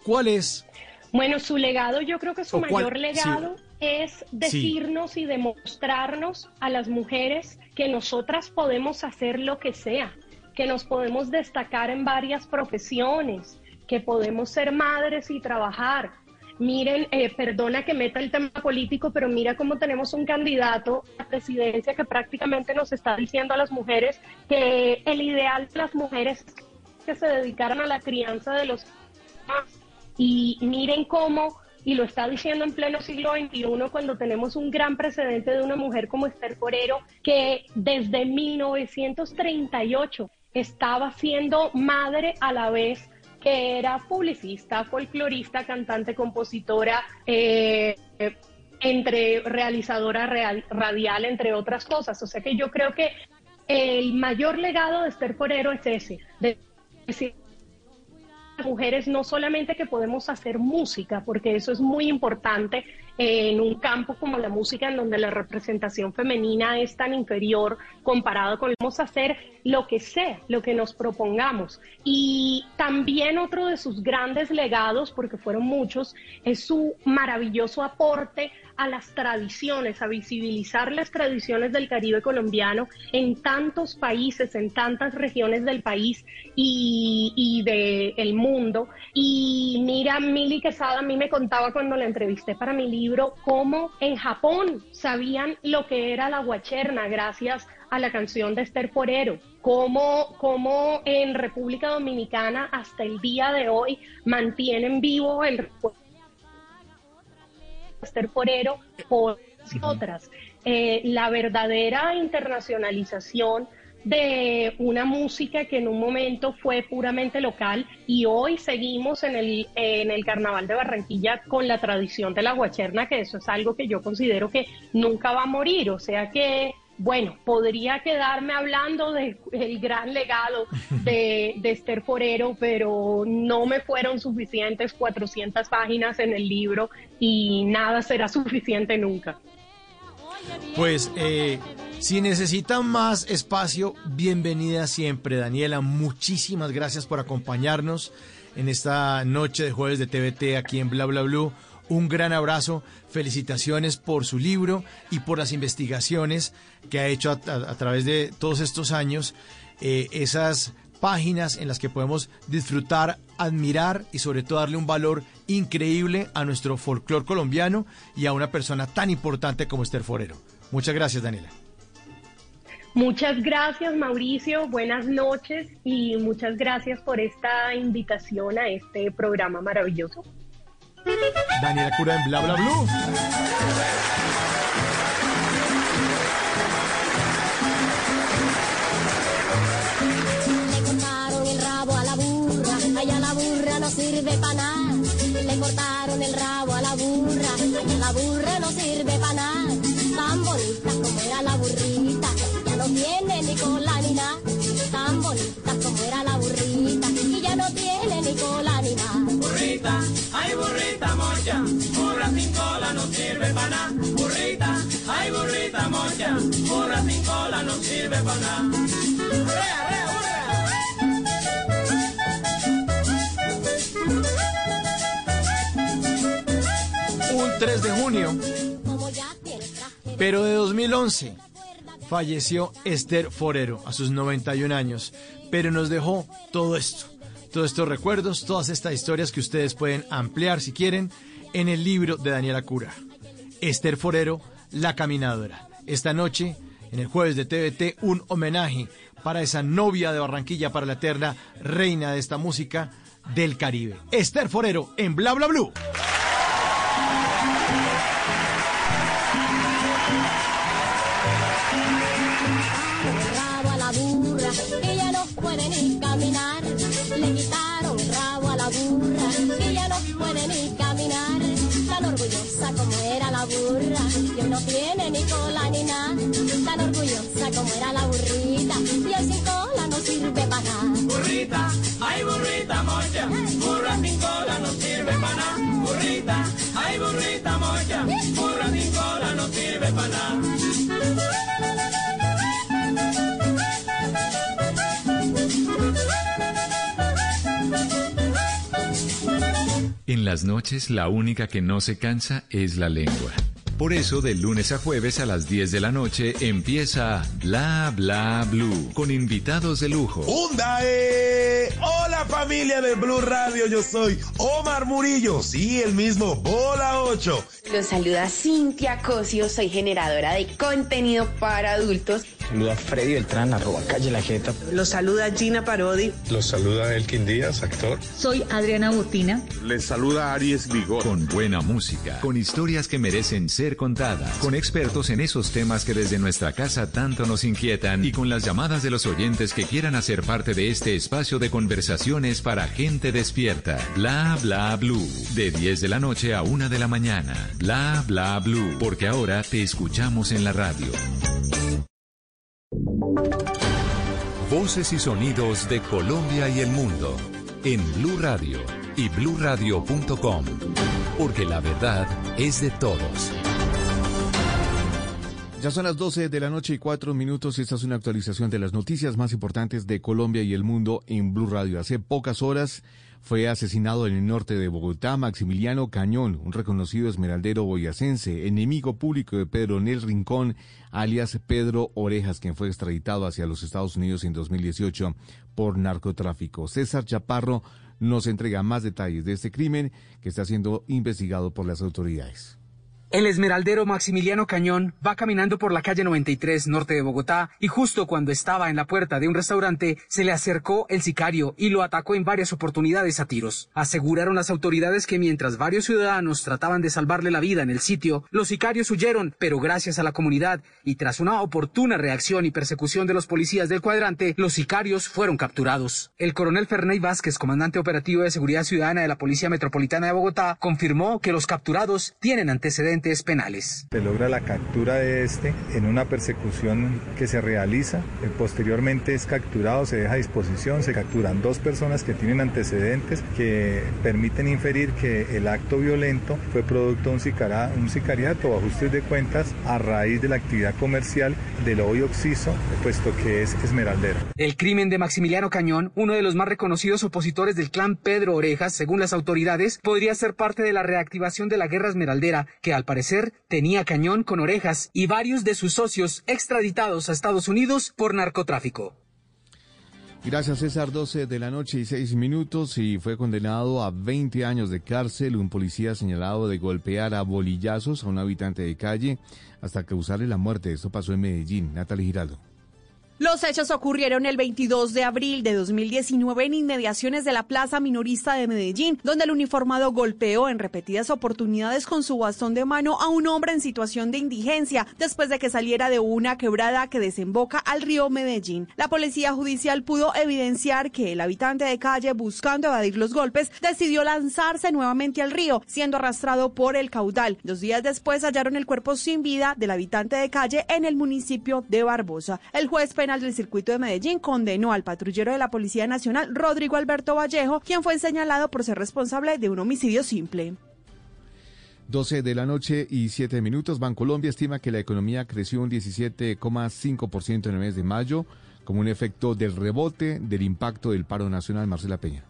¿Cuál es? Bueno, su legado, yo creo que su mayor legado es decirnos y demostrarnos a las mujeres que nosotras podemos hacer lo que sea, que nos podemos destacar en varias profesiones, que podemos ser madres y trabajar. Miren, eh, perdona que meta el tema político, pero mira cómo tenemos un candidato a presidencia que prácticamente nos está diciendo a las mujeres que el ideal de las mujeres es que se dedicaran a la crianza de los y miren cómo, y lo está diciendo en pleno siglo XXI, cuando tenemos un gran precedente de una mujer como Esther Forero, que desde 1938 estaba siendo madre a la vez era publicista, folclorista, cantante, compositora, eh, entre realizadora real- radial, entre otras cosas. O sea que yo creo que el mayor legado de Esther Forero es ese, de decir mujeres no solamente que podemos hacer música, porque eso es muy importante en un campo como la música, en donde la representación femenina es tan inferior comparado con podemos hacer lo que sea, lo que nos propongamos. Y también otro de sus grandes legados, porque fueron muchos, es su maravilloso aporte a las tradiciones, a visibilizar las tradiciones del Caribe colombiano en tantos países, en tantas regiones del país y, y del mundo. Y mira, Mili Quesada a mí me contaba cuando la entrevisté para mi libro cómo en Japón sabían lo que era la guacherna gracias a la canción de Esther Forero, cómo, cómo en República Dominicana hasta el día de hoy mantienen vivo el Esther Forero por otras. Eh, la verdadera internacionalización de una música que en un momento fue puramente local y hoy seguimos en el, en el Carnaval de Barranquilla con la tradición de la guacherna, que eso es algo que yo considero que nunca va a morir, o sea que bueno, podría quedarme hablando del gran legado *laughs* de, de, Esther Forero, pero no me fueron suficientes 400 páginas en el libro y nada será suficiente nunca. Pues eh, si necesitan más espacio, bienvenida siempre, Daniela. Muchísimas gracias por acompañarnos en esta noche de jueves de TVT aquí en Bla Bla Blue. Un gran abrazo, felicitaciones por su libro y por las investigaciones que ha hecho a, través de todos estos años, eh, esas páginas en las que podemos disfrutar, admirar y sobre todo darle un valor increíble a nuestro folclor colombiano y a una persona tan importante como Esther Forero. Muchas gracias, Daniela. Muchas gracias, Mauricio. Buenas noches y muchas gracias por esta invitación a este programa maravilloso. Daniela Cura en Bla Bla Blue. Le cortaron el rabo a la burra, allá la burra no sirve para nada. Le cortaron el rabo a la burra, allá la burra no sirve para nada. Tan bonita como era la burrita, ya no tiene ni cola ni nada. Tan bonita como era la Burrita, ay burrita mocha, burra sin cola no sirve para nada. Burrita, ay burrita mocha, burra sin cola no sirve para nada. Un 3 de junio, pero de 2011, falleció Esther Forero a sus 91 años, pero nos dejó todo esto, todos estos recuerdos, todas estas historias que ustedes pueden ampliar si quieren en el libro de Daniela Cura. Esther Forero, La Caminadora. Esta noche, en el jueves de TVT, un homenaje para esa novia de Barranquilla, para la eterna reina de esta música del Caribe. Esther Forero en Bla Bla Blue. En las noches la única que no se cansa es la lengua. Por eso, de lunes a jueves a las 10 de la noche empieza Bla Bla Blue con invitados de lujo. ¡Onda! eh! Hola familia de Blue Radio, yo soy Omar Murillo, sí, el mismo, Bola 8. Los saluda Cintia Cosio, soy generadora de contenido para adultos. Saluda Freddy Beltrán, arroba calle la jeta. Los saluda Gina Parodi. Los saluda Elkin Díaz, actor. Soy Adriana Botina. Les saluda Aries Vigor. Con buena música, con historias que merecen ser contadas, con expertos en esos temas que desde nuestra casa tanto nos inquietan y con las llamadas de los oyentes que quieran hacer parte de este espacio de conversaciones para gente despierta. Bla bla blue. De 10 de la noche a 1 de la mañana. Bla bla blue. Porque ahora te escuchamos en la radio. Voces y sonidos de Colombia y el mundo en Blue Radio y bluradio.com, porque la verdad es de todos. Ya son las 12 de la noche y 4 minutos y esta es una actualización de las noticias más importantes de Colombia y el mundo en Blue Radio. Hace pocas horas fue asesinado en el norte de Bogotá Maximiliano Cañón, un reconocido esmeraldero boyacense, enemigo público de Pedro Nel Rincón, alias Pedro Orejas, quien fue extraditado hacia los Estados Unidos en 2018 por narcotráfico. César Chaparro nos entrega más detalles de este crimen que está siendo investigado por las autoridades. El esmeraldero Maximiliano Cañón va caminando por la calle 93 norte de Bogotá y justo cuando estaba en la puerta de un restaurante se le acercó el sicario y lo atacó en varias oportunidades a tiros. Aseguraron las autoridades que mientras varios ciudadanos trataban de salvarle la vida en el sitio, los sicarios huyeron, pero gracias a la comunidad y tras una oportuna reacción y persecución de los policías del cuadrante, los sicarios fueron capturados. El coronel Ferney Vázquez, comandante operativo de seguridad ciudadana de la Policía Metropolitana de Bogotá, confirmó que los capturados tienen antecedentes penales. Se logra la captura de este en una persecución que se realiza, eh, posteriormente es capturado, se deja a disposición, se capturan dos personas que tienen antecedentes que permiten inferir que el acto violento fue producto de un, sicara, un sicariato o ajustes de cuentas a raíz de la actividad comercial del hoy Oxiso, puesto que es esmeraldero. El crimen de Maximiliano Cañón, uno de los más reconocidos opositores del clan Pedro Orejas, según las autoridades, podría ser parte de la reactivación de la guerra esmeraldera, que al parecer tenía cañón con orejas y varios de sus socios extraditados a Estados Unidos por narcotráfico. Gracias César, 12 de la noche y 6 minutos y fue condenado a 20 años de cárcel un policía señalado de golpear a bolillazos a un habitante de calle hasta causarle la muerte. Esto pasó en Medellín. Natalie Giraldo. Los hechos ocurrieron el 22 de abril de 2019 en inmediaciones de la Plaza Minorista de Medellín, donde el uniformado golpeó en repetidas oportunidades con su bastón de mano a un hombre en situación de indigencia después de que saliera de una quebrada que desemboca al río Medellín. La policía judicial pudo evidenciar que el habitante de calle, buscando evadir los golpes, decidió lanzarse nuevamente al río, siendo arrastrado por el caudal. Dos días después hallaron el cuerpo sin vida del habitante de calle en el municipio de Barbosa. El juez Penal del Circuito de Medellín condenó al patrullero de la Policía Nacional, Rodrigo Alberto Vallejo, quien fue señalado por ser responsable de un homicidio simple. 12 de la noche y 7 minutos. Bancolombia estima que la economía creció un 17,5% en el mes de mayo como un efecto del rebote del impacto del paro nacional. Marcela Peña.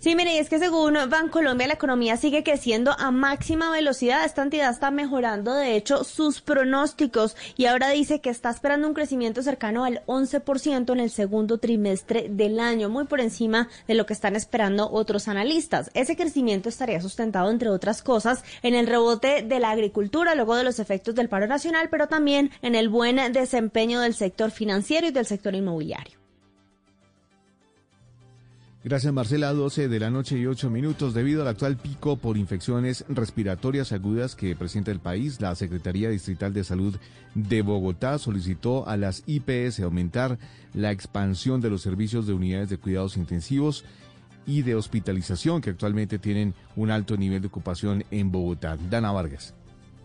Sí, mire, y es que según Bancolombia la economía sigue creciendo a máxima velocidad. Esta entidad está mejorando, de hecho, sus pronósticos y ahora dice que está esperando un crecimiento cercano al 11% en el segundo trimestre del año, muy por encima de lo que están esperando otros analistas. Ese crecimiento estaría sustentado, entre otras cosas, en el rebote de la agricultura, luego de los efectos del paro nacional, pero también en el buen desempeño del sector financiero y del sector inmobiliario. Gracias Marcela, 12 de la noche y 8 minutos. Debido al actual pico por infecciones respiratorias agudas que presenta el país, la Secretaría Distrital de Salud de Bogotá solicitó a las IPS aumentar la expansión de los servicios de unidades de cuidados intensivos y de hospitalización que actualmente tienen un alto nivel de ocupación en Bogotá. Dana Vargas.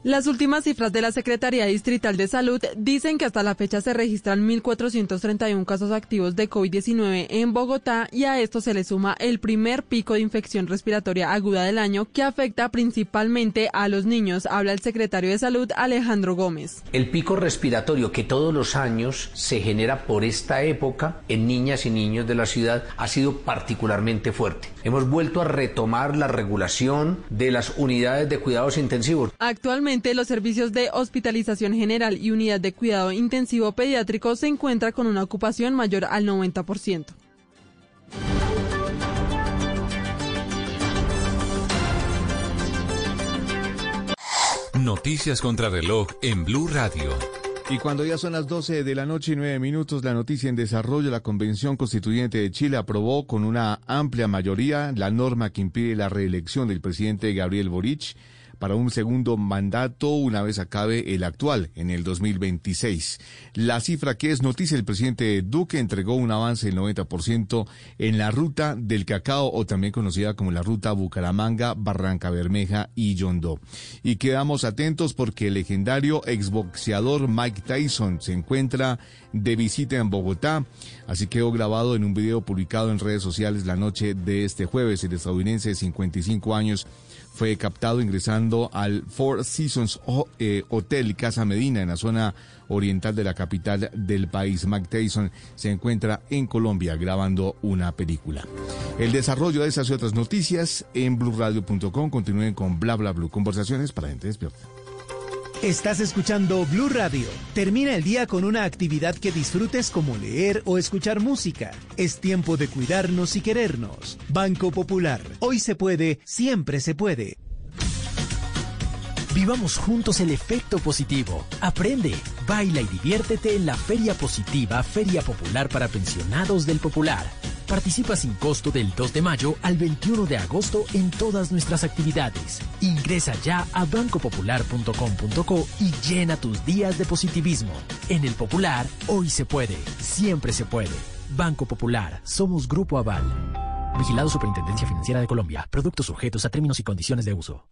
Las últimas cifras de la Secretaría Distrital de Salud dicen que hasta la fecha se registran 1.431 casos activos de COVID-19 en Bogotá y a esto se le suma el primer pico de infección respiratoria aguda del año que afecta principalmente a los niños, habla el secretario de Salud Alejandro Gómez. El pico respiratorio que todos los años se genera por esta época en niñas y niños de la ciudad ha sido particularmente fuerte. Hemos vuelto a retomar la regulación de las unidades de cuidados intensivos. Actualmente los servicios de hospitalización general y unidad de cuidado intensivo pediátrico se encuentran con una ocupación mayor al 90%. Noticias contra reloj en Blue Radio. Y cuando ya son las 12 de la noche y 9 minutos, la noticia en desarrollo, la Convención Constituyente de Chile aprobó con una amplia mayoría la norma que impide la reelección del presidente Gabriel Boric para un segundo mandato una vez acabe el actual, en el 2026. La cifra que es noticia, el presidente Duque entregó un avance del 90% en la ruta del cacao, o también conocida como la ruta Bucaramanga, Barranca Bermeja y Yondó. Y quedamos atentos porque el legendario exboxeador Mike Tyson se encuentra de visita en Bogotá. Así quedó grabado en un video publicado en redes sociales la noche de este jueves. El estadounidense de 55 años fue captado ingresando al Four Seasons eh, Hotel Casa Medina en la zona oriental de la capital del país. Mike Tyson se encuentra en Colombia grabando una película. El desarrollo de esas y otras noticias en blueradio.com. Continúen con bla bla blue. Conversaciones para gente despierta. Estás escuchando Blue Radio. Termina el día con una actividad que disfrutes como leer o escuchar música. Es tiempo de cuidarnos y querernos. Banco Popular. Hoy se puede, siempre se puede. Vivamos juntos el efecto positivo. Aprende, baila y diviértete en la Feria Positiva Feria Popular para Pensionados del Popular. Participa sin costo del 2 de mayo al 21 de agosto en todas nuestras actividades. Ingresa ya a bancopopular.com.co y llena tus días de positivismo. En el Popular, hoy se puede, siempre se puede. Banco Popular, somos Grupo Aval. Vigilado Superintendencia Financiera de Colombia. Productos sujetos a términos y condiciones de uso.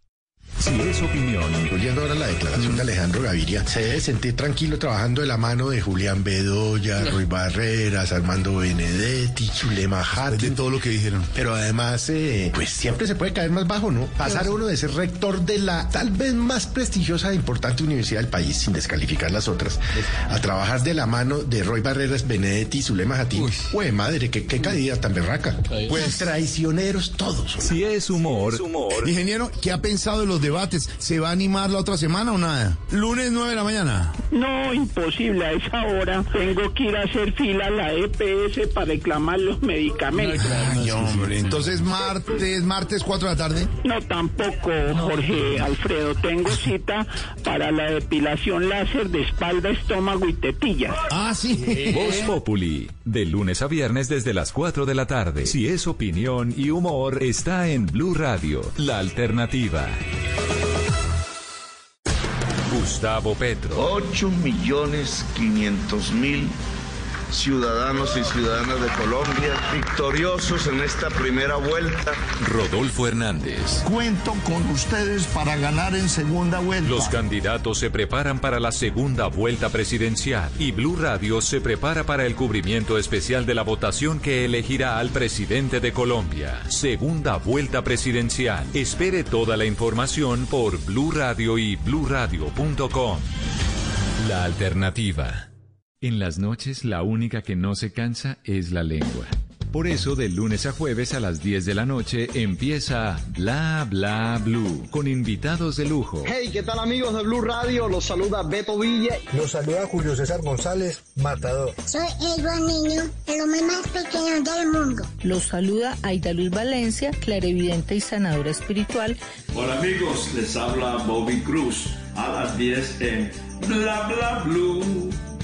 Si es opinión. Oyendo ahora la declaración de Alejandro Gaviria, se debe sentir tranquilo trabajando de la mano de Julián Bedoya, Ruiz Barreras, Armando Benedetti, Chulema Hatton. De todo lo que dijeron. Pero además, eh, pues siempre se puede caer más bajo, ¿no? Pasar uno de ser rector de la tal vez más prestigiosa e importante universidad del país, sin descalificar las otras, a trabajar de la mano de Roy Barreras, Benedetti y Zulema Jatín. Uy, madre, qué, qué caída tan berraca. Pues traicioneros todos. Si es humor. Ingeniero, ¿qué ha pensado de los debates? ¿Se va a animar la otra semana o nada? Lunes 9 de la mañana. No, imposible. A esa hora tengo que ir a hacer fila a la EPS para reclamar los medicamentos. Ay, hombre, entonces martes, martes 4 de la tarde. No, tampoco, Jorge Alfredo. Tengo cita para la depilación láser de espalda, estómago y tetillas. Ah, sí. Voz Populi, de lunes a viernes desde las 4 de la tarde. Si es opinión y humor, está en Blue Radio, la alternativa. Gustavo Petro. 8 millones 500 mil ciudadanos y ciudadanas de Colombia victoriosos en esta primera vuelta. Rodolfo Hernández. Cuento con ustedes para ganar en segunda vuelta. Los candidatos se preparan para la segunda vuelta presidencial y Blue Radio se prepara para el cubrimiento especial de la votación que elegirá al presidente de Colombia. Segunda vuelta presidencial. Espere toda la información por Blue Radio y bluradio.com. La alternativa. En las noches la única que no se cansa es la lengua. Por eso, de lunes a jueves a las 10 de la noche empieza Bla Bla Blue con invitados de lujo. Hey, ¿qué tal amigos de Blue Radio? Los saluda Beto Villa. Los saluda Julio César González, Matador. Soy Edward Niño, el hombre más pequeño del mundo. Los saluda Aida Luis Valencia, clarividente y sanadora espiritual. Hola amigos, les habla Bobby Cruz a las 10 en Bla Bla Blue.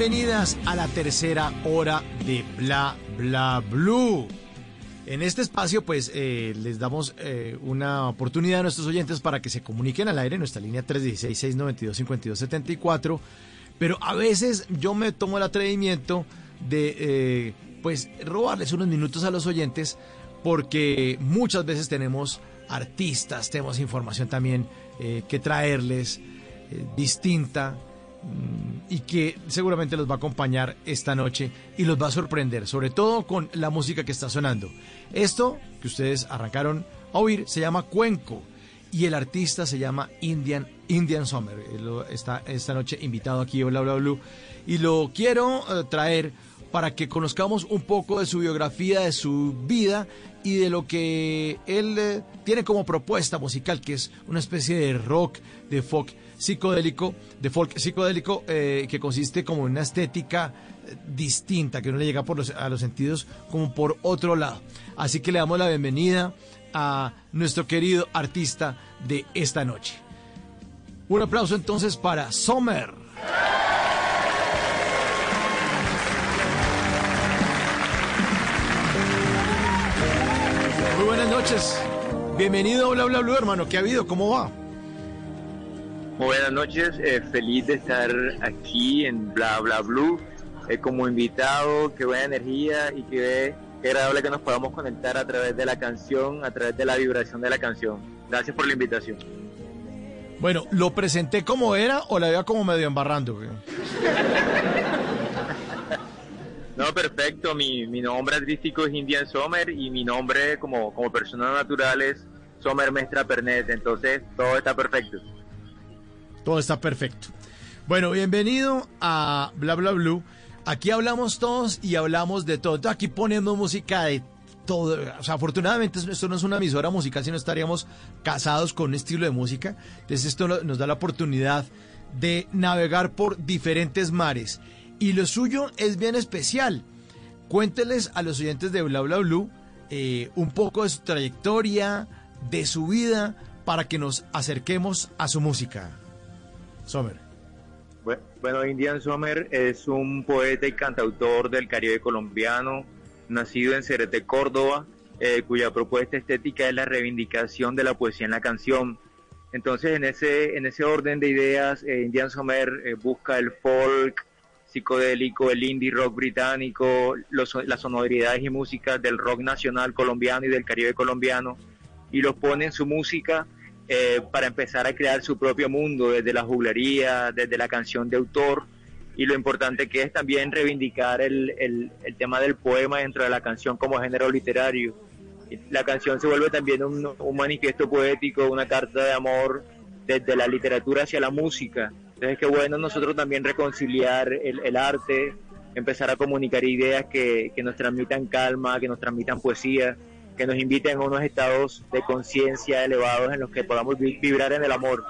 Bienvenidas a la tercera hora de Bla Bla Blue. En este espacio, pues, eh, les damos eh, una oportunidad a nuestros oyentes para que se comuniquen al aire en nuestra línea 316-692-5274. Pero a veces yo me tomo el atrevimiento de, eh, pues, robarles unos minutos a los oyentes porque muchas veces tenemos artistas, tenemos información también que traerles distinta y que seguramente los va a acompañar esta noche y los va a sorprender, sobre todo con la música que está sonando. Esto que ustedes arrancaron a oír se llama Cuenco y el artista se llama Indian, Indian Summer. está esta noche invitado aquí a Bla Bla y lo quiero eh, traer para que conozcamos un poco de su biografía, de su vida y de lo que él eh, tiene como propuesta musical, que es una especie de rock, de folk psicodélico, de folk psicodélico, eh, que consiste como en una estética eh, distinta, que no le llega por los, a los sentidos como por otro lado. Así que le damos la bienvenida a nuestro querido artista de esta noche. Un aplauso entonces para Sommer. Muy buenas noches. Bienvenido a Bla Bla Blue, hermano. ¿Qué ha habido? ¿Cómo va? Muy buenas noches, eh, feliz de estar aquí en Bla Bla Blue eh, como invitado, qué buena energía y qué, qué agradable que nos podamos conectar a través de la canción, a través de la vibración de la canción. Gracias por la invitación. Bueno, ¿lo presenté como era o la veía como medio embarrando? *laughs* No, perfecto. Mi, mi nombre artístico es Indian Sommer y mi nombre como, como persona natural es Sommer Mestra Pernet. Entonces, todo está perfecto. Todo está perfecto. Bueno, bienvenido a Bla Bla Blue. Aquí hablamos todos y hablamos de todo. Aquí ponemos música de todo. O sea, afortunadamente esto no es una emisora musical, sino estaríamos casados con un estilo de música. Entonces esto nos da la oportunidad de navegar por diferentes mares. Y lo suyo es bien especial. Cuénteles a los oyentes de Bla Bla Blue eh, un poco de su trayectoria, de su vida, para que nos acerquemos a su música. Sommer. Bueno, Indian Sommer es un poeta y cantautor del Caribe colombiano, nacido en Cerete, Córdoba, eh, cuya propuesta estética es la reivindicación de la poesía en la canción. Entonces, en ese, en ese orden de ideas, eh, Indian Sommer eh, busca el folk psicodélico, el indie rock británico, los, las sonoridades y músicas del rock nacional colombiano y del Caribe colombiano, y los pone en su música eh, para empezar a crear su propio mundo, desde la juglería, desde la canción de autor, y lo importante que es también reivindicar el, el, tema del poema dentro de la canción como género literario. La canción se vuelve también un, un manifiesto poético, una carta de amor desde la literatura hacia la música. Entonces, qué bueno nosotros también reconciliar el, el arte, empezar a comunicar ideas que, que nos transmitan calma, que nos transmitan poesía que nos inviten a unos estados de conciencia elevados en los que podamos vibrar en el amor.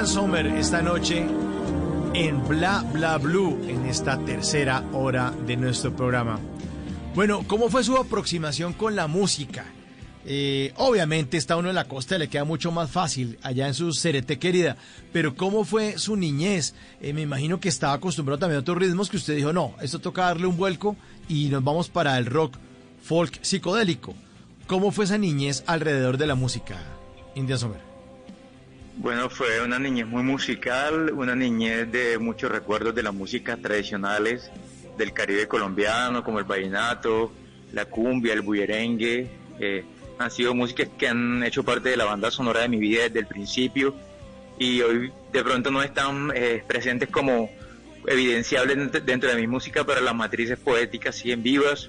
Esta noche en Bla Bla Blue en esta tercera hora de nuestro programa. Bueno, ¿cómo fue su aproximación con la música? Eh, obviamente está uno en la costa, le queda mucho más fácil allá en su cerete querida, pero ¿cómo fue su niñez? Eh, me imagino que estaba acostumbrado también a otros ritmos que usted dijo, no, esto toca darle un vuelco y nos vamos para el rock. folk psicodélico. ¿Cómo fue esa niñez alrededor de la música, India Sommer? Bueno, fue una niñez muy musical, una niñez de muchos recuerdos de las músicas tradicionales del Caribe colombiano, como el vallenato, la cumbia, el bullerengue. Eh, han sido músicas que han hecho parte de la banda sonora de mi vida desde el principio y hoy de pronto no están eh, presentes como evidenciables dentro de mi música, pero las matrices poéticas siguen vivas,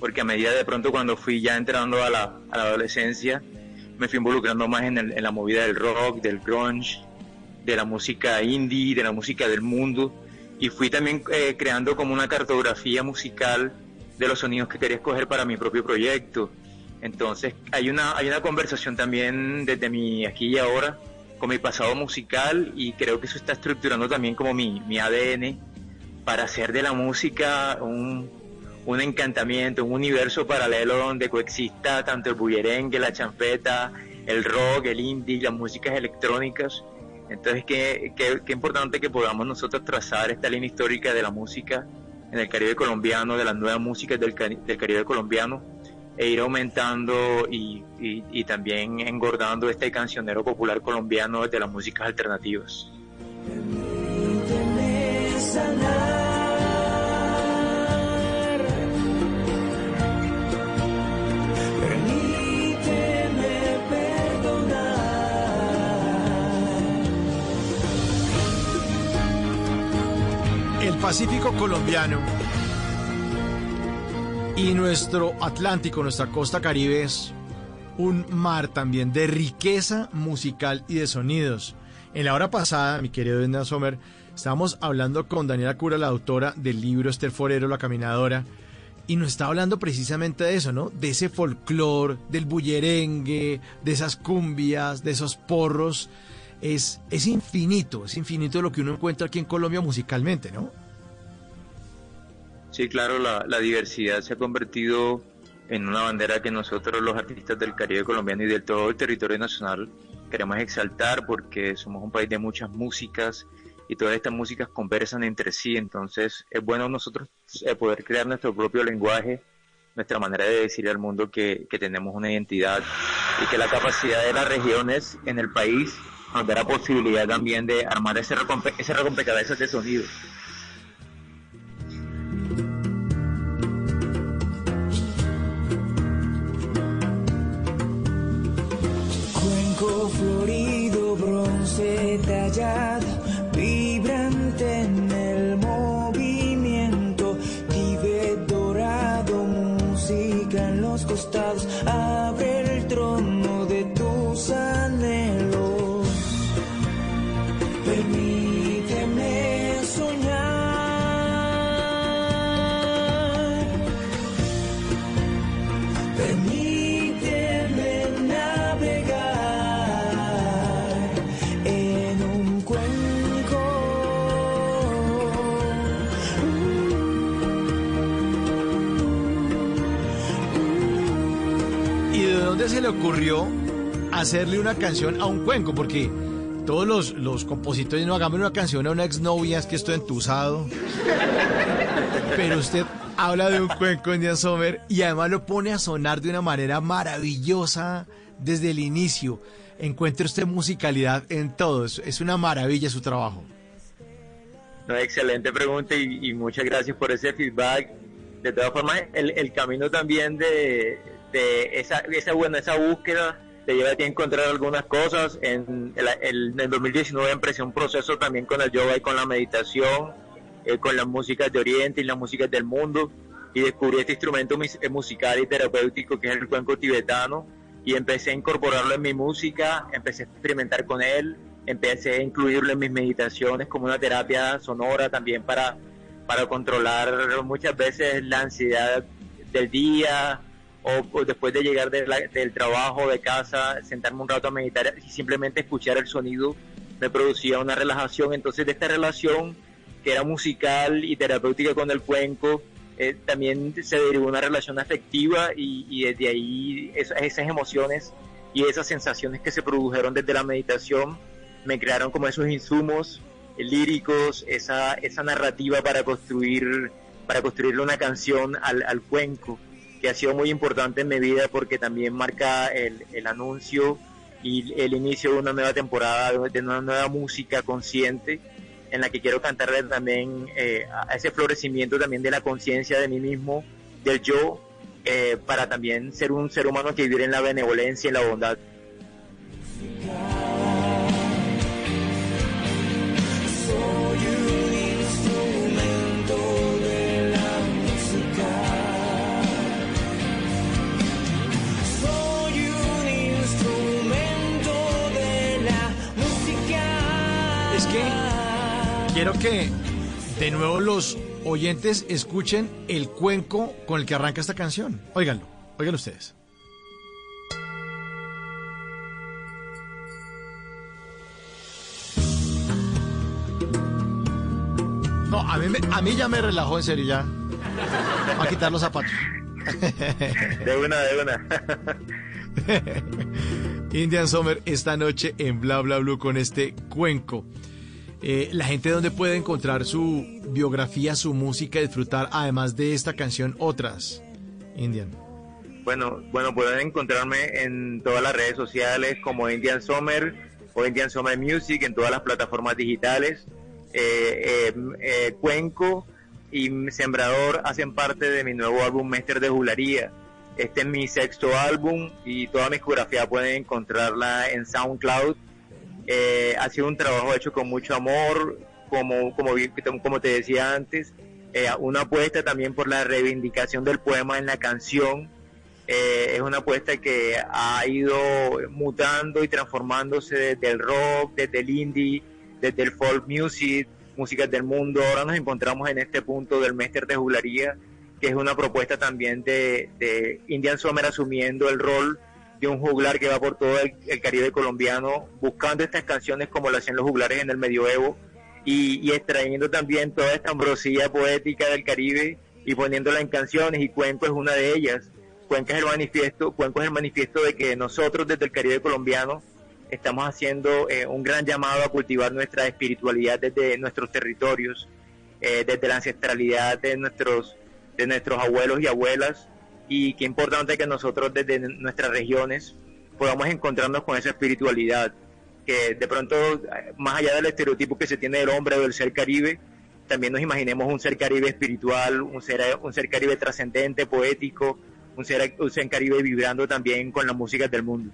porque a medida de pronto cuando fui ya entrando a la, a la adolescencia, me fui involucrando más en, el, en, la movida del rock, del grunge, de la música indie, de la música del mundo, y fui también eh, creando como una cartografía musical de los sonidos que quería escoger para mi propio proyecto. Entonces hay una, hay una conversación también desde mi aquí y ahora con mi pasado musical y creo que eso está estructurando también como mi, mi ADN para hacer de la música un, un encantamiento, un universo paralelo donde coexista tanto el bullerengue, la champeta, el rock, el indie, las músicas electrónicas. Entonces, qué, qué, qué importante que podamos nosotros trazar esta línea histórica de la música en el Caribe colombiano, de las nuevas músicas del, del Caribe colombiano, e ir aumentando y, y, y, también engordando este cancionero popular colombiano de las músicas alternativas. Pacífico colombiano y nuestro Atlántico, nuestra costa caribe es un mar también de riqueza musical y de sonidos. En la hora pasada, mi querido Edna Sommer, estábamos hablando con Daniela Cura, la autora del libro Esther Forero, La Caminadora, y nos está hablando precisamente de eso, ¿no? De ese folclore, del bullerengue, de esas cumbias, de esos porros. Es, es infinito, es infinito lo que uno encuentra aquí en Colombia musicalmente, ¿no? Sí, claro, la, diversidad se ha convertido en una bandera que nosotros los artistas del Caribe colombiano y de todo el territorio nacional queremos exaltar porque somos un país de muchas músicas y todas estas músicas conversan entre sí, entonces es bueno nosotros eh, poder crear nuestro propio lenguaje, nuestra manera de decirle al mundo que, tenemos una identidad y que la capacidad de las regiones en el país nos da la posibilidad también de armar ese, ese rompecabezas de sonido. Florido, bronce tallado, vibrante en el movimiento, tibet dorado, música en los costados, abre el trono de tus ocurrió hacerle una canción a un cuenco? Porque todos los, los compositores no hagamos una canción a una exnovia, es que estoy entusado. Pero usted habla de un cuenco Indian Summer y además lo pone a sonar de una manera maravillosa desde el inicio. Encuentra usted musicalidad en todo. Es, una maravilla su trabajo. Excelente pregunta y, y, muchas gracias por ese feedback. De todas formas, el, el camino también de, esa, esa, bueno, esa búsqueda te lleva a encontrar algunas cosas. En el, el, en el 2019 empecé un proceso también con el yoga y con la meditación, eh, con las músicas de Oriente y las músicas del mundo. Y descubrí este instrumento musical y terapéutico que es el cuenco tibetano. Y empecé a incorporarlo en mi música, empecé a experimentar con él, empecé a incluirlo en mis meditaciones como una terapia sonora también para, para controlar muchas veces la ansiedad del día, o, después de llegar de la, del trabajo, de casa, sentarme un rato a meditar y simplemente escuchar el sonido me producía una relajación. Entonces de esta relación que era musical y terapéutica con el cuenco, eh, también se derivó una relación afectiva y, y desde ahí esas, esas emociones y esas sensaciones que se produjeron desde la meditación me crearon como esos insumos líricos, esa, esa narrativa para construir, para construirle una canción al, al cuenco que ha sido muy importante en mi vida porque también marca el, el anuncio y el inicio de una nueva temporada, de una nueva música consciente en la que quiero cantarle también eh, a ese florecimiento también de la conciencia de mí mismo, del yo, eh, para también ser un ser humano que vive en la benevolencia y la bondad. Quiero que de nuevo los oyentes escuchen el cuenco con el que arranca esta canción. Óiganlo, óiganlo ustedes. No, a mí, a mí ya me relajó en serio ya. Va a quitar los zapatos. *laughs* De una, de una. *laughs* Indian Summer esta noche en Bla Bla Blue con este cuenco. Eh, la gente donde puede encontrar su biografía, su música, disfrutar además de esta canción otras. Indian. Bueno, bueno, pueden encontrarme en todas las redes sociales como Indian Summer o Indian Summer Music en todas las plataformas digitales. Eh, eh, eh, Cuenco y Sembrador hacen parte de mi nuevo álbum Mester de Jularía. Este es mi sexto álbum y toda mi discografía pueden encontrarla en SoundCloud. Eh, ha sido un trabajo hecho con mucho amor, como, como, te decía antes, eh, una apuesta también por la reivindicación del poema en la canción. Eh, es una apuesta que ha ido mutando y transformándose desde el rock, desde el indie, desde el folk music, músicas del mundo. Ahora nos encontramos en este punto del Mester de Juglaría, que es una propuesta también de Indian Summer asumiendo el rol de un juglar que va por todo el, Caribe colombiano, buscando estas canciones como lo hacían los juglares en el medioevo y, extrayendo también toda esta ambrosía poética del Caribe y poniéndola en canciones y Cuenco es una de ellas. Cuenca es el manifiesto, Cuenco es el manifiesto de que nosotros desde el Caribe colombiano estamos haciendo eh, un gran llamado a cultivar nuestra espiritualidad desde nuestros territorios, eh, desde la ancestralidad de nuestros, de nuestros abuelos y abuelas, y qué importante que nosotros desde nuestras regiones podamos encontrarnos con esa espiritualidad, que de pronto, más allá del estereotipo que se tiene del hombre o del ser caribe, también nos imaginemos un ser caribe espiritual, un ser, un ser caribe trascendente, poético, un ser, un ser caribe vibrando también con las músicas del mundo.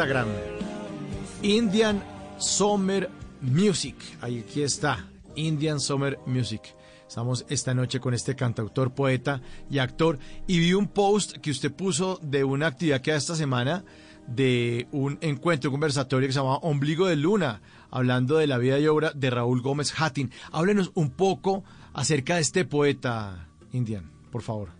Instagram. Indian Summer Music. Ahí aquí está. Indian Summer Music. Estamos esta noche con este cantautor, poeta y actor. Y vi un post que usted puso de una actividad que hay esta semana de un encuentro conversatorio que se llama Ombligo de Luna, hablando de la vida y obra de Raúl Gómez Hattin. Háblenos un poco acerca de este poeta, Indian, por favor.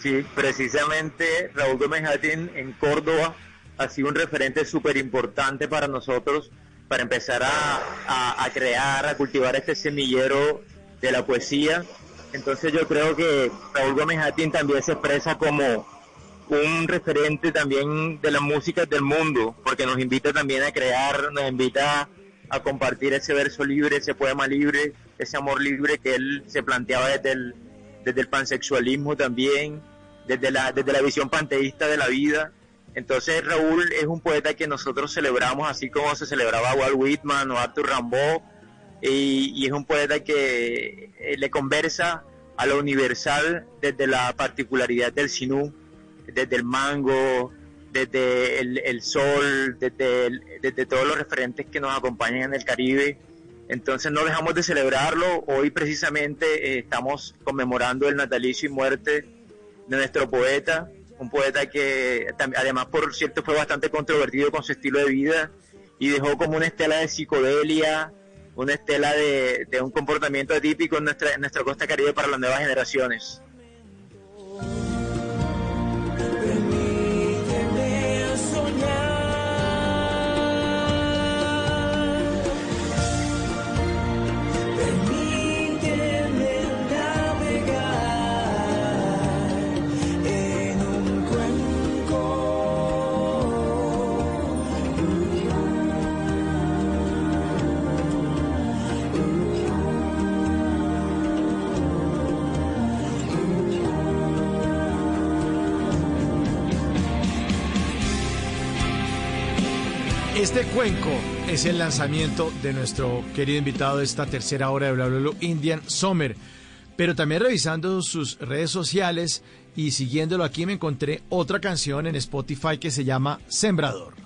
Sí, precisamente Raúl Gómez Hattin en Córdoba ha sido un referente súper importante para nosotros para empezar a, a- crear, a cultivar este semillero de la poesía. Entonces yo creo que Raúl Gómez Hattin también se expresa como un referente también de las músicas del mundo, porque nos invita también a crear, nos invita a compartir ese verso libre, ese poema libre, ese amor libre que él se planteaba desde el, desde el pansexualismo también, desde la, desde la visión panteísta de la vida. Entonces Raúl es un poeta que nosotros celebramos así como se celebraba Walt Whitman o Arthur Rimbaud y, es un poeta que eh, le conversa a lo universal desde la particularidad del sinú, desde el mango, desde el, sol, desde, desde todos los referentes que nos acompañan en el Caribe. Entonces no dejamos de celebrarlo. Hoy precisamente eh, estamos conmemorando el natalicio y muerte de nuestro poeta, un poeta que además por cierto fue bastante controvertido con su estilo de vida y dejó como una estela de psicodelia, una estela de, de un comportamiento atípico en nuestra, en nuestra costa caribe para las nuevas generaciones. Es el lanzamiento de nuestro querido invitado de esta tercera hora de Bla Indian Summer. Pero también revisando sus redes sociales y siguiéndolo aquí me encontré otra canción en Spotify que se llama Sembrador.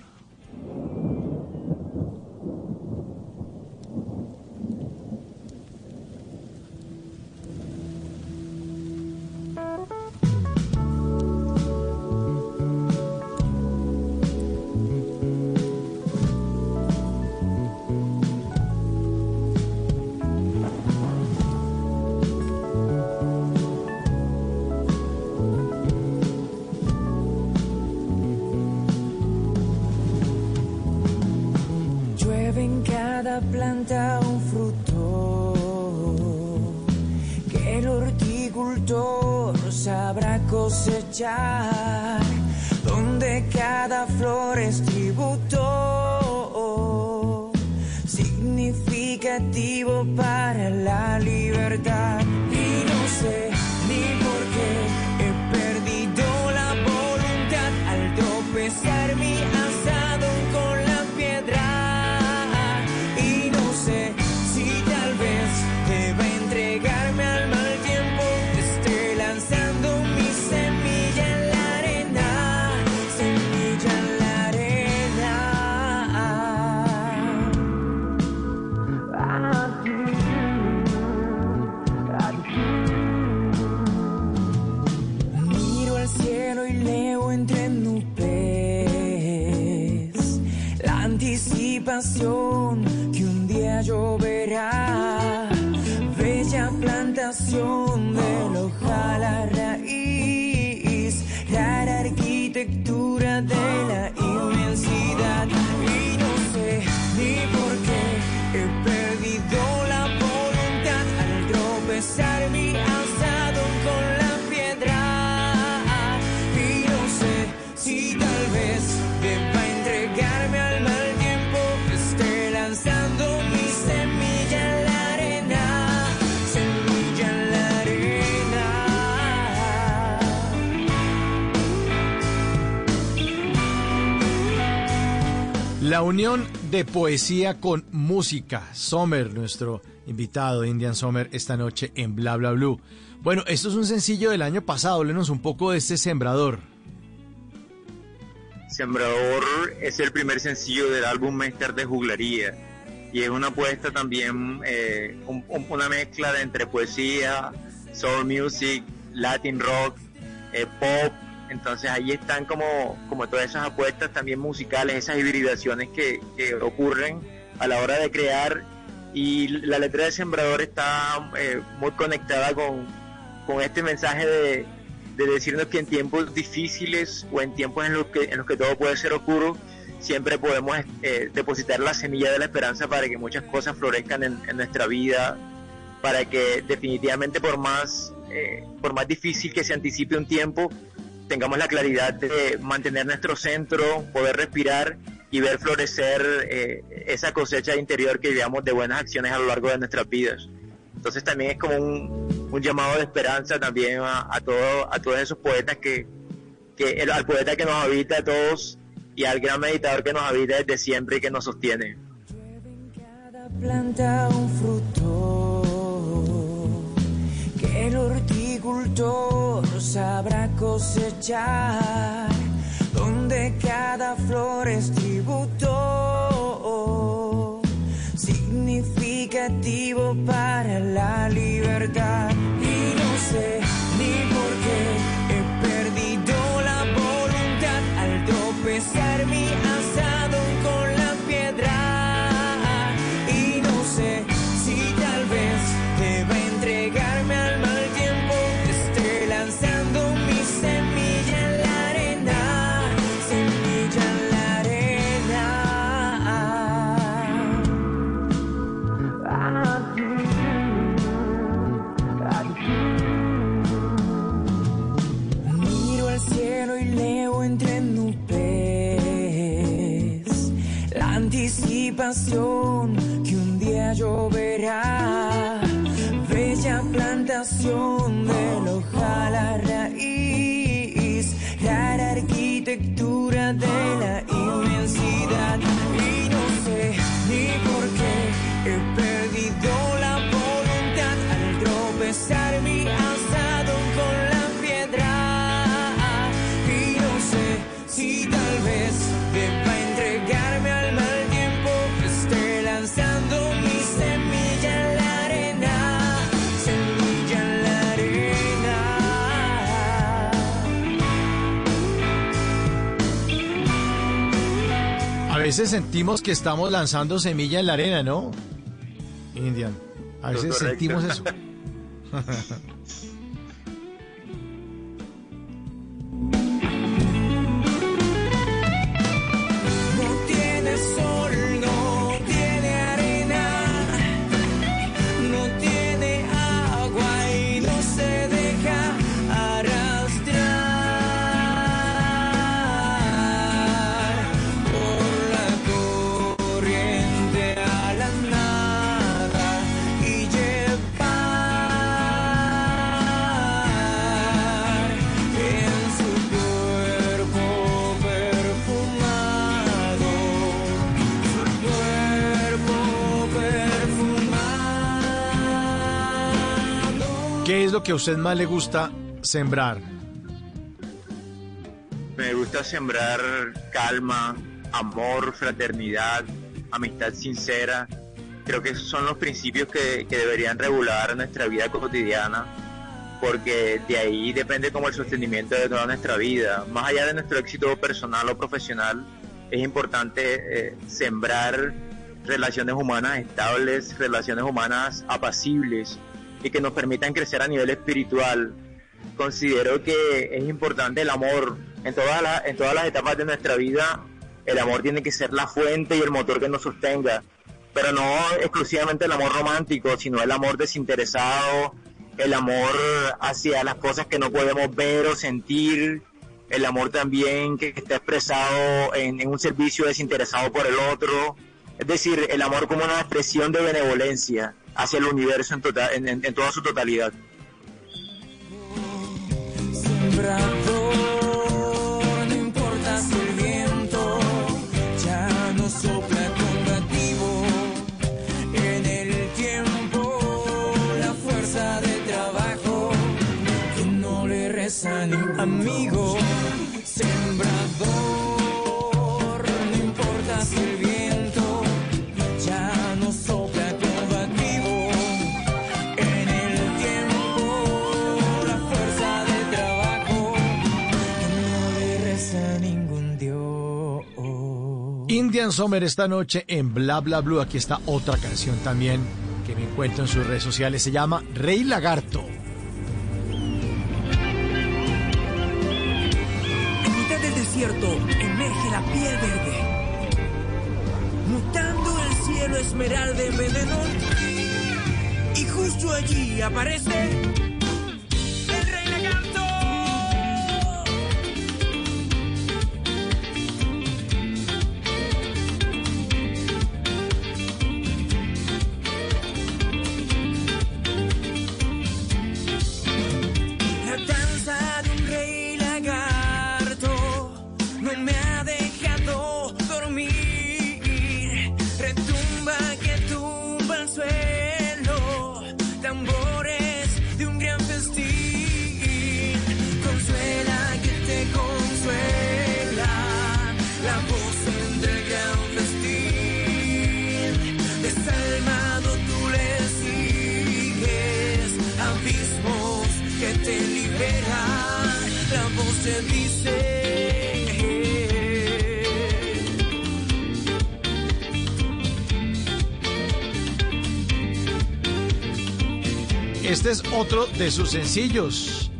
Unión de poesía con música. Sommer, nuestro invitado Indian Sommer, esta noche en Bla Bla Blue. Bueno, esto es un sencillo del año pasado. Háblenos un poco de este sembrador. Sembrador es el primer sencillo del álbum Mester de Juglaría y es una apuesta también, eh, un- un- una mezcla de entre poesía, soul music, latin rock, eh, pop. Entonces ahí están como, como todas esas apuestas también musicales, esas hibridaciones que, que ocurren a la hora de crear. Y la letra de Sembrador está eh, muy conectada con, con este mensaje de, de decirnos que en tiempos difíciles o en tiempos en los que, en los que todo puede ser oscuro, siempre podemos eh, depositar la semilla de la esperanza para que muchas cosas florezcan en, nuestra vida, para que definitivamente por más, eh, por más difícil que se anticipe un tiempo, tengamos la claridad de mantener nuestro centro, poder respirar y ver florecer eh, esa cosecha interior que llevamos de buenas acciones a lo largo de nuestras vidas. Entonces también es como un, un llamado de esperanza también a, a, todo, a todos esos poetas que, que el, al poeta que nos habita a todos y al gran meditador que nos habita desde siempre y que nos sostiene. planta un fruto que el horticultor sabrá cosechar, donde cada flor es tributo significativo para la libertad. Y no sé ni por qué que un día lloverá. Bella plantación de loja veces sentimos que estamos lanzando semilla en la arena, ¿no? Indian. A veces sentimos eso. *laughs* a usted más le gusta sembrar? Me gusta sembrar calma, amor, fraternidad, amistad sincera. Creo que esos son los principios que, deberían regular nuestra vida cotidiana, porque de ahí depende como el sostenimiento de toda nuestra vida. Más allá de nuestro éxito personal o profesional, es importante eh, sembrar relaciones humanas estables, relaciones humanas apacibles y que nos permitan crecer a nivel espiritual. Considero que es importante el amor en todas las, en todas las etapas de nuestra vida. El amor tiene que ser la fuente y el motor que nos sostenga, pero no exclusivamente el amor romántico, sino el amor desinteresado, el amor hacia las cosas que no podemos ver o sentir, el amor también que está expresado en, en un servicio desinteresado por el otro, es decir, el amor como una expresión de benevolencia hacia el universo en, total- en- toda su totalidad. Sembrador, no importa si el viento ya no sopla combativo. En el tiempo, la fuerza de trabajo que no le reza ni amigo. Summer esta noche en Bla Bla Blue. Aquí está otra canción también que me encuentro en sus redes sociales. Se llama Rey Lagarto. En mitad del desierto emerge la piel verde, mutando el cielo esmeralda en veneno. Y justo allí aparece Este es otro de sus sencillos.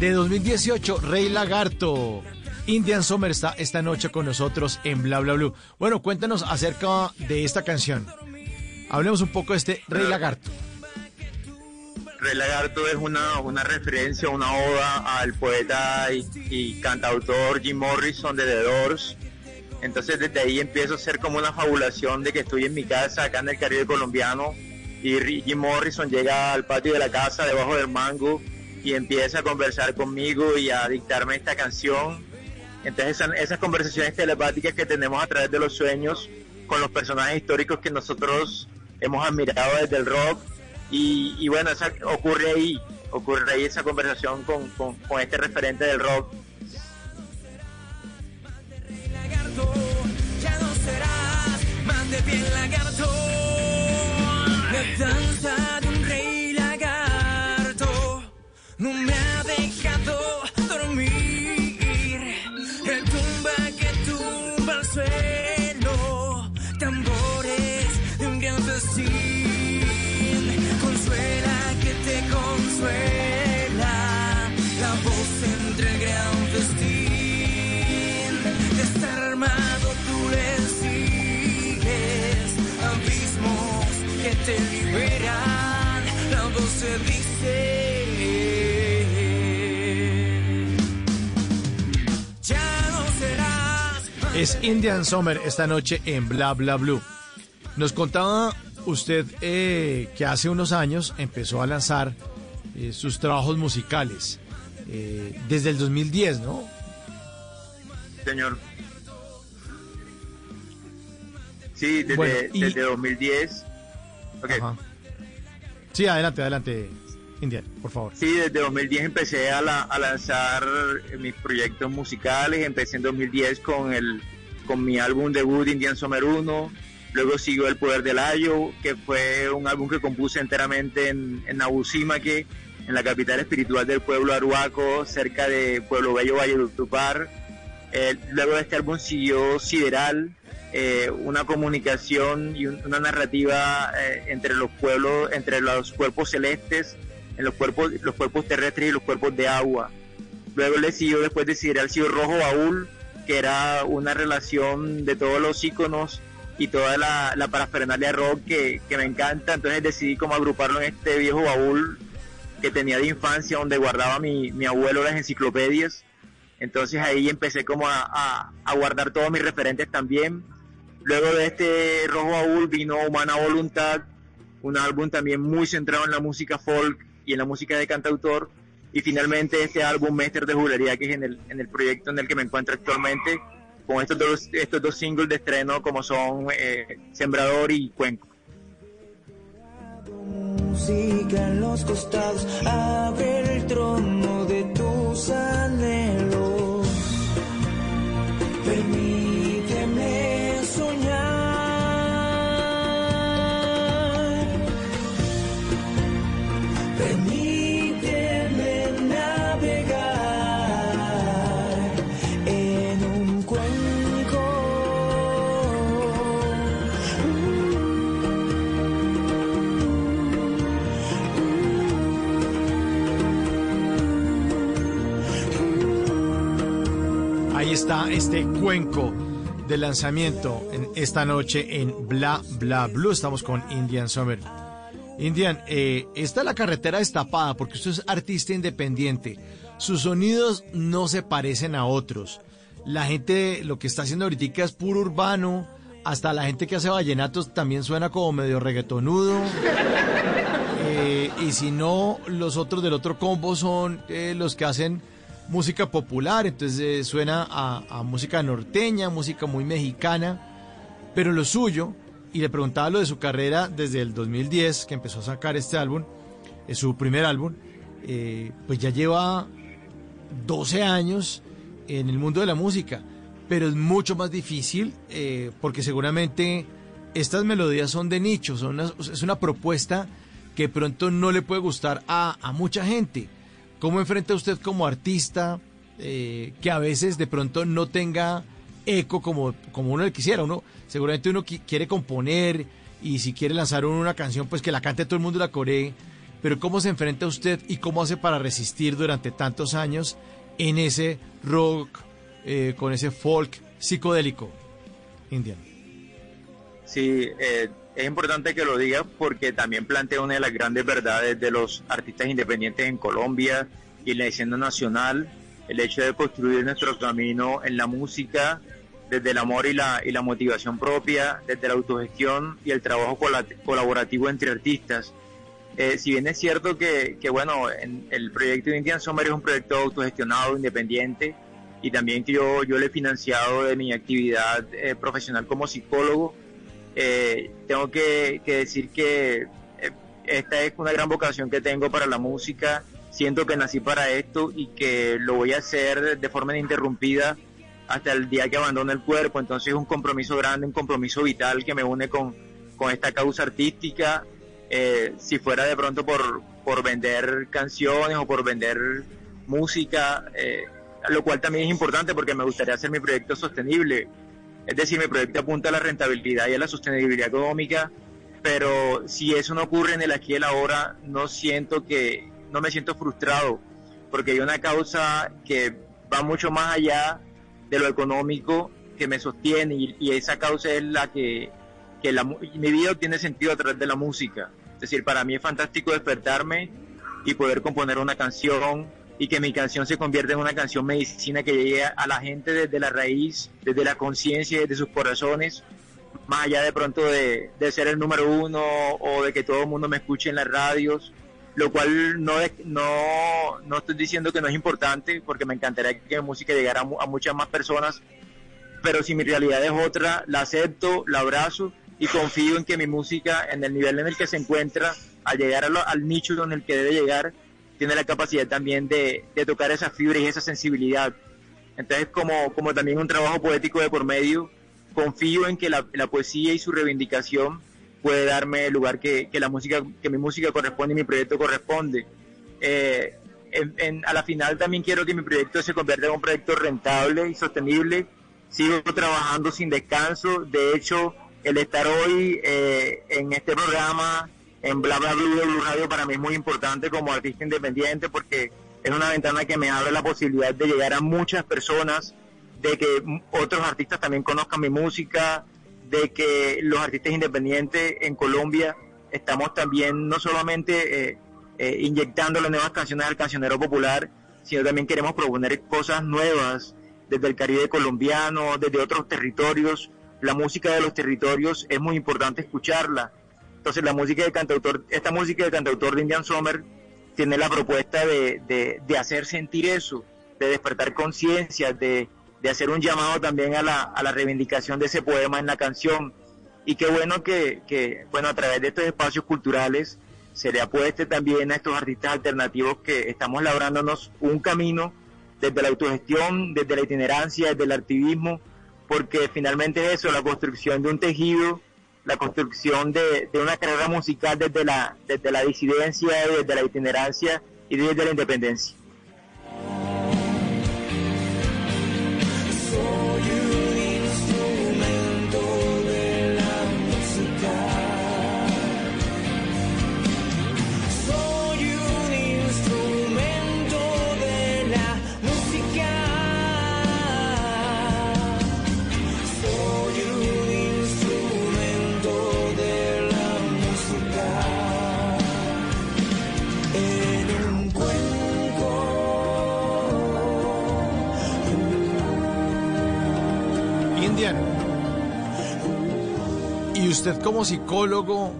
De 2018, Rey Lagarto. Indian Summer está esta noche con nosotros en Bla Bla Blue. Bueno, cuéntanos acerca de esta canción. Hablemos un poco de este Rey Lagarto. Rey Lagarto es una, una referencia, una oda al poeta y, y cantautor Jim Morrison de The Doors. Entonces desde ahí empiezo a hacer como una fabulación de que estoy en mi casa acá en el Caribe colombiano y Jim Morrison llega al patio de la casa debajo del mango y empieza a conversar conmigo y a dictarme esta canción. Entonces esas, esas conversaciones telepáticas que tenemos a través de los sueños con los personajes históricos que nosotros hemos admirado desde el rock y, bueno, esa, ocurre ahí, ocurre ahí esa conversación con, con, con este referente del rock. ya no serás más de piel lagarto. La danza Indian Summer esta noche en Bla Bla Blue. Nos contaba usted eh, que hace unos años empezó a lanzar eh, sus trabajos musicales. eh, desde el 2010, ¿no? Señor. Sí, desde, Bueno, y- desde 2010. Ok. Sí, adelante, adelante, Indian, por favor. Sí, desde 2010 empecé a, la- a lanzar mis proyectos musicales. Empecé en 2010 con el con mi álbum debut Indian Summer 1. Luego siguió El Poder del Ayo, que fue un álbum que compuse enteramente en, en en la capital espiritual del pueblo Aruaco, cerca de Pueblo Bello Valledupar. Eh, luego de este álbum siguió Sideral, eh, una comunicación y un- una narrativa eh, entre los pueblos, entre los cuerpos celestes, en los cuerpos, los cuerpos terrestres y los cuerpos de agua. Luego le siguió después de Sideral siguió Rojo Baúl, que era una relación de todos los íconos y toda la, la parafernalia rock que, que me encanta. Entonces decidí como agruparlo en este viejo baúl que tenía de infancia donde guardaba mi, mi abuelo las enciclopedias. Entonces ahí empecé como a, a- a guardar todos mis referentes también. Luego de este rojo baúl vino Humana Voluntad, un álbum también muy centrado en la música folk y en la música de cantautor. Y finalmente este álbum Mester de Julería, que es en el, en el proyecto en el que me encuentro actualmente, con estos dos, estos dos singles de estreno como son eh, Sembrador y Cuenco. Está este cuenco de lanzamiento en esta noche en Bla Bla Blue. Estamos con Indian Summer. Indian, eh, esta es la carretera destapada porque usted es artista independiente. Sus sonidos no se parecen a otros. La gente lo que está haciendo ahorita es puro urbano. Hasta la gente que hace vallenatos también suena como medio reggaetonudo. *laughs* Eh, y si no, los otros del otro combo son eh, los que hacen música popular, entonces eh, suena a, música norteña, música muy mexicana, pero lo suyo, y le preguntaba lo de su carrera desde el 2010, que empezó a sacar este álbum, es su primer álbum, eh, pues ya lleva 12 años en el mundo de la música, pero es mucho más difícil eh, porque seguramente estas melodías son de nicho, es una propuesta que pronto no le puede gustar a mucha gente. ¿Cómo enfrenta usted como artista eh, que a veces de pronto no tenga eco como, como uno le quisiera? Uno, seguramente uno qui- quiere componer y si quiere lanzar una canción, pues que la cante todo el mundo y la coree. Pero ¿cómo se enfrenta usted y cómo hace para resistir durante tantos años en ese rock, eh, con ese folk psicodélico? Indian. Sí, eh, es importante que lo digas porque también plantea una de las grandes verdades de los artistas independientes en Colombia y en la escena nacional, el hecho de construir nuestro camino en la música desde el amor y la, y la motivación propia, desde la autogestión y el trabajo cola- colaborativo entre artistas. Eh, si bien es cierto que, que, bueno, en el proyecto Indian Summer es un proyecto autogestionado, independiente, y también que yo, yo le he financiado de mi actividad eh, profesional como psicólogo, eh, tengo que, decir que eh, esta es una gran vocación que tengo para la música, siento que nací para esto y que lo voy a hacer de forma ininterrumpida hasta el día que abandone el cuerpo, entonces es un compromiso grande, un compromiso vital que me une con, esta causa artística, eh, si fuera de pronto por, por vender canciones o por vender música, eh, lo cual también es importante porque me gustaría hacer mi proyecto sostenible. Es decir, mi proyecto apunta a la rentabilidad y a la sostenibilidad económica, pero si eso no ocurre en el aquí y el ahora, no siento que, no me siento frustrado, porque hay una causa que va mucho más allá de lo económico que me sostiene y, y esa causa es la que, que la, mi vida tiene sentido a través de la música. Es decir, para mí es fantástico despertarme y poder componer una canción y que mi canción se convierta en una canción medicina que llegue a la gente desde la raíz, desde la conciencia, desde sus corazones, más allá de pronto de, ser el número uno o de que todo el mundo me escuche en las radios, lo cual no, no, no estoy diciendo que no es importante, porque me encantaría que mi música llegara a, a muchas más personas, pero si mi realidad es otra, la acepto, la abrazo y confío en que mi música, en el nivel en el que se encuentra, al llegar al nicho en el que debe llegar, tiene la capacidad también de, de tocar esa fibra y esa sensibilidad. Entonces, como, como también un trabajo poético de por medio, confío en que la, la poesía y su reivindicación puede darme el lugar que, que la música, que mi música corresponde y mi proyecto corresponde. Eh, en- en- a la final también quiero que mi proyecto se convierta en un proyecto rentable y sostenible. Sigo trabajando sin descanso. De hecho, el estar hoy eh, en este programa, en Bla Bla Blue Blue Radio, para mí es muy importante como artista independiente porque es una ventana que me abre la posibilidad de llegar a muchas personas, de que otros artistas también conozcan mi música, de que los artistas independientes en Colombia estamos también no solamente eh, eh, inyectando las nuevas canciones al cancionero popular, sino también queremos proponer cosas nuevas desde el Caribe colombiano, desde otros territorios. La música de los territorios es muy importante escucharla. Entonces la música de cantautor, esta música de cantautor de Indian Summer tiene la propuesta de, de- de hacer sentir eso, de despertar conciencia, de, de hacer un llamado también a la, a la reivindicación de ese poema en la canción. Y qué bueno que, que, bueno, a través de estos espacios culturales se le apueste también a estos artistas alternativos que estamos labrándonos un camino desde la autogestión, desde la itinerancia, desde el activismo, porque finalmente es eso, la construcción de un tejido, la construcción de, una carrera musical desde la, desde la disidencia, desde la itinerancia y desde la independencia. Usted como psicólogo,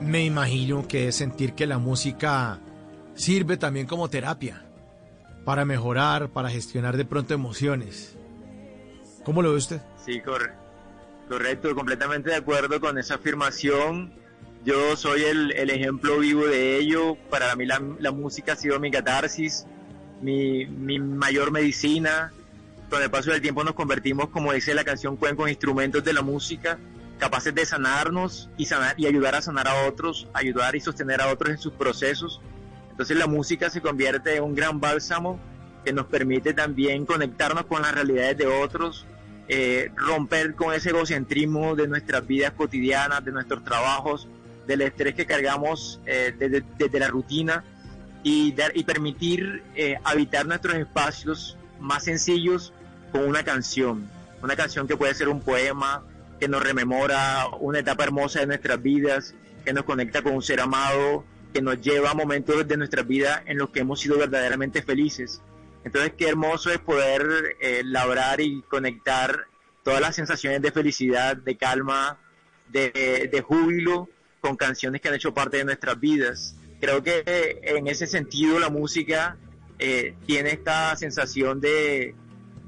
me imagino que es sentir que la música sirve también como terapia. para mejorar, para gestionar de pronto emociones. ¿Cómo lo ve usted? Sí, correcto, completamente de acuerdo con esa afirmación. Yo soy el, ejemplo vivo de ello. Para mí la, música ha sido mi catarsis, mi, mi, mayor medicina. Con el paso del tiempo nos convertimos, como dice la canción, con instrumentos de la música capaces de sanarnos y, sanar, y ayudar a sanar a otros, ayudar y sostener a otros en sus procesos. Entonces la música se convierte en un gran bálsamo que nos permite también conectarnos con las realidades de otros, eh, romper con ese egocentrismo de nuestras vidas cotidianas, de nuestros trabajos, del estrés que cargamos eh, desde, la rutina y permitir eh, habitar nuestros espacios más sencillos con una canción. Una canción que puede ser un poema, que nos rememora una etapa hermosa de nuestras vidas, que nos conecta con un ser amado, que nos lleva a momentos de nuestra vida en los que hemos sido verdaderamente felices. Entonces, qué hermoso es poder eh, labrar y conectar todas las sensaciones de felicidad, de calma, de, júbilo con canciones que han hecho parte de nuestras vidas. Creo que en ese sentido la música eh, tiene esta sensación de,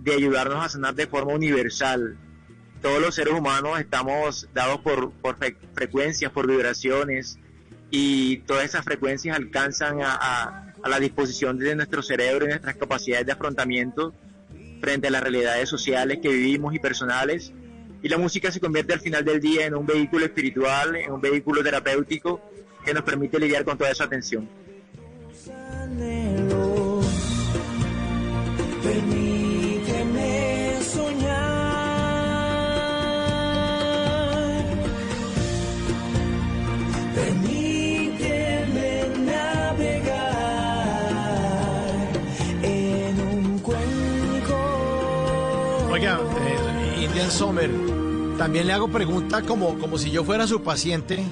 de ayudarnos a sanar de forma universal todos los seres humanos estamos dados por, frecuencias, por vibraciones, y todas esas frecuencias alcanzan a, la disposición de nuestro cerebro y nuestras capacidades de afrontamiento frente a las realidades sociales que vivimos y personales. Y la música se convierte al final del día en un vehículo espiritual, en un vehículo terapéutico que nos permite lidiar con toda esa tensión. Sommer, también le hago pregunta como, como si yo fuera su paciente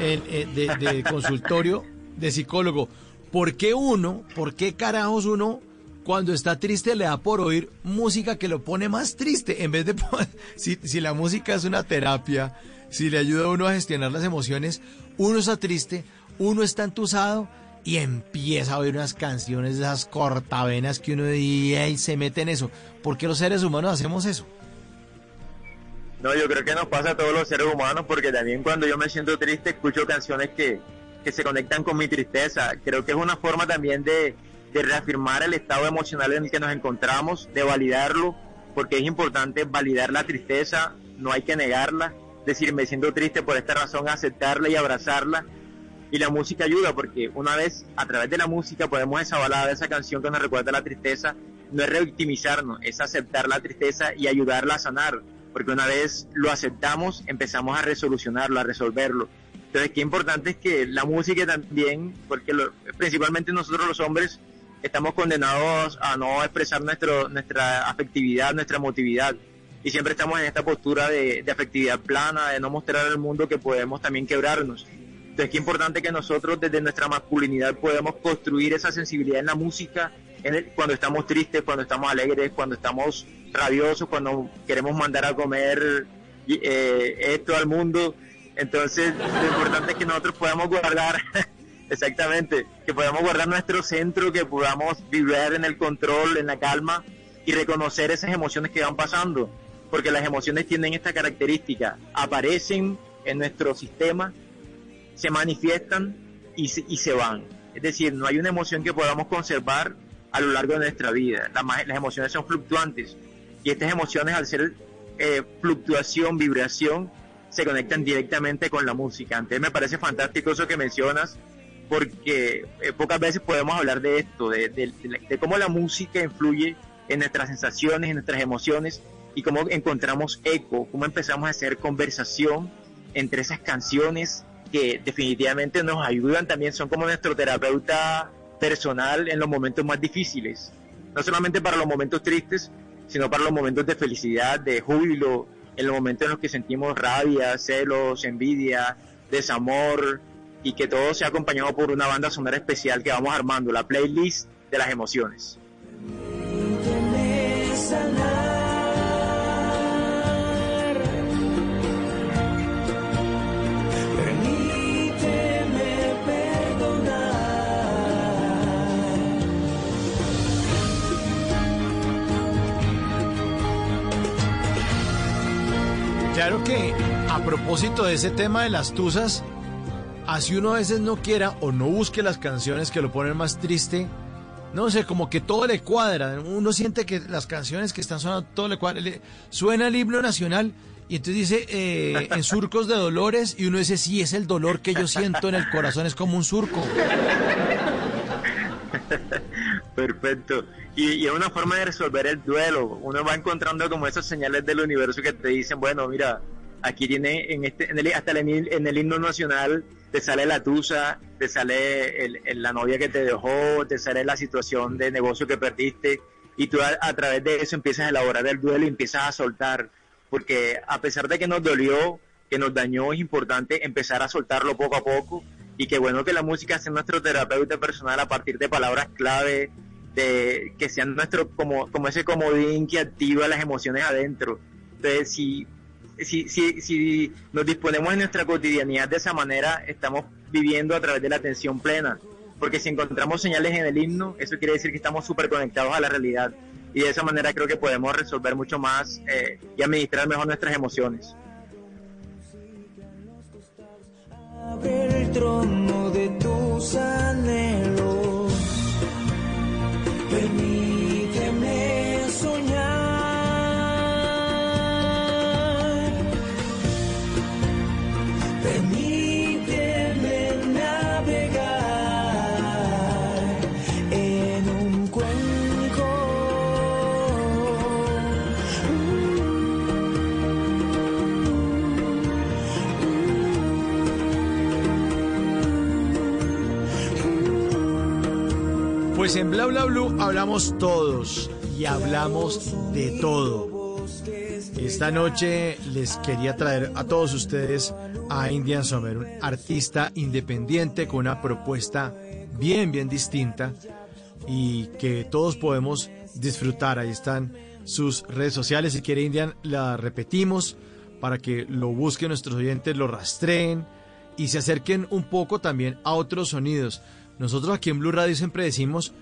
eh, de, consultorio de psicólogo. ¿Por qué uno, por qué carajos uno cuando está triste le da por oír música que lo pone más triste? En vez de, *laughs* si, si la música es una terapia, si le ayuda a uno a gestionar las emociones, uno está triste, uno está entusado y empieza a oír unas canciones esas cortavenas que uno dice y se mete en eso. ¿Por qué los seres humanos hacemos eso? No, yo creo que nos pasa a todos los seres humanos porque también cuando yo me siento triste escucho canciones que, que se conectan con mi tristeza. Creo que es una forma también de, de reafirmar el estado emocional en el que nos encontramos, de validarlo, porque es importante validar la tristeza, no hay que negarla, decir me siento triste por esta razón, aceptarla y abrazarla. Y la música ayuda porque una vez a través de la música podemos esa balada, esa canción que nos recuerda la tristeza, no es revictimizarnos, es aceptar la tristeza y ayudarla a sanar porque una vez lo aceptamos, empezamos a resolucionarlo, a resolverlo. Entonces, qué importante es que la música también, porque principalmente nosotros los hombres estamos condenados a no expresar nuestro, nuestra afectividad, nuestra emotividad. Y siempre estamos en esta postura de, afectividad plana, de no mostrar al mundo que podemos también quebrarnos. Entonces, qué importante que nosotros desde nuestra masculinidad podemos construir esa sensibilidad en la música, cuando estamos tristes, cuando estamos alegres, cuando estamos rabiosos, cuando queremos mandar a comer eh, esto al mundo. Entonces, lo importante es que nosotros podamos guardar, *laughs* exactamente, que podamos guardar nuestro centro, que podamos vibrar en el control, en la calma y reconocer esas emociones que van pasando. Porque las emociones tienen esta característica, aparecen en nuestro sistema, se manifiestan y se, y se van. Es decir, no hay una emoción que podamos conservar a lo largo de nuestra vida. las emociones son fluctuantes y estas emociones al ser eh, fluctuación, vibración, se conectan directamente con la música. Entonces me parece fantástico eso que mencionas, porque eh, pocas veces podemos hablar de esto, de, de, cómo la música influye en nuestras sensaciones, en nuestras emociones y cómo encontramos eco, cómo empezamos a hacer conversación entre esas canciones que definitivamente nos ayudan también, son como nuestro terapeuta personal en los momentos más difíciles, no solamente para los momentos tristes, sino para los momentos de felicidad, de júbilo, en los momentos en los que sentimos rabia, celos, envidia, desamor, y que todo sea acompañado por una banda sonora especial que vamos armando, la playlist de las emociones. Claro que a propósito de ese tema de las tusas, así uno a veces no quiera o no busque las canciones que lo ponen más triste, no sé, como que todo le cuadra. Uno siente que las canciones que están sonando, todo le cuadra. Le- suena el himno nacional y entonces dice eh, en surcos de dolores y uno dice, sí, es el dolor que yo siento en el corazón, es como un surco. Perfecto. Y, es una forma de resolver el duelo. Uno va encontrando como esas señales del universo que te dicen, bueno, mira, aquí tiene en este, en el, hasta el, en el himno nacional te sale la tusa, te sale la novia que te dejó, te sale la situación de negocio que perdiste y tú a, a través de eso empiezas a elaborar el duelo y empiezas a soltar, porque a pesar de que nos dolió, que nos dañó, es importante empezar a soltarlo poco a poco y qué bueno que la música sea nuestro terapeuta personal a partir de palabras clave, de que sean nuestro como, como ese comodín que activa las emociones adentro. Entonces, si, si, si, si nos disponemos en nuestra cotidianidad de esa manera, estamos viviendo a través de la atención plena. Porque si encontramos señales en el himno, eso quiere decir que estamos súper conectados a la realidad. Y de esa manera creo que podemos resolver mucho más eh, y administrar mejor nuestras emociones. El trono de tus anhelos. Amen. Pues en Bla Bla hablamos todos y hablamos de todo. Esta noche les quería traer a todos ustedes a Indian Summer, un artista independiente con una propuesta bien, bien distinta y que todos podemos disfrutar. Ahí están sus redes sociales. Si quiere Indian, la repetimos para que lo busquen nuestros oyentes, lo rastreen y se acerquen un poco también a otros sonidos. Nosotros aquí en Blue Radio siempre decimos,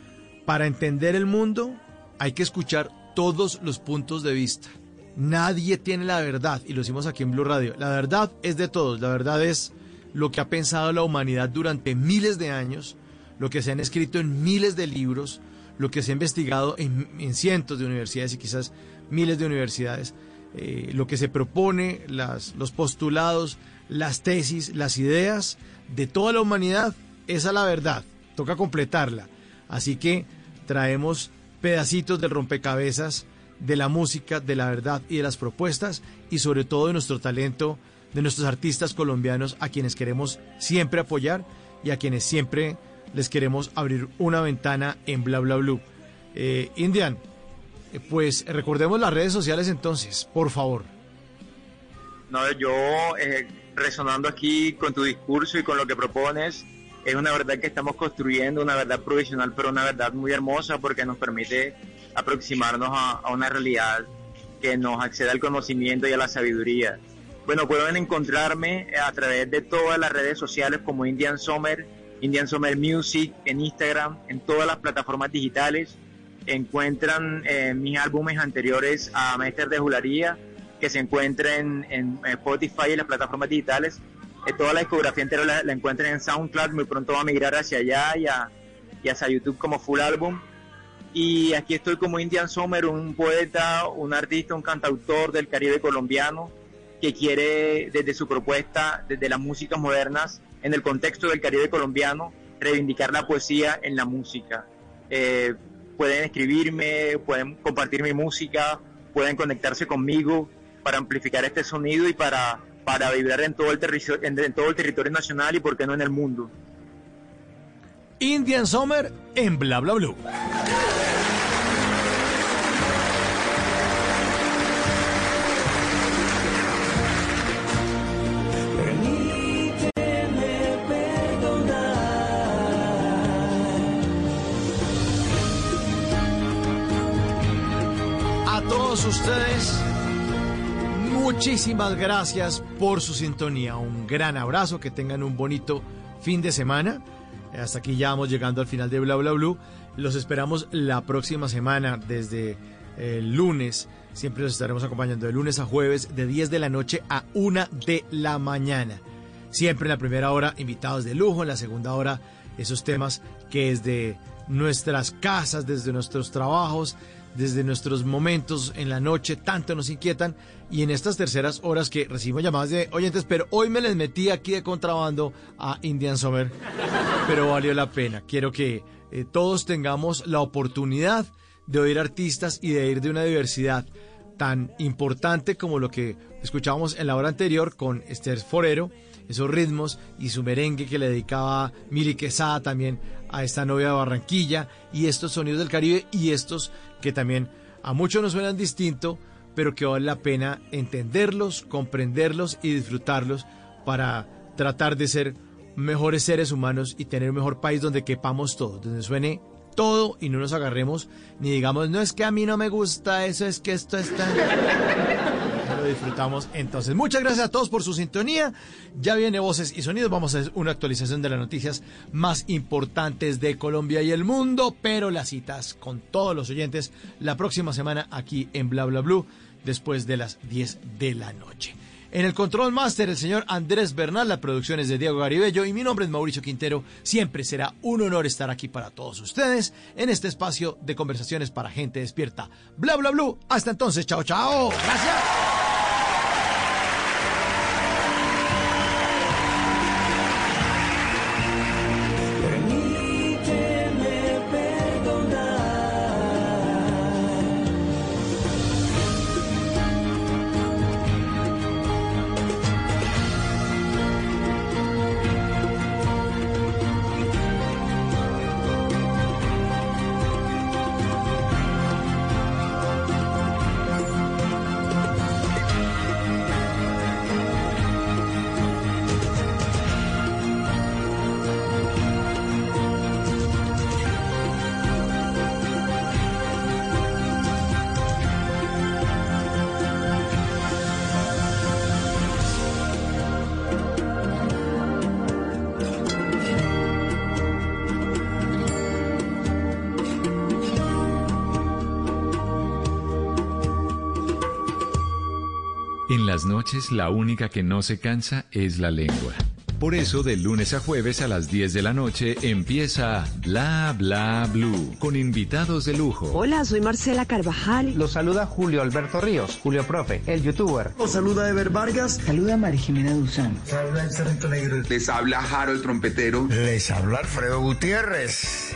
para entender el mundo hay que escuchar todos los puntos de vista. Nadie tiene la verdad, y lo decimos aquí en Blue Radio. La verdad es de todos, la verdad es lo que ha pensado la humanidad durante miles de años, lo que se han escrito en miles de libros, lo que se ha investigado en, en cientos de universidades y quizás miles de universidades, eh, lo que se propone, los postulados, las tesis, las ideas de toda la humanidad, esa es la verdad, toca completarla. Así que traemos pedacitos del rompecabezas de la música, de la verdad y de las propuestas y sobre todo de nuestro talento, de nuestros artistas colombianos a quienes queremos siempre apoyar y a quienes siempre les queremos abrir una ventana en bla bla blue. Eh, Indian, eh, pues recordemos las redes sociales entonces, por favor. No, yo eh, resonando aquí con tu discurso y con lo que propones, es una verdad que estamos construyendo, una verdad provisional, pero una verdad muy hermosa porque nos permite aproximarnos a, una realidad que nos acceda al conocimiento y a la sabiduría. Bueno, pueden encontrarme a través de todas las redes sociales como Indian Summer, Indian Summer Music, en Instagram, en todas las plataformas digitales. Encuentran eh, mis álbumes anteriores a Maester de Jularía, que se encuentran en, en Spotify y las plataformas digitales. Eh, toda la discografía entera la, la encuentran en SoundCloud, muy pronto va a migrar hacia allá y, a- y hacia YouTube como full álbum. Y aquí estoy como Indian Summer, un poeta, un artista, un cantautor del Caribe colombiano que quiere desde su propuesta, desde las músicas modernas, en el contexto del Caribe colombiano, reivindicar la poesía en la música. Eh, pueden escribirme, pueden compartir mi música, pueden conectarse conmigo para amplificar este sonido y para, para vibrar en todo, el territorio, en, todo el territorio nacional y por qué no en el mundo. Indian Summer en bla bla blue. A todos ustedes, muchísimas gracias por su sintonía. Un gran abrazo, que tengan un bonito fin de semana. Hasta aquí ya vamos llegando al final de Bla Bla Blue. Los esperamos la próxima semana, desde el lunes, Siempre los estaremos acompañando de lunes a jueves, de 10 de la noche a 1 de la mañana. Siempre en la primera hora, invitados de lujo, en la segunda hora, esos temas que desde nuestras casas, desde nuestros trabajos, desde nuestros momentos en la noche, tanto nos inquietan. Y en estas terceras horas que recibimos llamadas de oyentes, pero hoy me les metí aquí de contrabando a Indian Summer, pero valió la pena. Quiero que eh, todos tengamos la oportunidad de oír artistas y de ir de una diversidad tan importante como lo que escuchábamos en la hora anterior con Esther Forero, esos ritmos y su merengue que le dedicaba Mili Quesada también a esta novia de Barranquilla y estos sonidos del Caribe y estos que también a muchos nos suenan distinto, pero que vale la pena entenderlos, comprenderlos y disfrutarlos para tratar de ser mejores seres humanos y tener un mejor país donde quepamos todos, donde suene todo y no nos agarremos ni digamos, no es que a mí no me gusta eso, es que esto está... disfrutamos entonces. Muchas gracias a todos por su sintonía. Ya viene Voces y Sonidos. Vamos a hacer una actualización de las noticias más importantes de Colombia y el mundo, pero las citas con todos los oyentes la próxima semana aquí en Bla Bla Blue después de las 10 de la noche. En el Control Master, el señor Andrés Bernal, la producción es de Diego Garibello y mi nombre es Mauricio Quintero. Siempre será un honor estar aquí para todos ustedes en este espacio de conversaciones para gente despierta. Bla, bla, bla. Hasta entonces, chao, chao. Gracias. Noches la única que no se cansa es la lengua. Por eso, de lunes a jueves a las 10 de la noche empieza Bla Bla Blue con invitados de lujo. Hola, soy Marcela Carvajal. Los saluda Julio Alberto Ríos, Julio Profe, el youtuber. Los saluda Ever Vargas. Saluda María Jimena Duzán. Saluda el Negro. Les habla Jaro el trompetero. Les habla Alfredo Gutiérrez.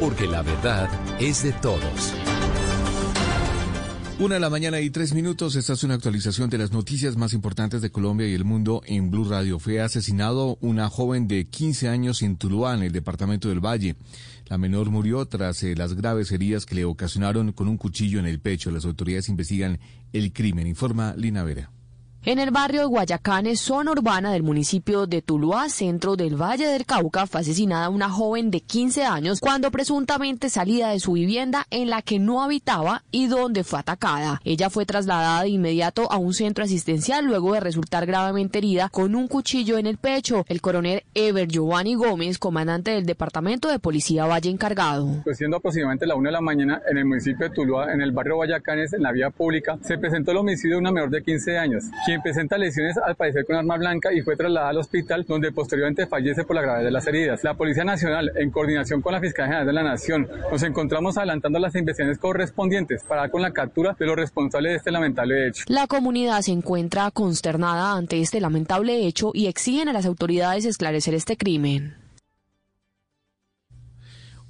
Porque la verdad es de todos. Una de la mañana y tres minutos. Esta es una actualización de las noticias más importantes de Colombia y el mundo en Blue Radio. Fue asesinado una joven de 15 años en Tuluá, en el departamento del Valle. La menor murió tras eh, las graves heridas que le ocasionaron con un cuchillo en el pecho. Las autoridades investigan el crimen, informa Lina Vera. En el barrio de Guayacanes, zona urbana del municipio de Tuluá, centro del Valle del Cauca, fue asesinada una joven de 15 años cuando presuntamente salía de su vivienda en la que no habitaba y donde fue atacada. Ella fue trasladada de inmediato a un centro asistencial luego de resultar gravemente herida con un cuchillo en el pecho. El coronel Ever Giovanni Gómez, comandante del Departamento de Policía Valle encargado. Pues siendo aproximadamente la una de la mañana en el municipio de Tuluá, en el barrio Guayacanes, en la vía pública, se presentó el homicidio de una menor de 15 años quien presenta lesiones al parecer con arma blanca y fue trasladada al hospital donde posteriormente fallece por la gravedad de las heridas. La Policía Nacional, en coordinación con la Fiscalía General de la Nación, nos encontramos adelantando las investigaciones correspondientes para dar con la captura de los responsables de este lamentable hecho. La comunidad se encuentra consternada ante este lamentable hecho y exigen a las autoridades esclarecer este crimen.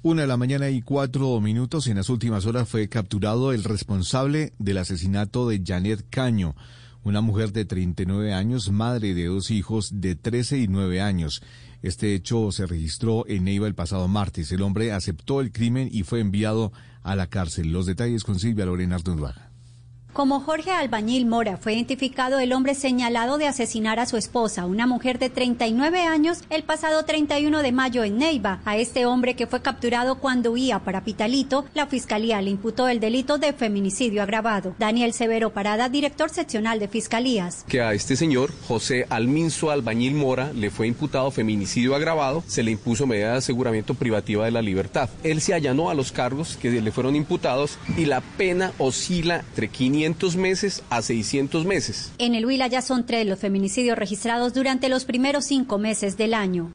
Una de la mañana y cuatro minutos. En las últimas horas fue capturado el responsable del asesinato de Janet Caño una mujer de 39 años, madre de dos hijos de 13 y 9 años. Este hecho se registró en Neiva el pasado martes. El hombre aceptó el crimen y fue enviado a la cárcel. Los detalles con Silvia Lorena Ardunduaga. Como Jorge Albañil Mora fue identificado el hombre señalado de asesinar a su esposa, una mujer de 39 años, el pasado 31 de mayo en Neiva. A este hombre que fue capturado cuando huía para Pitalito, la fiscalía le imputó el delito de feminicidio agravado. Daniel Severo Parada, director seccional de fiscalías. Que a este señor, José Alminzo Albañil Mora, le fue imputado feminicidio agravado, se le impuso medida de aseguramiento privativa de la libertad. Él se allanó a los cargos que le fueron imputados y la pena oscila entre 500 meses a 600 meses. En el Huila ya son tres los feminicidios registrados durante los primeros cinco meses del año.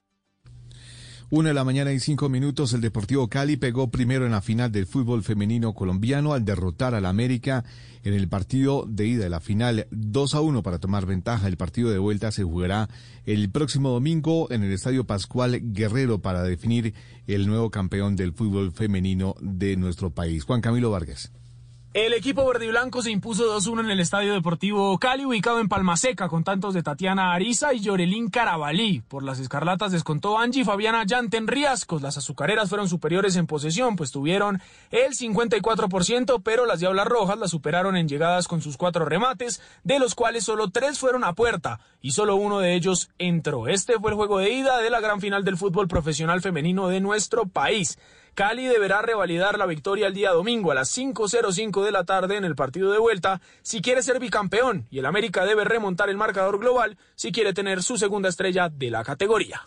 Una de la mañana y cinco minutos, el Deportivo Cali pegó primero en la final del fútbol femenino colombiano al derrotar al América en el partido de ida de la final 2 a 1 para tomar ventaja. El partido de vuelta se jugará el próximo domingo en el Estadio Pascual Guerrero para definir el nuevo campeón del fútbol femenino de nuestro país. Juan Camilo Vargas. El equipo verde y blanco se impuso 2-1 en el Estadio Deportivo Cali, ubicado en Palmaseca, con tantos de Tatiana Ariza y Yorelín Carabalí. Por las escarlatas descontó Angie Fabiana Yanten Riascos. Las azucareras fueron superiores en posesión, pues tuvieron el 54%, pero las Diablas Rojas las superaron en llegadas con sus cuatro remates, de los cuales solo tres fueron a puerta y solo uno de ellos entró. Este fue el juego de ida de la gran final del fútbol profesional femenino de nuestro país. Cali deberá revalidar la victoria el día domingo a las 5.05 de la tarde en el partido de vuelta si quiere ser bicampeón y el América debe remontar el marcador global si quiere tener su segunda estrella de la categoría.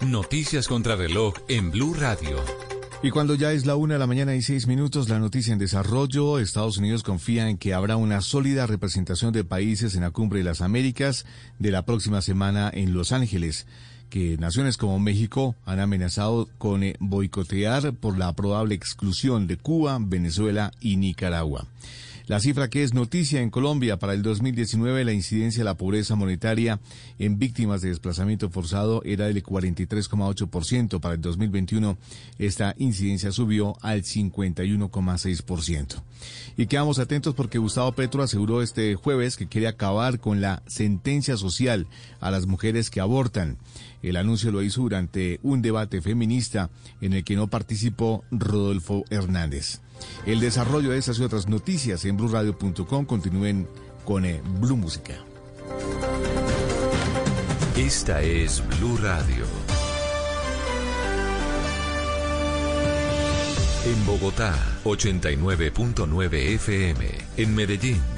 Noticias contra reloj en Blue Radio. Y cuando ya es la una de la mañana y seis minutos, la noticia en desarrollo, Estados Unidos confía en que habrá una sólida representación de países en la Cumbre de las Américas de la próxima semana en Los Ángeles que naciones como México han amenazado con eh, boicotear por la probable exclusión de Cuba, Venezuela y Nicaragua. La cifra que es noticia en Colombia para el 2019, la incidencia de la pobreza monetaria en víctimas de desplazamiento forzado era del 43,8%. Para el 2021, esta incidencia subió al 51,6%. Y quedamos atentos porque Gustavo Petro aseguró este jueves que quiere acabar con la sentencia social a las mujeres que abortan. El anuncio lo hizo durante un debate feminista en el que no participó Rodolfo Hernández. El desarrollo de esas y otras noticias en blurradio.com continúen con eh, Blue Música. Esta es Blue Radio. En Bogotá, 89.9 FM. En Medellín.